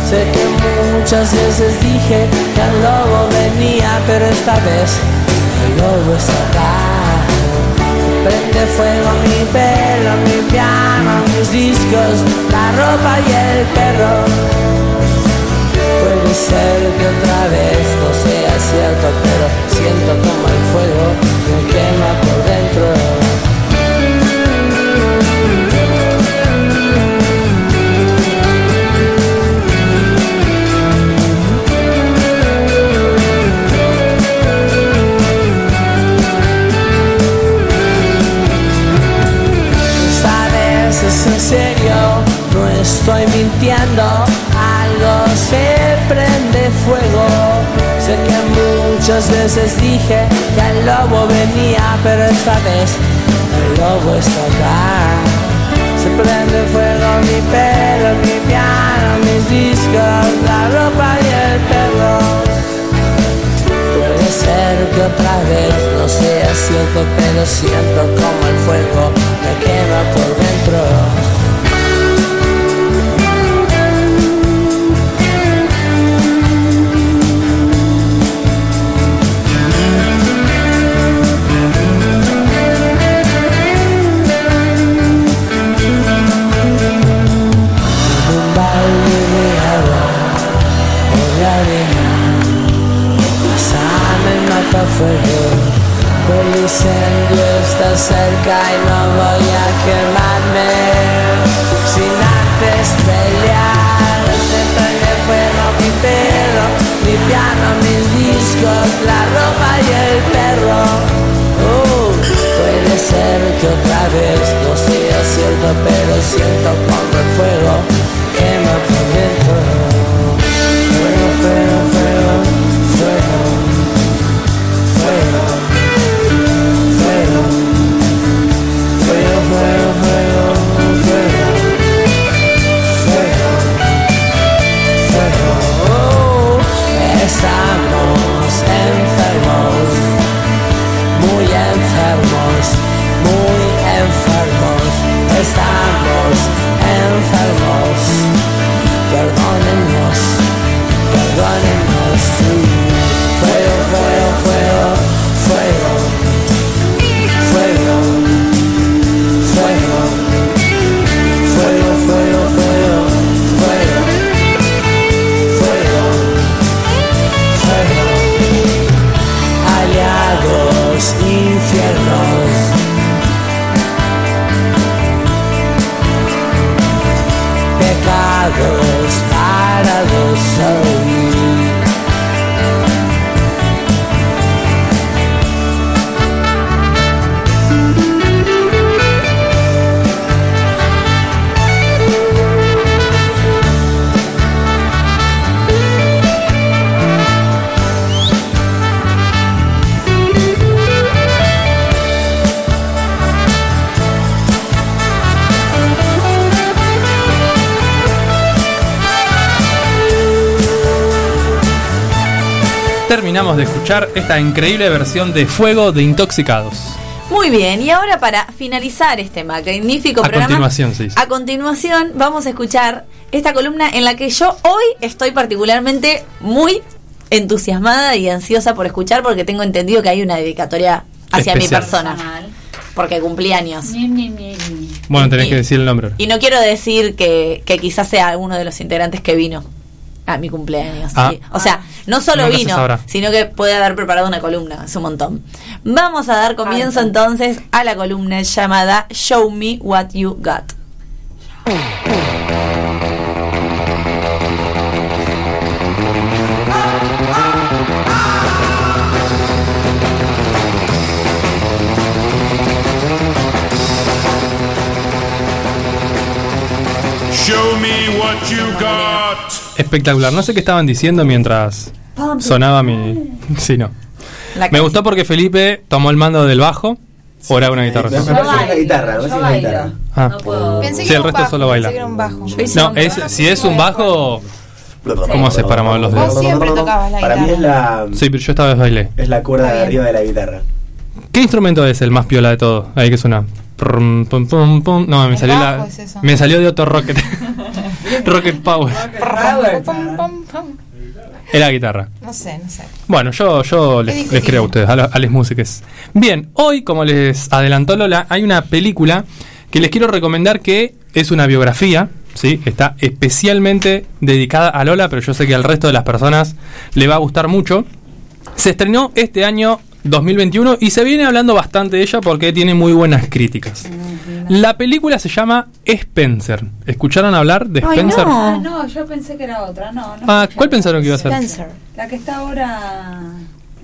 L: Sé que muchas veces dije que el lobo venía, pero esta vez el lobo está acá. Prende fuego mi pelo, mi piano, mis discos, la ropa y el perro. Puede ser que otra vez no sea cierto, pero siento como el fuego me quema por dentro. Veces dije que el lobo venía, pero esta vez el lobo está acá. Se prende fuego mi pelo, mi piano, mis discos, la ropa y el perro. Puede ser que otra vez no sea cierto, pero siento como el fuego me quema por dentro. Incendio está cerca y no voy a quemarme sin antes pelear. Se prende fuego mi pelo, mi piano, mis discos, la ropa y el perro. Uh, puede ser que otra vez no sea cierto, pero siento como el fuego running us through.
E: Acabamos de escuchar esta increíble versión de Fuego de Intoxicados.
G: Muy bien, y ahora para finalizar este magnífico
E: A
G: programa,
E: continuación, sí.
G: a continuación vamos a escuchar esta columna en la que yo hoy estoy particularmente muy entusiasmada y ansiosa por escuchar porque tengo entendido que hay una dedicatoria hacia mi persona, porque cumplí años.
E: Bueno, tenés que decir el nombre.
G: Y no quiero decir que, que quizás sea alguno de los integrantes que vino a mi cumpleaños.
E: Ah.
G: ¿sí? O sea, no solo
E: Nunca
G: vino, sino que puede haber preparado una columna, es un montón. Vamos a dar comienzo entonces a la columna llamada Show Me What You Got.
J: Show me what you got.
E: Espectacular. No sé qué estaban diciendo mientras sonaba mi. Sí, no. Me gustó porque Felipe tomó el mando del bajo. O era una guitarra.
C: Me parece la guitarra, me parece que es la guitarra.
E: Ah.
H: Pensé que
E: Sí, el resto
H: bajo,
E: solo baila. No, es, si es un bajo. ¿Cómo haces para mover los
H: Vos
E: dedos?
H: siempre tocabas la
C: Para mí es
H: guitarra.
C: la,
E: Sí, pero yo esta vez bailé.
C: es la cuerda de arriba de la guitarra.
E: ¿Qué instrumento es el más piola de todo? Ahí que suena. No, me salió la. Me salió de otro Rocket. Rocket Power.
H: Pum, pum, pum.
E: Era guitarra.
H: No sé, no sé.
E: Bueno, yo, yo les, les creo a ustedes, a, la- a. Bien, hoy, como les adelantó Lola, hay una película que les quiero recomendar que es una biografía, ¿sí? Está especialmente dedicada a Lola, pero yo sé que al resto de las personas le va a gustar mucho. Se estrenó este año 2021 y se viene hablando bastante de ella porque tiene muy buenas críticas. La película se llama Spencer. ¿Escucharon hablar de
G: Ay,
E: Spencer?
G: no.
F: Ah, no, yo pensé que era otra. No, no.
E: Ah, ¿cuál pensaron que iba a ser?
H: Spencer.
F: La que está ahora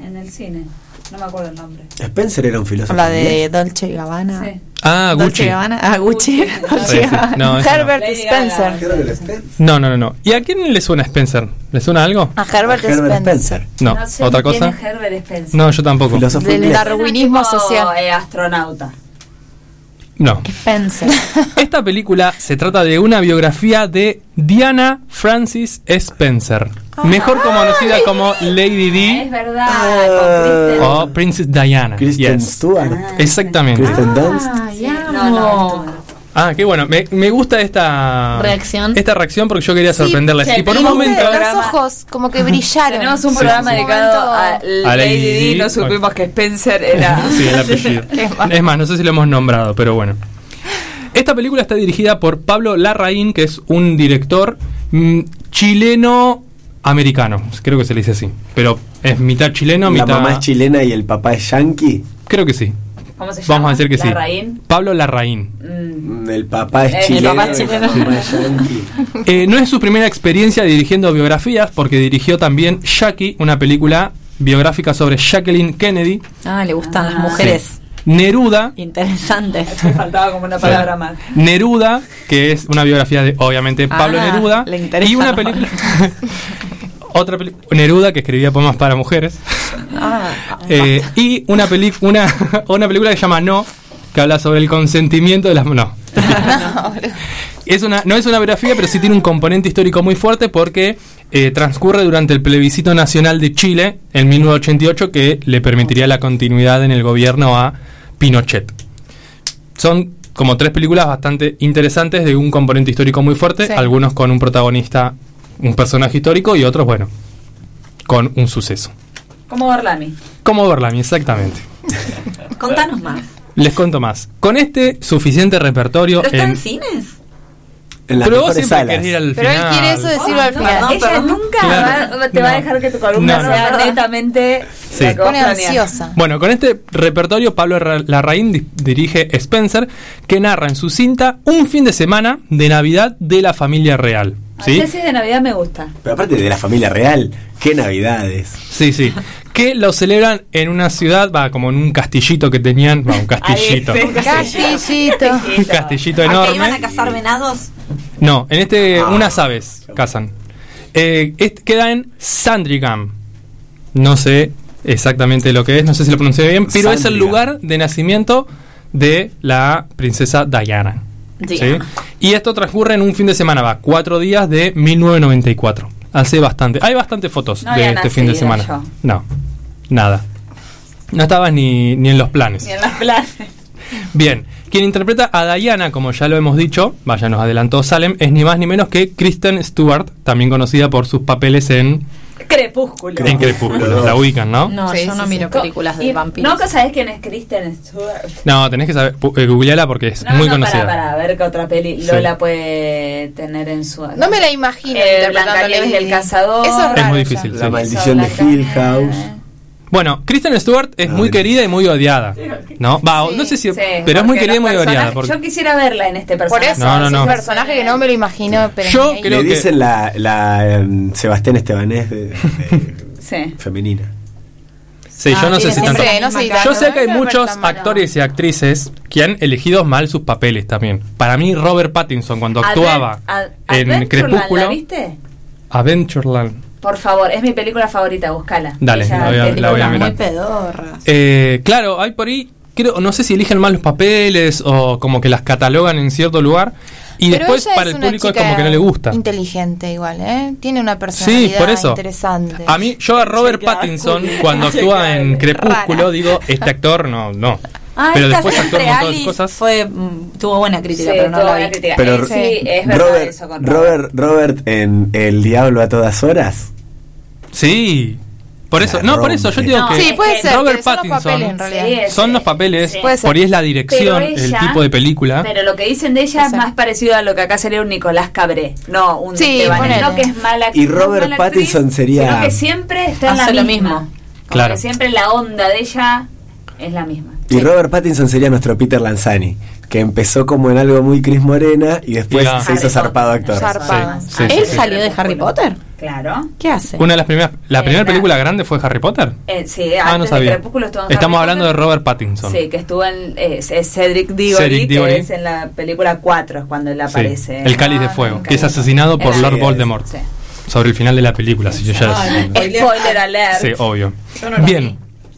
F: en el cine. No me acuerdo el nombre.
C: Spencer era un filósofo.
G: La de. Dolce y Gabbana.
F: Sí.
E: Ah,
G: Dolce
E: Gucci.
G: y Gabbana. Ah, Gucci. Dolce
E: sí.
G: Gabbana.
E: No, no.
H: Herbert Spencer.
E: No, no, no, no. ¿Y a quién le suena Spencer? ¿Le suena algo?
H: A Herbert,
C: Herbert
H: Spencer.
C: Spencer.
E: No,
F: sé
E: otra cosa.
F: Herbert Spencer.
E: No, yo tampoco.
C: Filósofo
H: Del
C: inglés.
H: darwinismo social.
F: eh, astronauta.
E: No.
G: Spencer.
E: Esta película se trata de una biografía de Diana Francis Spencer, mejor conocida como Lady
F: Es
E: D
F: verdad,
C: Ah.
F: con Kristen.
E: o Princess Diana.
C: Kristen
E: Yes.
C: Stewart.
E: Exactamente.
C: Kristen Dunst.
F: No, no, no.
E: Ah, qué bueno. Me, me gusta esta
G: Reacción.
E: Esta reacción porque yo quería sorprenderles. y por un momento.
H: Los ojos como que brillaron.
F: Tenemos un
E: Sí,
F: programa
E: sí.
F: dedicado a,
E: Lady. Di.
F: No supimos que Spencer era.
E: Sí, el apellido. es más, no sé si lo hemos nombrado, pero bueno. Esta película está dirigida por Pablo Larraín, que es un director mm, chileno-americano. Creo que se le dice así. Pero es mitad chileno,
C: La
E: mitad.
C: mamá es chilena y el papá es yankee.
E: Creo que sí.
F: ¿Cómo se llama?
E: Vamos a decir que sí.
F: Larraín.
E: Pablo Larraín.
F: Mm.
C: El papá es
F: El
C: chileno.
G: papá es chileno.
E: Eh, no es su primera experiencia dirigiendo biografías, porque dirigió también Jackie, una película biográfica sobre Jacqueline Kennedy.
G: Ah, le gustan las
F: Ah.
G: mujeres
E: Neruda,
G: interesantes.
F: Me faltaba como una palabra más.
E: Neruda, que es una biografía de, obviamente, Pablo
G: Ah,
E: Neruda.
G: le interesa
E: Y una película. otra película. Neruda, que escribía poemas para mujeres.
G: Ah,
E: Eh, y una, peli una, una película que se llama No, que habla sobre el consentimiento de las. No. Es una, no es una biografía, pero sí tiene un componente histórico muy fuerte porque eh, transcurre durante el plebiscito nacional de Chile en 1988 que le permitiría la continuidad en el gobierno a Pinochet. Son como tres películas bastante interesantes de un componente histórico muy fuerte,
H: Sí.
E: algunos con un protagonista, un personaje histórico y otros, bueno, con un suceso.
F: Como Barlami.
E: Como Berlami, exactamente.
G: contanos más.
E: Les cuento más. Con este suficiente repertorio
G: ¿Pero está en
E: en...
G: cines?
C: En las
E: Pero vos siempre
C: salas.
E: querés ir al
H: Pero él quiere eso decirlo al
F: No,
H: final.
F: ella
G: perdón.
F: nunca
E: Claro.
F: va- te va a dejar que tu columna
E: No, no.
F: sea netamente
E: Sí.
F: la
H: pone ansiosa.
E: Bueno, con este repertorio, Pablo Ra- Larraín di- dirige Spencer, que narra en su cinta un fin de semana de Navidad de la familia real. ¿Sí?
F: ese de Navidad me gusta.
C: Pero aparte de la familia real, qué navidades.
E: Sí, sí. Que lo celebran en una ciudad, va, como en un castillito que tenían, va, un castillito.
F: Ahí, sí.
H: Castillito.
E: Un castillito
G: ¿A que iban a
E: enorme.
G: cazar venados?
E: No, en este, unas aves cazan. Eh, est- queda en Sandringham. No sé exactamente lo que es, no sé si lo pronuncié bien, pero es el lugar de nacimiento de la princesa Diana. ¿Sí? Y esto transcurre en un fin de semana, va, cuatro días de 1994. Hace bastante. Hay bastantes fotos
F: No
E: de este fin de semana.
F: yo.
E: No. nada. No estabas ni, ni en los planes.
F: Ni en las planes.
E: Bien, quien interpreta a Diana, como ya lo hemos dicho, vaya, nos adelantó Salem, es ni más ni menos que Kristen Stewart, también conocida por sus papeles en,
F: Crepúsculo.
E: en Crepúsculo. La ubican, ¿no?
G: No,
H: Sí,
G: yo no
H: sí,
G: miro
F: Co-
G: películas
F: y
G: de vampiros.
F: ¿No sabes quién es Kristen Stewart?
E: No, tenés que saber, eh, googleala porque es
F: No,
E: muy
F: no,
E: conocida.
F: Para, para ver qué otra peli
E: Sí.
F: Lola puede tener en su.
H: No me la imagino
F: Eh, Blancanieves y el cazador.
H: Eso es raro.
E: Es muy difícil,
C: La
E: sí.
C: maldición de Hill House.
E: Bueno, Kristen Stewart es muy querida y muy odiada. ¿No? Va, no sé si.
F: Sí,
E: pero es muy querida y muy odiada. porque-
F: Yo quisiera verla en este
H: Por
F: personaje.
H: eso,
E: No, no,
H: es
E: no.
H: un personaje que no me lo imagino, pero
E: Yo
H: ni ahí.
E: creo
C: Le
E: que-
C: dicen la, la em, Sebastián Estebanés de, de
F: Sí.
C: femenina.
E: Sí, yo
G: Ah,
E: no sé
G: tiene
E: si tanto.
G: siempre
H: no sé,
E: Yo sé que hay muchos actores y actrices que han elegido mal sus papeles también. Para mí, Robert Pattinson, cuando actuaba
F: Adven-
E: en
F: Adventureland,
E: Crepúsculo.
F: ¿La viste?
E: Adventureland.
F: Por favor, es mi película favorita, búscala.
E: Dale, la voy a- la voy a
G: Muy
E: mirar.
G: pedorras.
E: Eh, claro, hay por ahí. Creo, no sé si eligen mal los papeles o como que las catalogan en cierto lugar. Y
H: Pero
E: después para el público es como que no le gusta.
H: Inteligente igual, ¿eh? Tiene una personalidad
E: Sí, por eso.
H: interesante.
E: A mí, yo a Robert Pattinson, cuando actúa en. Crepúsculo,
H: Rara.
E: digo, este actor no, no.
G: Ah,
E: Pero después actuó un montón de cosas.
G: fue, mm, tuvo buena crítica,
F: Sí,
G: pero no la
F: buena
G: vi.
F: crítica.
C: Pero
F: sí, es verdad
C: Robert,
F: eso con Robert.
C: Robert, Robert en El Diablo a todas horas.
E: Sí. Por eso, no, por eso yo digo
F: No,
E: que
H: sí, puede ser.
E: Robert
H: que son los
E: Pattinson
H: papeles, en realidad.
F: Sí, es-
E: son los papeles,
F: Sí.
E: Por ahí es la dirección,
F: ella-
E: el tipo de película.
F: Pero lo que dicen de ella es más parecido a lo que acá sería un Nicolás Cabré, no un no que es mala
C: Y Robert
F: mala actriz,
C: Pattinson sería-
F: sino que siempre está en la
G: Hace lo
F: misma.
G: mismo.
F: Como
E: Claro.
F: que siempre la onda de ella es la misma.
C: Y Robert Pattinson sería nuestro Peter Lanzani, que empezó como en algo muy Chris Morena y después se hizo
F: Harry
C: zarpado actor.
H: Zarpado.
E: Sí, sí,
G: ¿Él
E: sí.
G: salió de Harry Potter?
F: Claro.
G: ¿Qué hace?
E: Una de las primeras, la
F: Eh,
E: primera
F: la-
E: película grande fue Harry Potter.
F: Eh, sí,
E: Ah, no sabía.
F: de Crepúsculo estuvo en
E: Estamos
F: Harry
E: hablando
F: Potter.
E: de Robert Pattinson.
F: Sí, que estuvo en eh, es Cedric Diggory,
E: Cedric Diggory.
F: que es en la película 4, es cuando él
E: Sí,
F: aparece.
E: El cáliz de
F: Ah,
E: fuego, que es asesinado por Lord Voldemort.
F: Sí.
E: Sobre el final de la película, si yo ya
F: Spoiler alert.
E: Sí, obvio.
G: Yo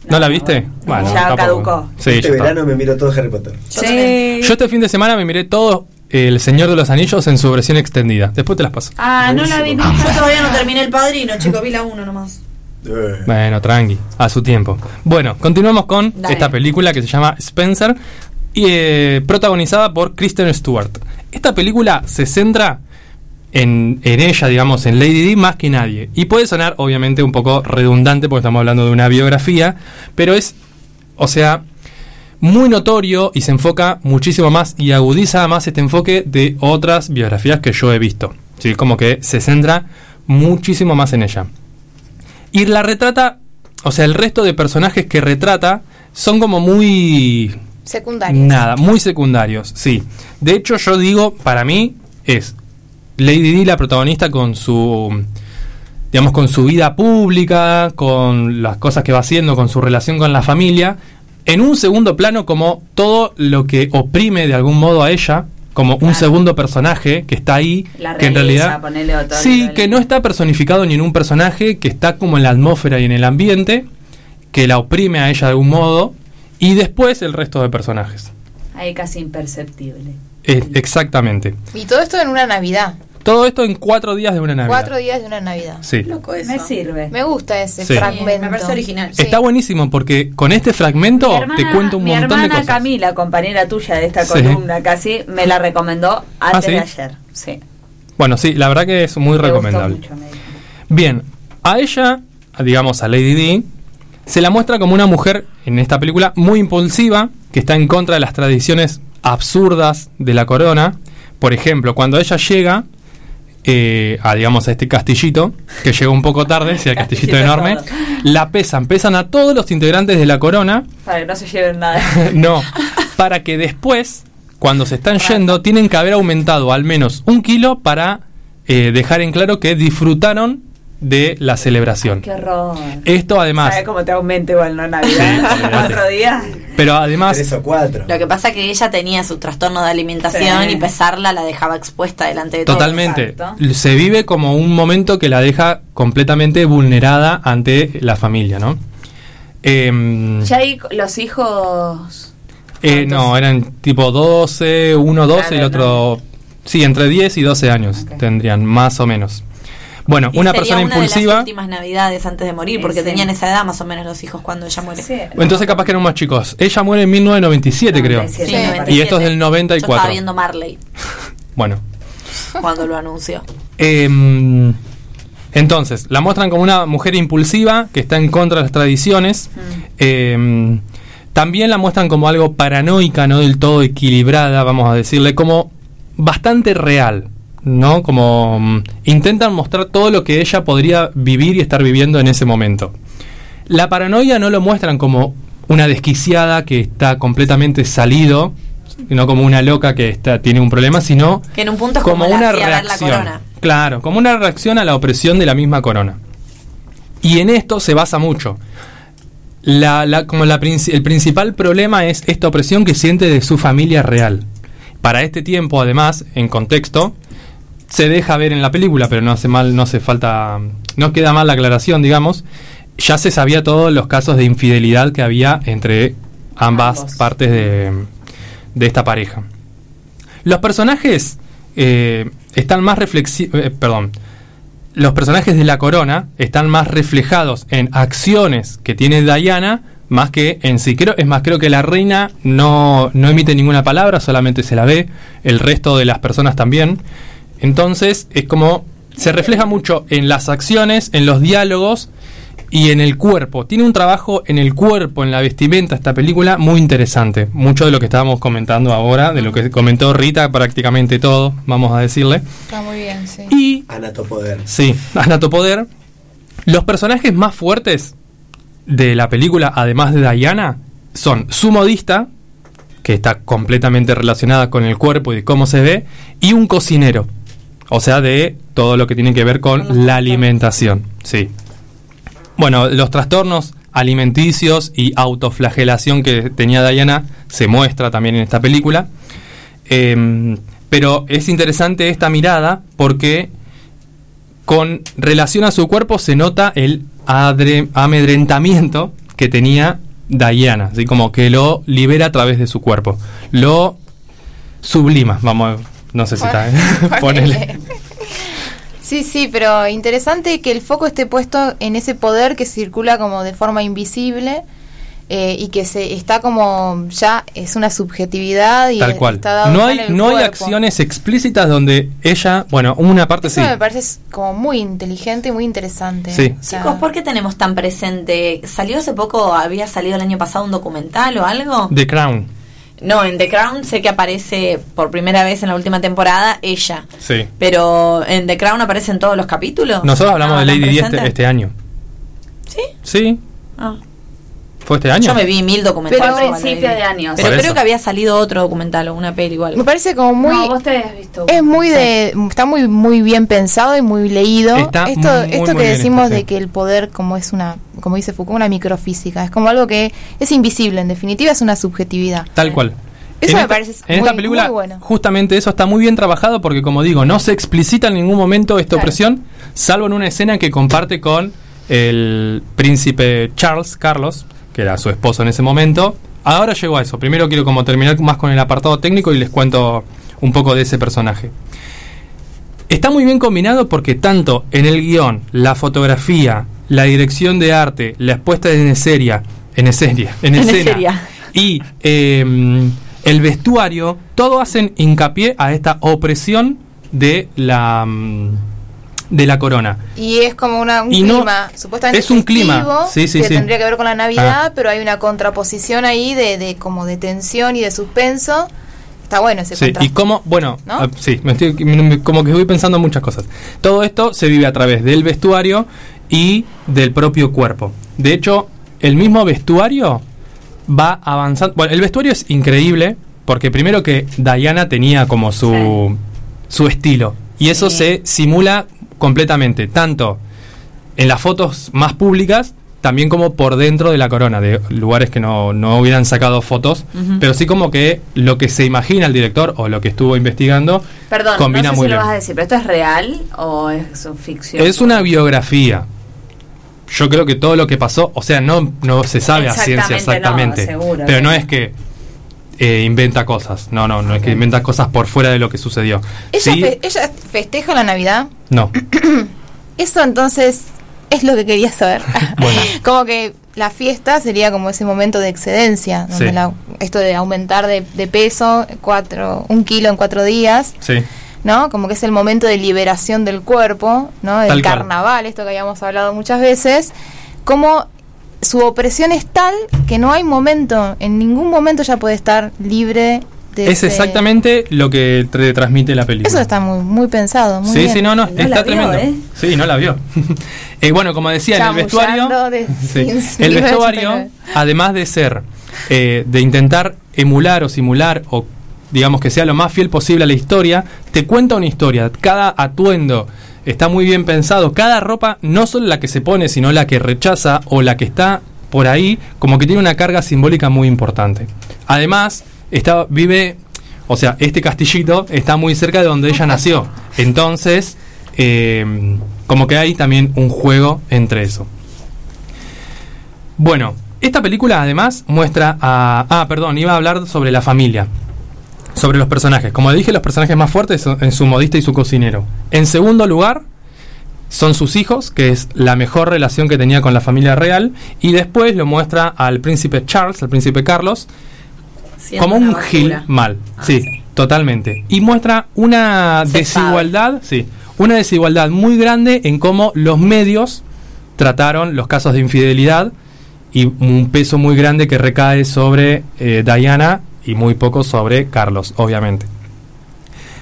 G: no la
E: Bien. ¿No la viste? Bueno,
F: Ya
E: tampoco.
F: caducó.
E: Sí,
C: este verano me miro todo Harry Potter.
F: Sí.
E: Yo este fin de semana me miré todo El Señor de los Anillos en su versión extendida. Después te las paso.
F: Ah, no la vi
G: Yo todavía no terminé el padrino, chico, vi la uno nomás.
C: Eh,
E: Bueno, tranqui, a su tiempo. Bueno, continuamos con
G: Dale.
E: esta película que se llama Spencer, y, eh, protagonizada por Kristen Stewart. Esta película se centra en, en ella, digamos, en Lady Di más que nadie. Y puede sonar, obviamente, un poco redundante porque estamos hablando de una biografía, pero es, o sea, muy notorio y se enfoca muchísimo más y agudiza más este enfoque de otras biografías que yo he visto. ¿sí? Como que se centra muchísimo más en ella. Y la retrata, o sea, el resto de personajes que retrata son como muy...
H: Secundarios.
E: Nada, muy secundarios, sí. De hecho, yo digo, para mí es Lady Di la protagonista con su digamos con su vida pública, con las cosas que va haciendo, con su relación con la familia, en un segundo plano como todo lo que oprime de algún modo a ella, como un segundo personaje que está ahí,
F: La
E: que en realidad
F: ponele otro
E: sí, que no está personificado ni en un personaje, que está como en la atmósfera y en el ambiente, que la oprime a ella de algún modo, y después el resto de personajes.
F: Ahí casi imperceptible.
E: Eh, exactamente.
H: Y todo esto en una Navidad.
E: Todo esto en cuatro días de una Navidad.
H: Cuatro días de una Navidad.
E: Sí.
F: Me sirve.
H: Me gusta ese
E: Sí.
H: fragmento.
G: Me parece original.
E: Está buenísimo porque con este fragmento
F: Mi hermana,
E: te cuento un
F: mi
E: montón de
F: hermana
E: cosas.
F: Camila, compañera tuya de esta
E: Sí.
F: columna casi, me la recomendó antes
E: ¿sí?
F: de ayer. Sí.
E: Bueno, sí, la verdad que es muy
F: Me gustó
E: recomendable.
F: mucho.
E: Bien, a ella, digamos a Lady Di, se la muestra como una mujer en esta película muy impulsiva, que está en contra de las tradiciones absurdas de la corona. Por ejemplo, cuando ella llega eh, a, digamos, a este castillito, que llegó un poco tarde, sí, el castillito
F: Castillito
E: enorme, la pesan, pesan a todos los integrantes de la corona,
F: Para que no se lleven nada.
E: no, para que después, cuando se están yendo, tienen que haber aumentado al menos un kilo para eh, dejar en claro que disfrutaron de la celebración.
F: Qué horror.
E: Esto además,
F: ¿Sabes cómo te aumenta igual no Navidad? Cuatro días.
E: pero además,
C: Tres o cuatro.
G: Lo que pasa es que ella tenía su trastorno de alimentación
F: Sí.
G: y pesarla la dejaba expuesta delante de todos.
E: totalmente,
F: exacto.
E: se vive como un momento que la deja completamente vulnerada ante la familia, ¿no? Em,
F: Ya ahí los hijos.
E: eh, no, eran tipo 12, uno 12 y el otro... Sí, entre 10 y 12 años tendrían, más o menos. Bueno,
G: Y
E: una
G: sería
E: persona
G: una de
E: impulsiva.
G: las últimas navidades antes de morir, porque
F: Sí.
G: tenían esa edad más o menos los hijos cuando ella muere.
E: Entonces capaz que eran más chicos. Ella muere en 1997, creo.
G: 97,
E: Y
G: 97.
E: esto es del
G: Yo estaba
E: 94.
G: viendo Marley
E: Bueno.
G: cuando lo anunció.
E: Em, entonces, la muestran como una mujer impulsiva que está en contra de las tradiciones. Em, también la muestran como algo paranoica, no del todo equilibrada, vamos a decirle, como bastante real. ¿No? Como mm, intentan mostrar todo lo que ella podría vivir y estar viviendo en ese momento. La paranoia no lo muestran como una desquiciada que está completamente salido, no como una loca que está, tiene un problema, sino
G: Que en un punto es
E: como, una
G: la
E: reacción.
G: corona.
E: Claro, como una reacción a la opresión de la misma corona. Y en esto se basa mucho. La, la- como la el principal problema es esta opresión que siente de su familia real. Para este tiempo, además, en contexto, se deja ver en la película, pero no hace mal, no hace falta, no queda mal la aclaración, digamos. Ya se sabía todos los casos de infidelidad que había entre ambas partes de, de esta pareja. Los personajes eh, están más reflexivos, perdón, los personajes de la corona están más reflejados en acciones que tiene Diana más que en sí. Creo, es más, creo que la reina no, no emite ninguna palabra, solamente se la ve, el resto de las personas también. Entonces es como se refleja mucho en las acciones, en los diálogos y en el cuerpo. Tiene un trabajo en el cuerpo, en la vestimenta, esta película muy interesante. Mucho de lo que estábamos comentando ahora, de lo que comentó Rita, prácticamente todo, vamos a decirle.
H: Está muy bien, sí.
E: Y
C: Anatopoder.
E: Sí, Anatopoder. Los personajes más fuertes de la película, además de Diana, son su modista, que está completamente relacionada con el cuerpo y cómo se ve, y un cocinero. O sea, de todo lo que tiene que ver con la alimentación. Sí. Bueno, los trastornos alimenticios y autoflagelación que tenía Diana se muestra también en esta película. Em, pero es interesante esta mirada porque con relación a su cuerpo se nota el amedrentamiento que tenía Diana, así como que lo libera a través de su cuerpo. Lo sublima, vamos, no sé si está, ¿eh? Ponele.
H: Sí, sí, pero interesante que el foco esté puesto en ese poder que circula como de forma invisible eh, y que se está como ya es una subjetividad y
E: Tal cual.
H: está dado
E: No hay,
H: en el
E: no hay acciones explícitas donde ella, bueno, una parte
H: Eso
E: sí.
H: me parece como muy inteligente y muy interesante.
E: Sí.
H: O sea,
G: Chicos, ¿por qué tenemos tan presente? ¿Salió hace poco, había salido el año pasado un documental o algo?
E: The Crown.
G: No, en The Crown sé que aparece por primera vez en la última temporada ella.
E: Sí.
G: Pero en The Crown aparece en todos los capítulos.
E: Nosotros hablamos de
G: ¿tan
E: Lady Di este, este año.
G: ¿Sí?
E: Sí.
G: Ah.
E: ¿Fue este año?
G: Yo me vi mil documentales.
F: Pero a principio de
G: Di.
F: años.
G: Pero creo
E: eso.
G: que había salido otro documental o una peli igual.
H: Me parece como muy
F: No, vos te has visto.
H: es muy de está muy muy bien pensado y muy leído.
E: Está
H: esto
E: muy,
H: esto
E: muy
H: que decimos de que el poder como es una como dice Foucault una microfísica, es como algo que es invisible, en definitiva es una subjetividad.
E: Tal cual.
H: Eso
E: en
H: me
E: esta,
H: parece
E: en esta
H: muy-
E: película,
H: muy bueno.
E: justamente eso está muy bien trabajado porque, como digo, no se explicita en ningún momento esta opresión, salvo en una escena que comparte con el príncipe Charles, Carlos, que era su esposo en ese momento. Ahora llego a eso. Primero quiero como terminar más con el apartado técnico y les cuento un poco de ese personaje. Está muy bien combinado porque tanto en el guion, la fotografía, la dirección de arte, la puesta en escena, en escena, en
G: En
E: escena y eh, el vestuario, todo hacen hincapié a esta opresión de la mm, de la corona.
H: Y es como una, un
E: Y no-
H: clima supuestamente
E: es un clima, sí, sí,
H: que
E: sí.
H: tendría que ver con la Navidad,
E: Ah.
H: pero hay una contraposición ahí de, de como de tensión y de suspenso. Está bueno ese
E: Sí, y cómo, bueno,
H: ¿No?
E: ah, sí, me estoy, me- como que voy pensando en muchas cosas. Todo esto se vive a través del vestuario y del propio cuerpo. De hecho, el mismo vestuario va avanzando. Bueno, el vestuario es increíble porque primero que Diana tenía como su, su estilo y eso se simula completamente, tanto en las fotos más públicas, también como por dentro de la corona, de lugares que no, no hubieran sacado fotos, pero sí como que lo que se imagina el director o lo que estuvo investigando
F: Perdón,
E: combina
F: no sé
E: muy
F: si lo
E: bien.
F: vas a decir, pero ¿esto es real o es un ficción?
E: Es una biografía. Yo creo que todo lo que pasó, o sea, no, no se sabe a ciencia
F: Exactamente,
E: exactamente,
F: no, seguro,
E: pero
F: sí.
E: no es que eh, inventa cosas, no, no, no es que inventa cosas por fuera de lo que sucedió.
H: Ella,
E: Sí,
H: fe- ella festeja la Navidad.
E: No.
H: eso entonces es lo que quería saber. como que la fiesta sería como ese momento de excedencia, donde
E: Sí.
H: la- esto de aumentar de, de peso cuatro, un kilo en cuatro días,
E: Sí.
H: ¿no? Como que es el momento de liberación del cuerpo, ¿no?
E: Tal
H: El
E: cual.
H: carnaval, esto que habíamos hablado muchas veces, como su opresión es tal que no hay momento, en ningún momento ya puede estar libre
E: Es
H: ese-
E: exactamente lo que te transmite la película.
H: Eso está muy, muy pensado, muy
E: sí,
H: bien.
E: sí, no, no, está tremendo. Sí, no la vio. Eh, bueno, como decía, en el vestuario,
H: de-
E: sí, el vestuario,
H: 89.
E: además de ser, eh, de intentar emular o simular o digamos que sea lo más fiel posible a la historia, te cuenta una historia. Cada atuendo está muy bien pensado. Cada ropa, no solo la que se pone, sino la que rechaza o la que está por ahí, como que tiene una carga simbólica muy importante. Además, vive, o sea, este castillito está muy cerca de donde ella nació. Entonces, eh, como que hay también un juego entre eso. Bueno, esta película además muestra a... Ah, perdón, iba a hablar sobre la familia. Sobre los personajes. Como dije, los personajes más fuertes son en su modista y su cocinero. En segundo lugar, son sus hijos, que es la mejor relación que tenía con la familia real. Y después lo muestra al príncipe Charles, al príncipe Carlos, como un gil mal. sí, totalmente. Y muestra una
G: Se
E: desigualdad, sí, una desigualdad muy grande en cómo los medios trataron los casos de infidelidad y un peso muy grande que recae sobre eh, Diana y muy poco sobre Carlos, obviamente.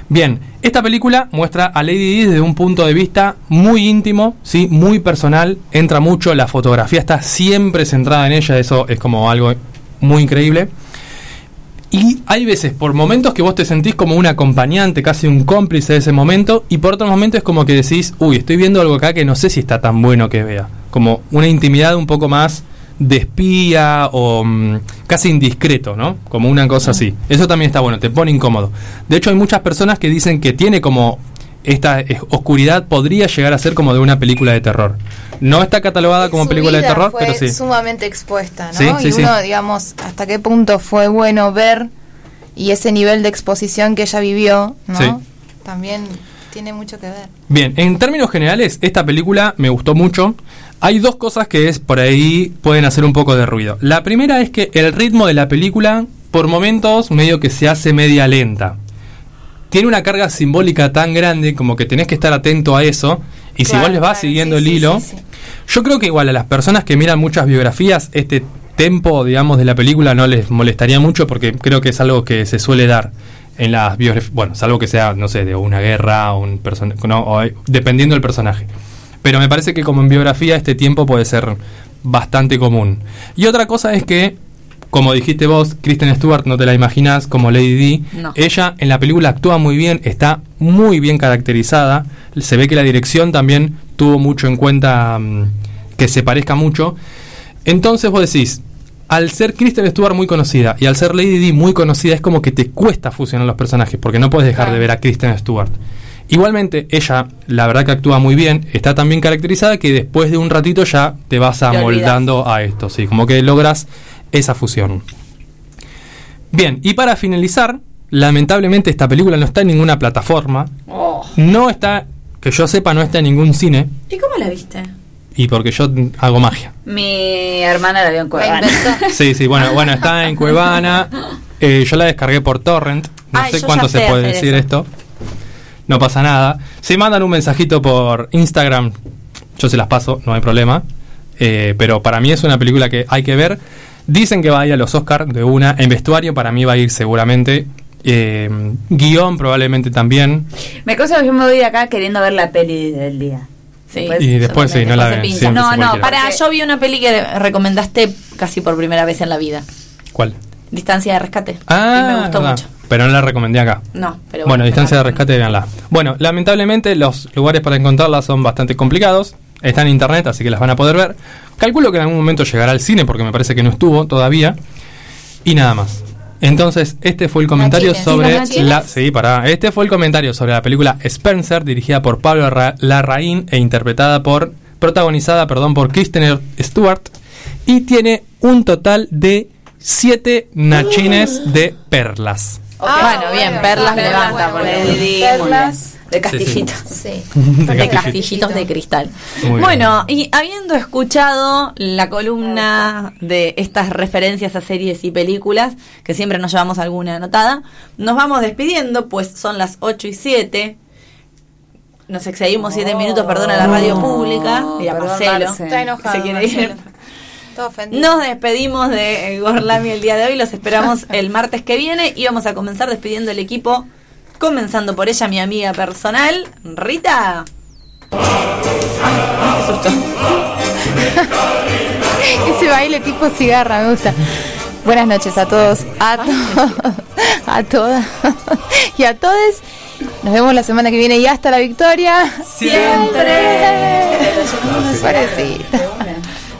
E: Bien, esta película muestra a Lady Di desde un punto de vista muy íntimo, sí, muy personal, entra mucho, la fotografía está siempre centrada en ella, eso es como algo muy increíble. Y hay veces, por momentos que vos te sentís como un acompañante, casi un cómplice de ese momento, y por otros momentos es como que decís, uy, estoy viendo algo acá que no sé si está tan bueno que vea. Como una intimidad un poco más de espía o mm, casi indiscreto, ¿no? Como una cosa así. Eso también está bueno, te pone incómodo. De hecho, hay muchas personas que dicen que tiene como esta eh, oscuridad podría llegar a ser como de una película de terror. No está catalogada como
H: Su
E: película de terror,
H: fue
E: pero sí.
H: sumamente expuesta, ¿no?
E: Sí,
H: y
E: sí.
H: uno, digamos, hasta qué punto fue bueno ver y ese nivel de exposición que ella vivió, ¿no?
E: Sí.
H: También tiene mucho que ver.
E: Bien, en términos generales, esta película me gustó mucho. Hay dos cosas que es por ahí pueden hacer un poco de ruido. La primera es que el ritmo de la película, por momentos, medio que se hace media lenta. Tiene una carga simbólica tan grande como que tenés que estar atento a eso. Y si vos les vas
H: claro,
E: siguiendo
H: sí,
E: el hilo,
H: sí, sí.
E: yo creo que igual a las personas que miran muchas biografías, este tempo, digamos, de la película no les molestaría mucho porque creo que es algo que se suele dar en las biografías. Bueno, salvo que sea, no sé, de una guerra o un personaje, no, dependiendo del personaje. Pero me parece que como en biografía este tiempo puede ser bastante común. Y otra cosa es que, como dijiste vos, Kristen Stewart, no te la imaginas como Lady Di.
G: No.
E: Ella en la película actúa muy bien, está muy bien caracterizada. Se ve que la dirección también tuvo mucho en cuenta mm, que se parezca mucho. Entonces vos decís, al ser Kristen Stewart muy conocida y al ser Lady Di muy conocida, es como que te cuesta fusionar los personajes, porque no puedes dejar de ver a Kristen Stewart. Igualmente, ella, la verdad que actúa muy bien, está tan bien caracterizada que después de un ratito ya te vas amoldando a esto, sí, como que logras esa fusión. Bien, y para finalizar, lamentablemente esta película no está en ninguna plataforma,
G: Oh.
E: no está, que yo sepa, no está en ningún cine,
G: ¿Y cómo la viste?
E: y porque yo hago magia.
F: Mi hermana la vio en Cuevana.
E: Sí, sí, bueno, bueno, está en Cuevana. Eh, yo la descargué por Torrent. No
G: Ay,
E: sé cuánto se puede decir
G: eso.
E: esto. No pasa nada. Si mandan un mensajito por Instagram, yo se las paso, no hay problema. Eh, pero para mí es una película que hay que ver. Dicen que va a ir a los Oscars de una. En vestuario para mí va a ir seguramente. Eh, guion probablemente también.
F: Me cosa que yo me voy de acá queriendo ver la peli del día.
G: Sí.
E: Y después sí, no la ven.
G: No, no, para, yo vi una peli que recomendaste casi por primera vez en la vida.
E: ¿Cuál?
G: Distancia de rescate.
E: Ah,
G: y me gustó
E: verdad.
G: mucho.
E: Pero no la recomendé acá.
G: No, pero
E: Bueno,
G: bueno,
E: distancia de rescate, véanla. Bueno, lamentablemente los lugares para encontrarla son bastante complicados. Está en internet, así que las van a poder ver. Calculo que en algún momento llegará al cine, porque me parece que no estuvo todavía. Y nada más. Entonces, este fue el comentario sobre la. Sí, pará. Este fue el comentario sobre la película Spencer, dirigida por Pablo Ra- Larraín e interpretada por. protagonizada, perdón, por Kristen Stewart. Y tiene un total de 7 nachines de perlas.
G: Bueno, bien, perlas levanta.
F: bueno,
G: porque-
F: bueno, bueno. Perlas de castillitos.
H: Sí.
G: de castillitos de cristal.
E: Muy
G: bueno, y habiendo escuchado la columna de estas referencias a series y películas, que siempre nos llevamos alguna anotada, nos vamos despidiendo, pues son las 8 y 7. Nos excedimos 7 minutos, perdona la radio pública. Y a
F: perdón,
G: Marcelo.
F: Marce.
H: Está enojado.
G: Se quiere ir.
H: Marcelo.
G: Nos despedimos de Gorlami el día de hoy, los esperamos el martes que viene y vamos a comenzar despidiendo el equipo, comenzando por ella, mi amiga personal, Rita. Ay.
H: Ese baile tipo cigarra, me gusta. Buenas noches a todos, a, to- a todas y a todos. Nos vemos la semana que viene y hasta la victoria.
G: Siempre.
H: Parecita.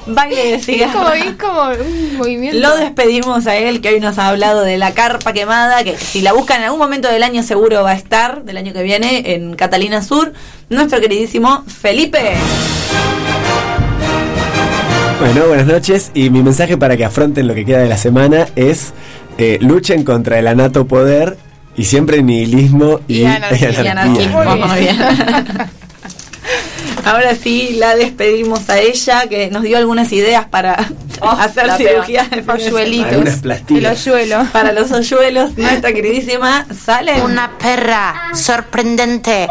G: Baile de
H: Es como, es como un movimiento.
G: Lo despedimos a él que hoy nos ha hablado de la carpa quemada, que si la buscan en algún momento del año seguro va a estar, del año que viene, en Catalina Sur, nuestro queridísimo Felipe.
C: Bueno, buenas noches y mi mensaje para que afronten lo que queda de la semana es eh, luchen contra el anato poder y siempre nihilismo y,
H: Y anarquía.
G: Y anarquismo, muy bien. Ahora sí, la despedimos a ella, que nos dio algunas ideas para hacer
F: la
G: cirugía de.
C: Algunas
H: El hoyuelo.
G: Para los hoyuelos, nuestra queridísima Sale.
I: Una perra sorprendente,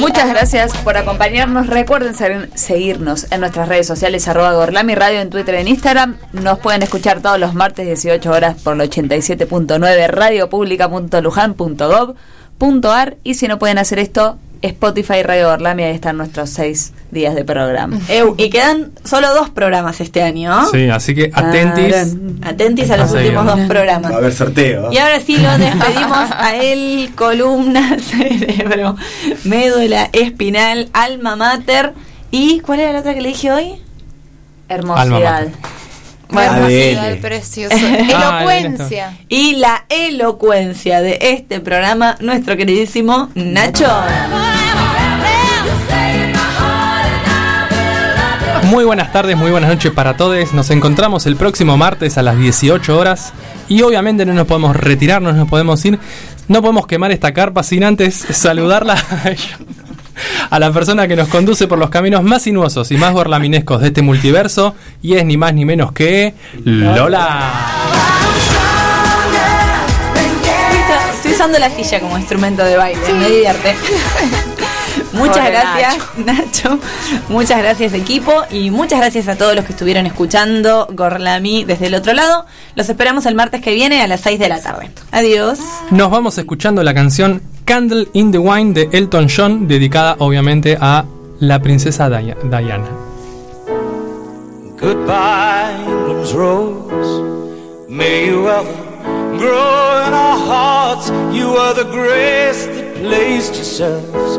F: Muchas gracias por acompañarnos. Recuerden ser- seguirnos en nuestras redes sociales, arroba Gorlami Radio en Twitter y en Instagram. Nos pueden escuchar todos los martes 18 horas por el 87.9 radiopublica.lujan.gov.ar y si no pueden hacer esto, Spotify Radio Gorlami, ahí están nuestros seis días de programa.
G: Eu, y quedan solo dos programas este año.
E: Sí, así que atentis.
G: Atentis a los
E: A
G: últimos dos programas.
C: Va a haber sorteo.
G: Y ahora sí lo despedimos a él, columna, cerebro, médula espinal, alma mater. ¿Y cuál era la otra que le dije hoy?
E: Alma
F: Hermosidad.
H: Precioso.
E: Ah,
H: Elocuencia.
G: Y la elocuencia de este programa, nuestro queridísimo Nacho.
E: Muy buenas tardes, muy buenas noches para todos. Nos encontramos el próximo martes a las 18 horas. Y obviamente no nos podemos retirar, no nos podemos ir. No podemos quemar esta carpa sin antes saludarla a ella. A la persona que nos conduce por los caminos más sinuosos y más gorlaminescos de este multiverso. Y es ni más ni menos que Lola.
G: Estoy usando la silla como instrumento de baile, me divierte. Muchas gracias, Nacho. Muchas gracias, equipo. Y muchas gracias a todos los que estuvieron escuchando Gorlami desde el otro lado. Los esperamos el martes que viene a las 6 de la tarde. Adiós.
E: Nos vamos escuchando la canción Candle in the Wine de Elton John, dedicada obviamente a la princesa Dia- Diana.
K: Goodbye, rose. May you ever grow in our hearts. You are the grace that placed yourselves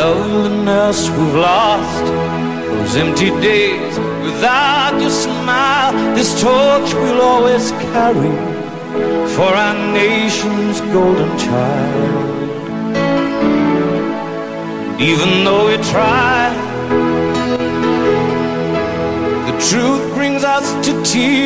K: Loveliness we've lost, those empty days without your smile. This torch we'll always carry for our nation's golden child. Even though we try, the truth brings us to tears.